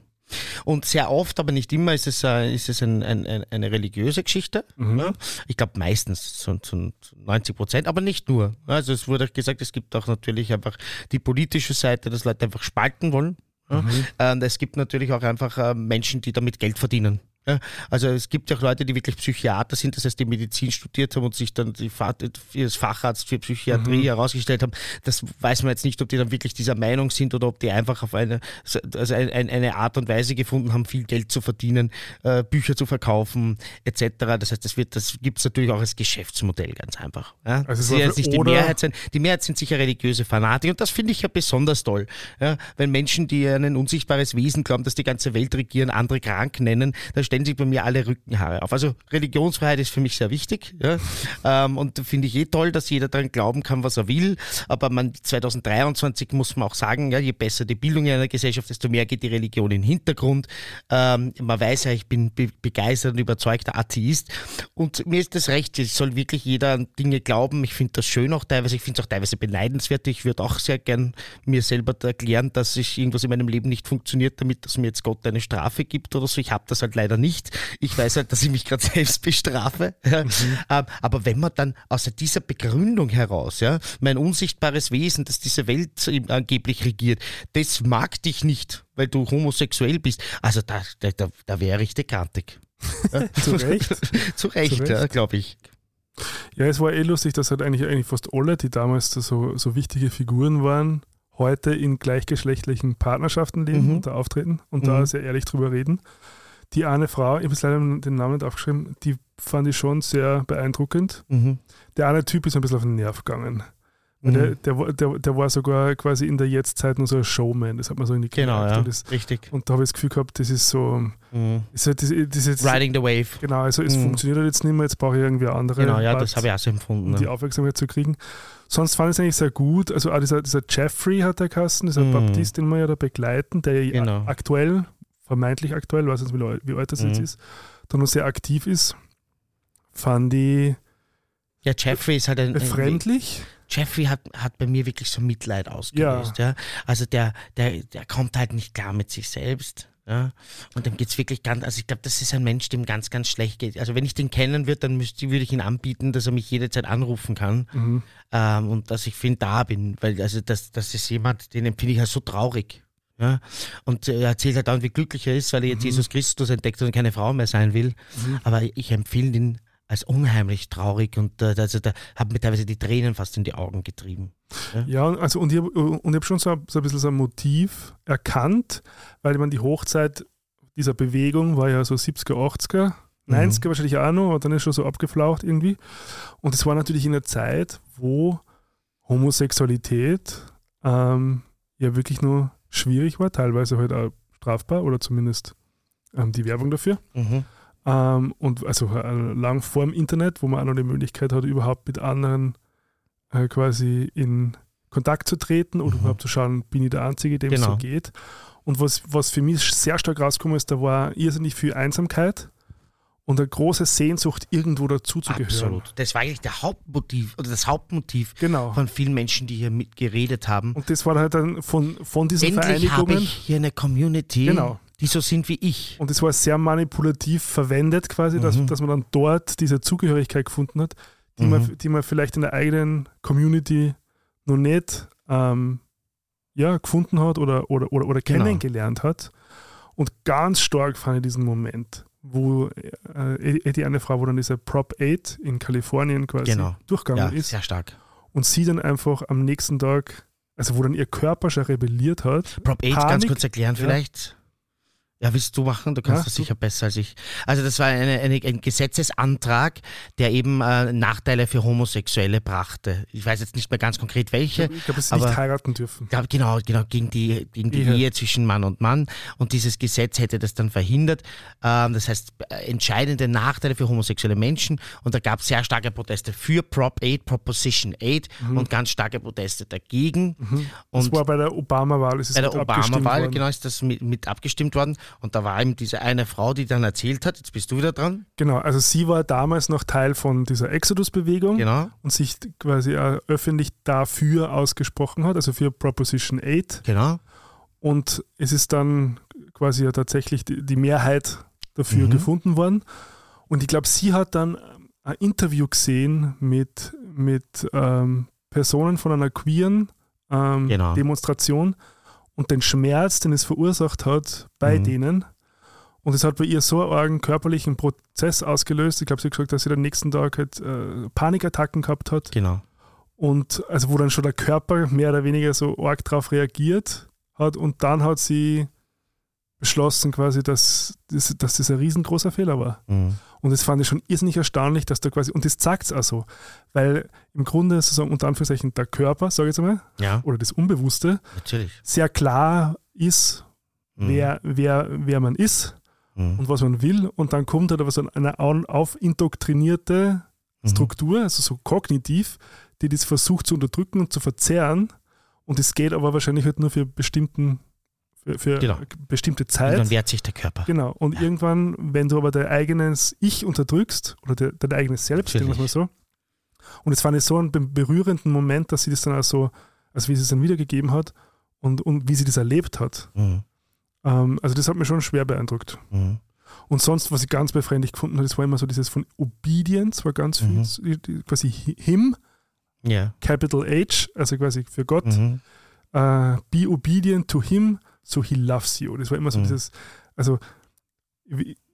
Und sehr oft, aber nicht immer, ist es, äh, ist es ein, ein, eine religiöse Geschichte. Mhm. Ja? Ich glaube meistens zu, zu 90 Prozent, aber nicht nur. Also es wurde gesagt, es gibt auch natürlich einfach die politische Seite, dass Leute einfach spalten wollen. Mhm. Und es gibt natürlich auch einfach äh, Menschen, die damit Geld verdienen. Ja, also es gibt ja auch Leute, die wirklich Psychiater sind, das heißt, die Medizin studiert haben und sich dann die, als Facharzt für Psychiatrie mhm. herausgestellt haben. Das weiß man jetzt nicht, ob die dann wirklich dieser Meinung sind oder ob die einfach auf eine, also eine Art und Weise gefunden haben, viel Geld zu verdienen, äh, Bücher zu verkaufen, etc. Das heißt, das wird, das gibt es natürlich auch als Geschäftsmodell ganz einfach. Ja? Also es jetzt nicht die Mehrheit sein. Die Mehrheit sind sicher religiöse Fanatiker und das finde ich ja besonders toll. Ja? Wenn Menschen, die an ein unsichtbares Wesen glauben, dass die ganze Welt regieren, andere krank nennen, da stellen sich bei mir alle Rückenhaare auf. Also Religionsfreiheit ist für mich sehr wichtig. Ja? ähm, und finde ich eh toll, dass jeder daran glauben kann, was er will. Aber man 2023 muss man auch sagen, ja, je besser die Bildung in einer Gesellschaft, desto mehr geht die Religion in den Hintergrund. Ähm, man weiß ja, ich bin be begeistert und überzeugter Atheist. Und mir ist das recht, es soll wirklich jeder an Dinge glauben. Ich finde das schön auch teilweise, ich finde es auch teilweise beneidenswert. Ich würde auch sehr gern mir selber erklären, dass ich irgendwas in meinem Leben nicht funktioniert, damit dass mir jetzt Gott eine Strafe gibt oder so. Ich habe das halt leider nicht. Ich weiß halt, dass ich mich gerade selbst bestrafe. Ja. Mhm. Ähm, aber wenn man dann aus dieser Begründung heraus, ja, mein unsichtbares Wesen, das diese Welt angeblich regiert, das mag dich nicht, weil du homosexuell bist. Also da, da, da wäre ich dekantig. Zu Recht. Zu Recht, Recht. ja, glaube ich. Ja, es war eh lustig, dass halt eigentlich, eigentlich fast alle, die damals so, so wichtige Figuren waren, heute in gleichgeschlechtlichen Partnerschaften leben mhm. und da auftreten und mhm. da sehr ehrlich drüber reden die eine Frau, ich habe jetzt leider den Namen nicht aufgeschrieben, die fand ich schon sehr beeindruckend. Mhm. Der eine Typ ist ein bisschen auf den Nerv gegangen. Mhm. Der, der, der, der, war sogar quasi in der Jetztzeit nur so ein Showman, das hat man so in die Genau, ja, das, richtig. Und da habe ich das Gefühl gehabt, das ist so. Mhm. Ist halt, das, das jetzt, Riding the wave. Genau, also es mhm. funktioniert halt jetzt nicht mehr, jetzt brauche ich irgendwie andere. Genau, ja, Part, das habe ich auch so empfunden. Um die Aufmerksamkeit zu kriegen. Sonst fand ich es eigentlich sehr gut. Also auch dieser, dieser Jeffrey hat der Kasten, dieser mhm. Baptist, den wir ja da begleiten, der genau. aktuell vermeintlich aktuell, weiß nicht, wie, alt das mhm. jetzt ist, da noch sehr aktiv ist, fand ich. Ja, Jeffrey ist halt ein. Befremdlich. Jeffrey hat, hat bei mir wirklich so Mitleid ausgelöst. Ja. ja. Also der, der, der kommt halt nicht klar mit sich selbst. Ja, und dem geht es wirklich ganz, also ich glaube, das ist ein Mensch, dem ganz, ganz schlecht geht. Also wenn ich den kennen würde, dann müsste, würde ich ihn anbieten, dass er mich jederzeit anrufen kann mhm. ähm, und dass ich für ihn da bin, weil also das, das ist jemand, den empfinde ich halt so traurig. Ja? Und er erzählt halt dann, wie glücklich er ist, weil er jetzt mhm. Jesus Christus entdeckt und keine Frau mehr sein will. Mhm. Aber ich empfehle ihn als unheimlich traurig und äh, also da haben mir teilweise die Tränen fast in die Augen getrieben. Ja, ja also und ich habe hab schon so, so ein bisschen so ein Motiv erkannt, weil ich meine, die Hochzeit dieser Bewegung war ja so 70er, 80er, 90er mhm. wahrscheinlich auch noch, aber dann ist schon so abgeflaucht irgendwie. Und es war natürlich in einer Zeit, wo Homosexualität ähm, ja wirklich nur schwierig war, teilweise halt auch strafbar oder zumindest ähm, die Werbung dafür. Mhm. Ähm, und also äh, lang vor dem Internet, wo man auch noch die Möglichkeit hat, überhaupt mit anderen äh, quasi in Kontakt zu treten oder überhaupt zu schauen, bin ich der Einzige, dem es Genau. so geht. Und was, was für mich sehr stark rausgekommen ist, da war irrsinnig viel Einsamkeit und eine große Sehnsucht, irgendwo dazuzugehören. Absolut. Das war eigentlich der Hauptmotiv oder das Hauptmotiv Genau. von vielen Menschen, die hier mitgeredet haben. Und das war halt dann von, von diesen Endlich habe Vereinigungen. ich hier eine Community, Genau. die so sind wie ich. Und das war sehr manipulativ verwendet, quasi, dass, Mhm. dass man dann dort diese Zugehörigkeit gefunden hat, die, Mhm. man, die man vielleicht in der eigenen Community noch nicht ähm, ja, gefunden hat oder, oder, oder, oder Genau. kennengelernt hat. Und ganz stark fand ich diesen Moment, wo äh, die eine Frau, wo dann dieser Prop 8 in Kalifornien quasi Genau. durchgegangen Ja, ist sehr stark. und sie dann einfach am nächsten Tag, also wo dann ihr Körper schon rebelliert hat, Prop 8, ganz Panik. kurz erklären Ja. vielleicht. Ja, willst du machen? Du kannst Ja, das sicher besser als ich. Also das war eine, eine, ein Gesetzesantrag, der eben äh, Nachteile für Homosexuelle brachte. Ich weiß jetzt nicht mehr ganz konkret welche. ich glaube, dass sie aber- nicht heiraten dürfen. Ja, genau, genau, gegen die, gegen die Ehe. Ehe zwischen Mann und Mann. Und dieses Gesetz hätte das dann verhindert. Ähm, das heißt, äh, entscheidende Nachteile für homosexuelle Menschen. Und da gab es sehr starke Proteste für Prop 8, Proposition 8 und ganz starke Proteste dagegen. Mhm. Das Und war bei der Obama-Wahl. ist es bei der Obama-Wahl, genau, ist das mit, mit abgestimmt worden. Und da war eben diese eine Frau, die dann erzählt hat, jetzt bist du wieder dran. Genau, also sie war damals noch Teil von dieser Exodus-Bewegung Genau, und sich quasi äh, öffentlich dafür ausgesprochen hat, also für Proposition 8. genau. Und es ist dann quasi ja tatsächlich die, die Mehrheit dafür Mhm. gefunden worden. Und ich glaube, sie hat dann ein Interview gesehen mit, mit ähm, Personen von einer queeren ähm, Genau. Demonstration und den Schmerz, den es verursacht hat bei Mhm. denen. Und es hat bei ihr so einen argen körperlichen Prozess ausgelöst. Ich glaube, sie hat gesagt, dass sie den nächsten Tag halt, äh, Panikattacken gehabt hat. Genau. Und also wo dann schon der Körper mehr oder weniger so arg drauf reagiert hat. Und dann hat sie beschlossen quasi, dass, das- dass das ein riesengroßer Fehler war. Mhm. Und das fand ich schon irrsinnig erstaunlich, dass da quasi, und das sagt es auch so, weil im Grunde sozusagen unter Anführungszeichen der Körper, sage ich jetzt einmal, Ja, oder das Unbewusste, natürlich. sehr klar ist, Mhm. wer, wer, wer man ist Mhm. und was man will. Und dann kommt halt aber so eine au- aufindoktrinierte Mhm. Struktur, also so kognitiv, die das versucht zu unterdrücken und zu verzerren. Und es geht aber wahrscheinlich halt nur für bestimmten, für, für Genau. bestimmte Und Zeit. dann wehrt sich der Körper. Genau. Und irgendwann, wenn du aber dein eigenes Ich unterdrückst oder de, dein eigenes Selbst, sagen wir mal so. Und es fand ich so einen be- berührenden Moment, dass sie das dann auch so, also wie sie es dann wiedergegeben hat und, und wie sie das erlebt hat. Mhm. Ähm, also das hat mich schon schwer beeindruckt. Mhm. Und sonst, was ich ganz befremdlich gefunden habe, das war immer so dieses von Obedience, war ganz viel, Mhm. die- quasi Him, Ja. Capital H, also quasi für Gott, äh, be obedient to him, so he loves you. Das war immer so Mhm. dieses, also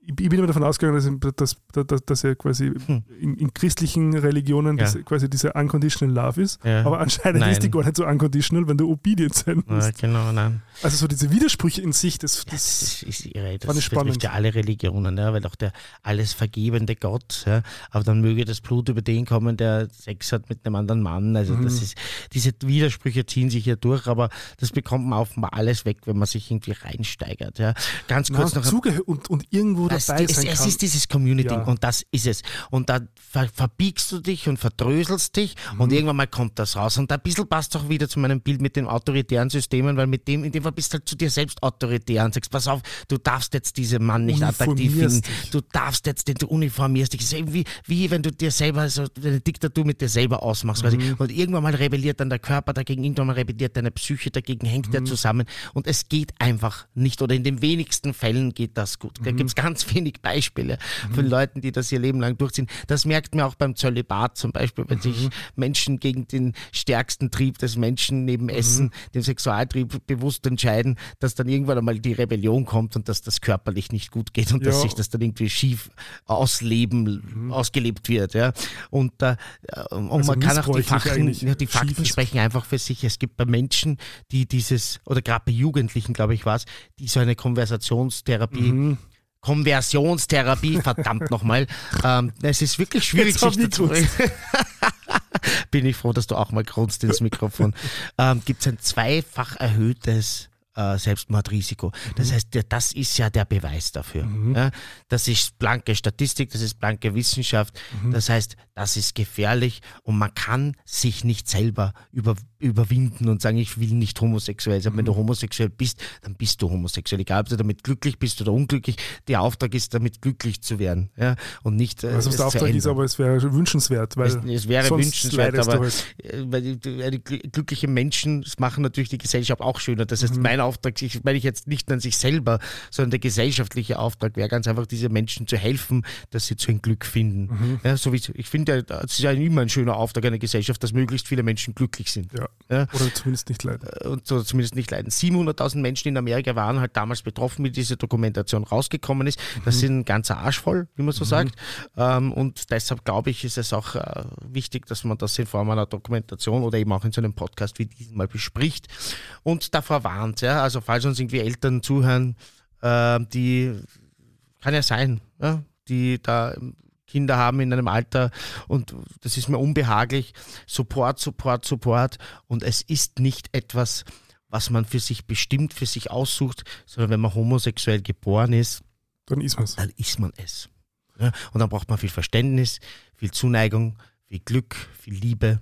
ich, ich bin immer davon ausgegangen, dass, dass, dass, dass er quasi Hm. in, in christlichen Religionen Ja. das quasi dieser unconditional love ist. Ja. Aber anscheinend Nein. ist die gar nicht so unconditional, wenn du obedient sein ja, musst. genau, nein. Also so diese Widersprüche in sich, das, Das das ist, irre. Das betrifft spannend. ja alle Religionen, ja, weil auch der alles vergebende Gott, ja, aber dann möge das Blut über den kommen, der Sex hat mit einem anderen Mann. Also Mhm. das ist, diese Widersprüche ziehen sich hier durch, aber das bekommt man offenbar alles weg, wenn man sich irgendwie reinsteigert. Ja. Ganz kurz noch ein zugehö- und, und irgendwo das, dabei es, sein es kann. ist dieses Community Ja. und das ist es. Und da ver verbiegst du dich und verdröselst dich Mhm. und irgendwann mal kommt das raus. Und da ein bisschen passt auch wieder zu meinem Bild mit den autoritären Systemen, weil mit dem, in dem Fall bist du halt zu dir selbst autoritär und sagst, pass auf, du darfst jetzt diesen Mann nicht attraktiv finden. dich. Du darfst jetzt, den, du uniformierst dich. Es ist irgendwie, wie wenn du dir selber so eine Diktatur mit dir selber ausmachst. Mhm. Und irgendwann mal rebelliert dann der Körper dagegen, irgendwann mal rebelliert deine Psyche dagegen, hängt Mhm. der zusammen. Und es geht einfach nicht. Oder in den wenigsten Fällen geht das gut. Mhm. Da gibt es ganz wenig Beispiele von Leuten, die das ihr Leben lang durchziehen. Das merkt man auch beim Zölibat zum Beispiel, wenn sich Menschen gegen den stärksten Trieb des Menschen neben Essen, den Sexualtrieb bewusst entscheiden, dass dann irgendwann einmal die Rebellion kommt und dass das körperlich nicht gut geht und dass Ja. sich das dann irgendwie schief ausleben, ausgelebt wird. Ja. Und, äh, und Also man kann auch die Fakten, ja, die Fakten sprechen einfach für sich. Es gibt bei Menschen, die dieses, oder gerade bei Jugendlichen, glaube ich, war es, die so eine Konversationstherapie Mhm. Konversionstherapie, verdammt nochmal. Ähm, es ist wirklich schwierig, sich ich dazu. Bin ich froh, dass du auch mal grunzt ins Mikrofon. ähm, Gibt es ein zweifach erhöhtes äh, Selbstmordrisiko. Das heißt, der- das ist ja der Beweis dafür. Ja? Das ist blanke Statistik, das ist blanke Wissenschaft. Das heißt, das ist gefährlich und man kann sich nicht selber über, überwinden und sagen, ich will nicht homosexuell sein. Wenn du homosexuell bist, dann bist du homosexuell. Egal, ob du damit glücklich bist oder unglücklich. Der Auftrag ist, damit glücklich zu werden ja? und nicht äh, Was der Auftrag ist, aber es wäre wünschenswert, weil Es, es wäre wünschenswert, aber halt. äh, weil eine gl- glückliche Menschen machen natürlich die Gesellschaft auch schöner. Das Mhm. heißt, mein Auftrag, ich meine ich jetzt nicht an sich selber, sondern der gesellschaftliche Auftrag wäre ganz einfach, diese Menschen zu helfen, dass sie zu einem Glück finden. Mhm. Ja, so wie, ich finde, es ist ja immer ein schöner Auftrag einer Gesellschaft, dass möglichst viele Menschen glücklich sind. Ja. Ja. Oder zumindest nicht leiden. Und so zumindest nicht leiden. 700.000 Menschen in Amerika waren halt damals betroffen, wie diese Dokumentation rausgekommen ist. Das Mhm. sind ein ganzer Arsch voll, wie man so sagt. Ähm, und deshalb glaube ich, ist es auch äh, wichtig, dass man das in Form einer Dokumentation oder eben auch in so einem Podcast wie diesem mal bespricht und davor warnt. Ja? Also falls uns irgendwie Eltern zuhören, äh, die kann ja sein, ja? die da Kinder haben in einem Alter und das ist mir unbehaglich. Support, Support, Support. Und es ist nicht etwas, was man für sich bestimmt, für sich aussucht, sondern wenn man homosexuell geboren ist, Dann ist man es. dann ist man es. Ja? Und dann braucht man viel Verständnis, viel Zuneigung, viel Glück, viel Liebe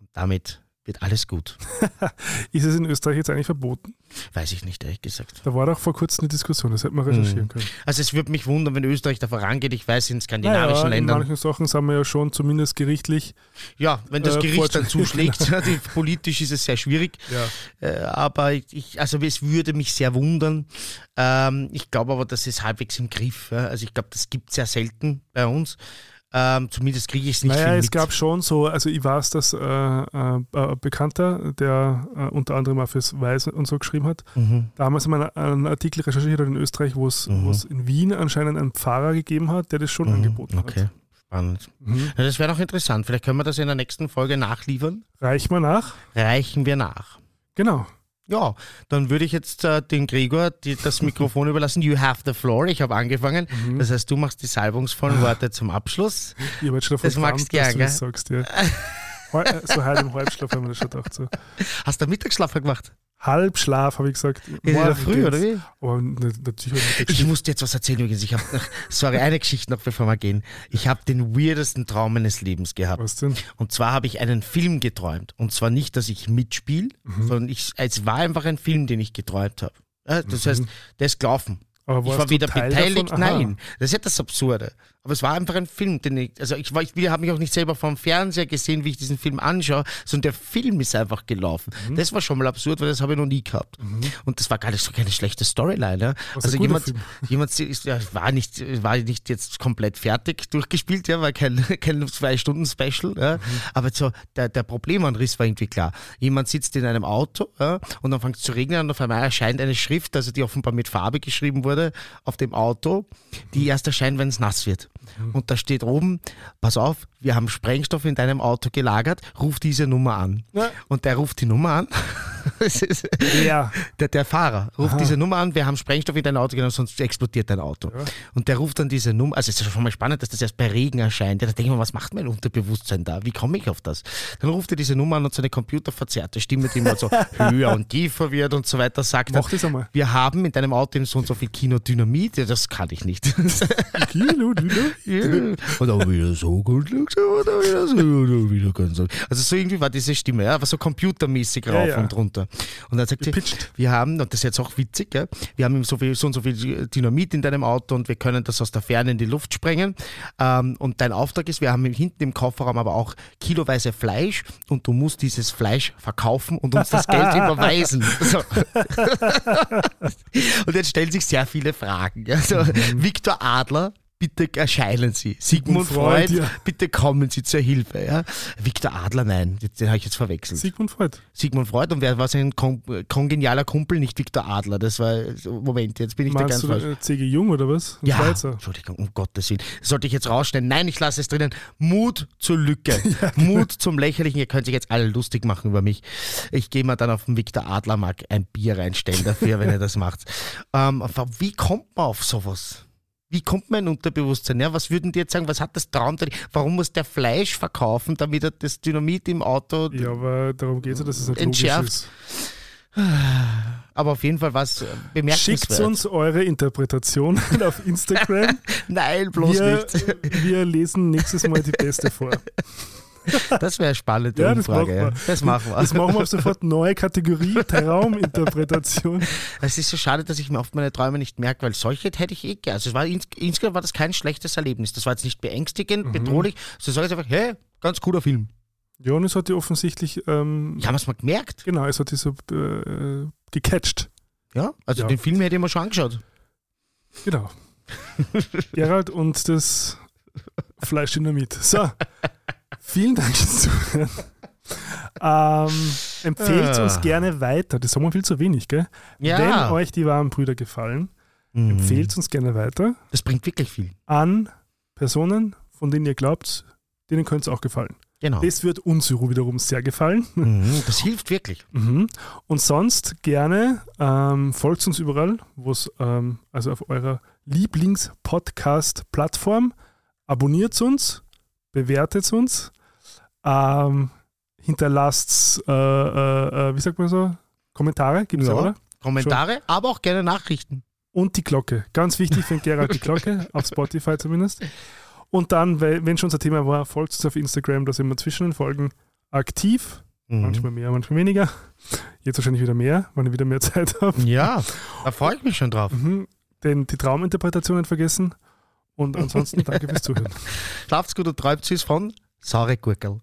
und damit wird alles gut. Ist es in Österreich jetzt eigentlich verboten? Weiß ich nicht, ehrlich gesagt. Da war doch vor kurzem eine Diskussion, das hätte man recherchieren können. Also es würde mich wundern, wenn Österreich da vorangeht. Ich weiß, in skandinavischen in Ländern manchen Sachen sind wir ja schon zumindest gerichtlich. Ja, wenn das Äh, Gericht dann zuschlägt, die, politisch ist es sehr schwierig. Ja. Äh, aber ich, also es würde mich sehr wundern. Ähm, ich glaube aber, das ist halbwegs im Griff. Ja? Also ich glaube, das gibt es sehr selten bei uns. Ähm, zumindest kriege ich es nicht Naja, es mit. gab schon so, also ich weiß, dass äh, äh, Bekannter, der äh, unter anderem auch fürs Weiß und so geschrieben hat, mhm. damals mal einen, einen Artikel recherchiert hat in Österreich, wo es Mhm. in Wien anscheinend einen Pfarrer gegeben hat, der das schon Mhm. angeboten Okay, hat. spannend. Mhm. Ja, das wäre noch interessant. Vielleicht können wir das in der nächsten Folge nachliefern. Reich mal nach. Reichen wir nach. Genau. Ja, dann würde ich jetzt äh, dem Gregor die, das Mikrofon überlassen. You have the floor. Ich habe angefangen. Mhm. Das heißt, du machst die salbungsvollen Worte zum Abschluss. Ich habe jetzt schon davon Das magst gern, du das sagst. Ja. Äh, so halb im Halbschlaf haben wir das schon gedacht. So. Hast du Mittagsschlaf gemacht? Halbschlaf, habe ich gesagt. Wieder früh, oder wie? Na- natürlich ich Ich nicht muss dir jetzt was erzählen übrigens. Ich habe, sorry, eine Geschichte noch, bevor wir gehen. Ich habe den weirdesten Traum meines Lebens gehabt. Was denn? Und zwar habe ich einen Film geträumt. Und zwar nicht, dass ich mitspiele, Mhm. sondern ich, es war einfach ein Film, den ich geträumt habe. Ja, Das Mhm. heißt, der ist gelaufen. Aber Ich war weder Teil beteiligt, nein. Das ist ja das Absurde. Aber es war einfach ein Film, den ich, also ich, war- ich habe mich auch nicht selber vom Fernseher gesehen, wie ich diesen Film anschaue, sondern der Film ist einfach gelaufen. Mhm. Das war schon mal absurd, weil das habe ich noch nie gehabt. Und das war gar nicht so keine schlechte Storyline. Ja? Also jemand, Film. jemand ja, war, nicht, war nicht jetzt komplett fertig durchgespielt, ja, war kein, kein Zwei-Stunden-Special. Ja? Aber so, der, der Problemanriss war irgendwie klar. Jemand sitzt in einem Auto ja, und dann fängt es zu regnen und auf einmal erscheint eine Schrift, also die offenbar mit Farbe geschrieben wurde, auf dem Auto, die erst erscheint, wenn es nass wird. Und da steht oben, pass auf, wir haben Sprengstoff in deinem Auto gelagert, ruf diese Nummer an. Ja. Und der ruft die Nummer an. Ist- Ja. der, der Fahrer ruft diese Nummer an, wir haben Sprengstoff in dein Auto genommen, sonst explodiert dein Auto. Ja. Und der ruft dann diese Nummer, also es ist schon mal spannend, dass das erst bei Regen erscheint. Ja, da denke ich mir, was macht mein Unterbewusstsein da? Wie komme ich auf das? Dann ruft er diese Nummer an und seine computerverzerrte Stimme, die immer so höher und tiefer wird und so weiter, sagt Mach das einmal. wir haben in deinem Auto so und so viel Kinodynamit. Ja, das kann ich nicht. Ja. Und dann wieder so gut langsam dann wieder so wieder ganz so. Also so irgendwie war diese Stimme, ja, aber so computermäßig rauf und runter. Und dann sagt sie, wir haben, und das ist jetzt auch witzig, ja, wir haben so, viel, so und so viel Dynamit in deinem Auto und wir können das aus der Ferne in die Luft sprengen. Ähm, und dein Auftrag ist, wir haben hinten im Kofferraum aber auch kiloweise Fleisch und du musst dieses Fleisch verkaufen und uns das Geld überweisen. So. Und jetzt stellen sich sehr viele Fragen. Also, Viktor Adler, bitte erscheinen Sie. Sigmund Freud, Freud, ja. bitte kommen Sie zur Hilfe. Ja? Viktor Adler, nein, den, habe ich jetzt verwechselt. Sigmund Freud. Sigmund Freud und wer war sein kon kongenialer Kumpel? Nicht Viktor Adler. Das war, Moment, jetzt bin ich da Meinst ganz du falsch. äh, C.G. Jung oder was? Ein Ja, Schweizer. Entschuldigung, um Gottes Willen. Das sollte ich jetzt rausstellen. Nein, ich lasse es drinnen. Mut zur Lücke. Mut zum Lächerlichen. Ihr könnt sich jetzt alle lustig machen über mich. Ich gehe mal dann auf den Viktor Adlermark ein Bier reinstellen dafür, wenn ihr das macht. Ähm, wie kommt man auf sowas? Wie kommt mein Unterbewusstsein? Ja, was würden die jetzt sagen? Was hat das Traum? Warum muss der Fleisch verkaufen, damit er das Dynamit im Auto Ja, aber darum geht es ja, dass es nicht Entschärft. ist. Aber auf jeden Fall was äh, bemerkenswert. Schickt uns eure Interpretation auf Instagram. Nein, bloß wir, nicht. wir lesen nächstes Mal die beste vor. Das wäre eine spannende Ja, das Umfrage. machen wir. ja. Das machen wir. Das machen wir ab sofort neue Kategorie, Trauminterpretation. Es ist so schade, dass ich mir oft meine Träume nicht merke, weil solche hätte ich eh gerne. Also es war ins, insgesamt war das kein schlechtes Erlebnis. Das war jetzt nicht Mhm. beängstigend, bedrohlich. So sage ich einfach, hey, ganz cooler Film. Jonas hat ja offensichtlich, ähm, Ich habe es mal gemerkt. genau, es hat dich so äh, gecatcht. Ja, also Ja. den Film hätte ich mir schon angeschaut. Genau. Gerald und das Fleischdynamit. So, vielen Dank fürs Zuhören. Ähm, empfehlt Ah. uns gerne weiter. Das sagen wir viel zu wenig, gell? Ja. Wenn euch die warmen Brüder gefallen, Mhm. empfehlt uns gerne weiter Das bringt wirklich viel. an Personen, von denen ihr glaubt, denen könnte es auch gefallen. Genau. Das wird uns wiederum sehr gefallen. Mhm, das hilft wirklich. Mhm. Und sonst gerne ähm, folgt uns überall, wo es, ähm, also auf eurer Lieblings-Podcast-Plattform. Abonniert uns, bewertet uns, ähm, hinterlasst, äh, äh, äh, wie sagt man so, Kommentare, gibt es Ja. ja, oder? Kommentare, aber auch gerne Nachrichten. Und die Glocke. Ganz wichtig für Gerald die Glocke, auf Spotify zumindest. Und dann, wenn schon unser Thema war, folgt uns auf Instagram, da sind wir zwischen den Folgen aktiv. Mhm. Manchmal mehr, manchmal weniger. Jetzt wahrscheinlich wieder mehr, wenn ich wieder mehr Zeit habe. Ja, da freue ich mich schon drauf. Mhm. Den, die Trauminterpretation nicht vergessen. Und ansonsten danke fürs Zuhören. Schlaft's gut und träumt süß von Saure Gurkel.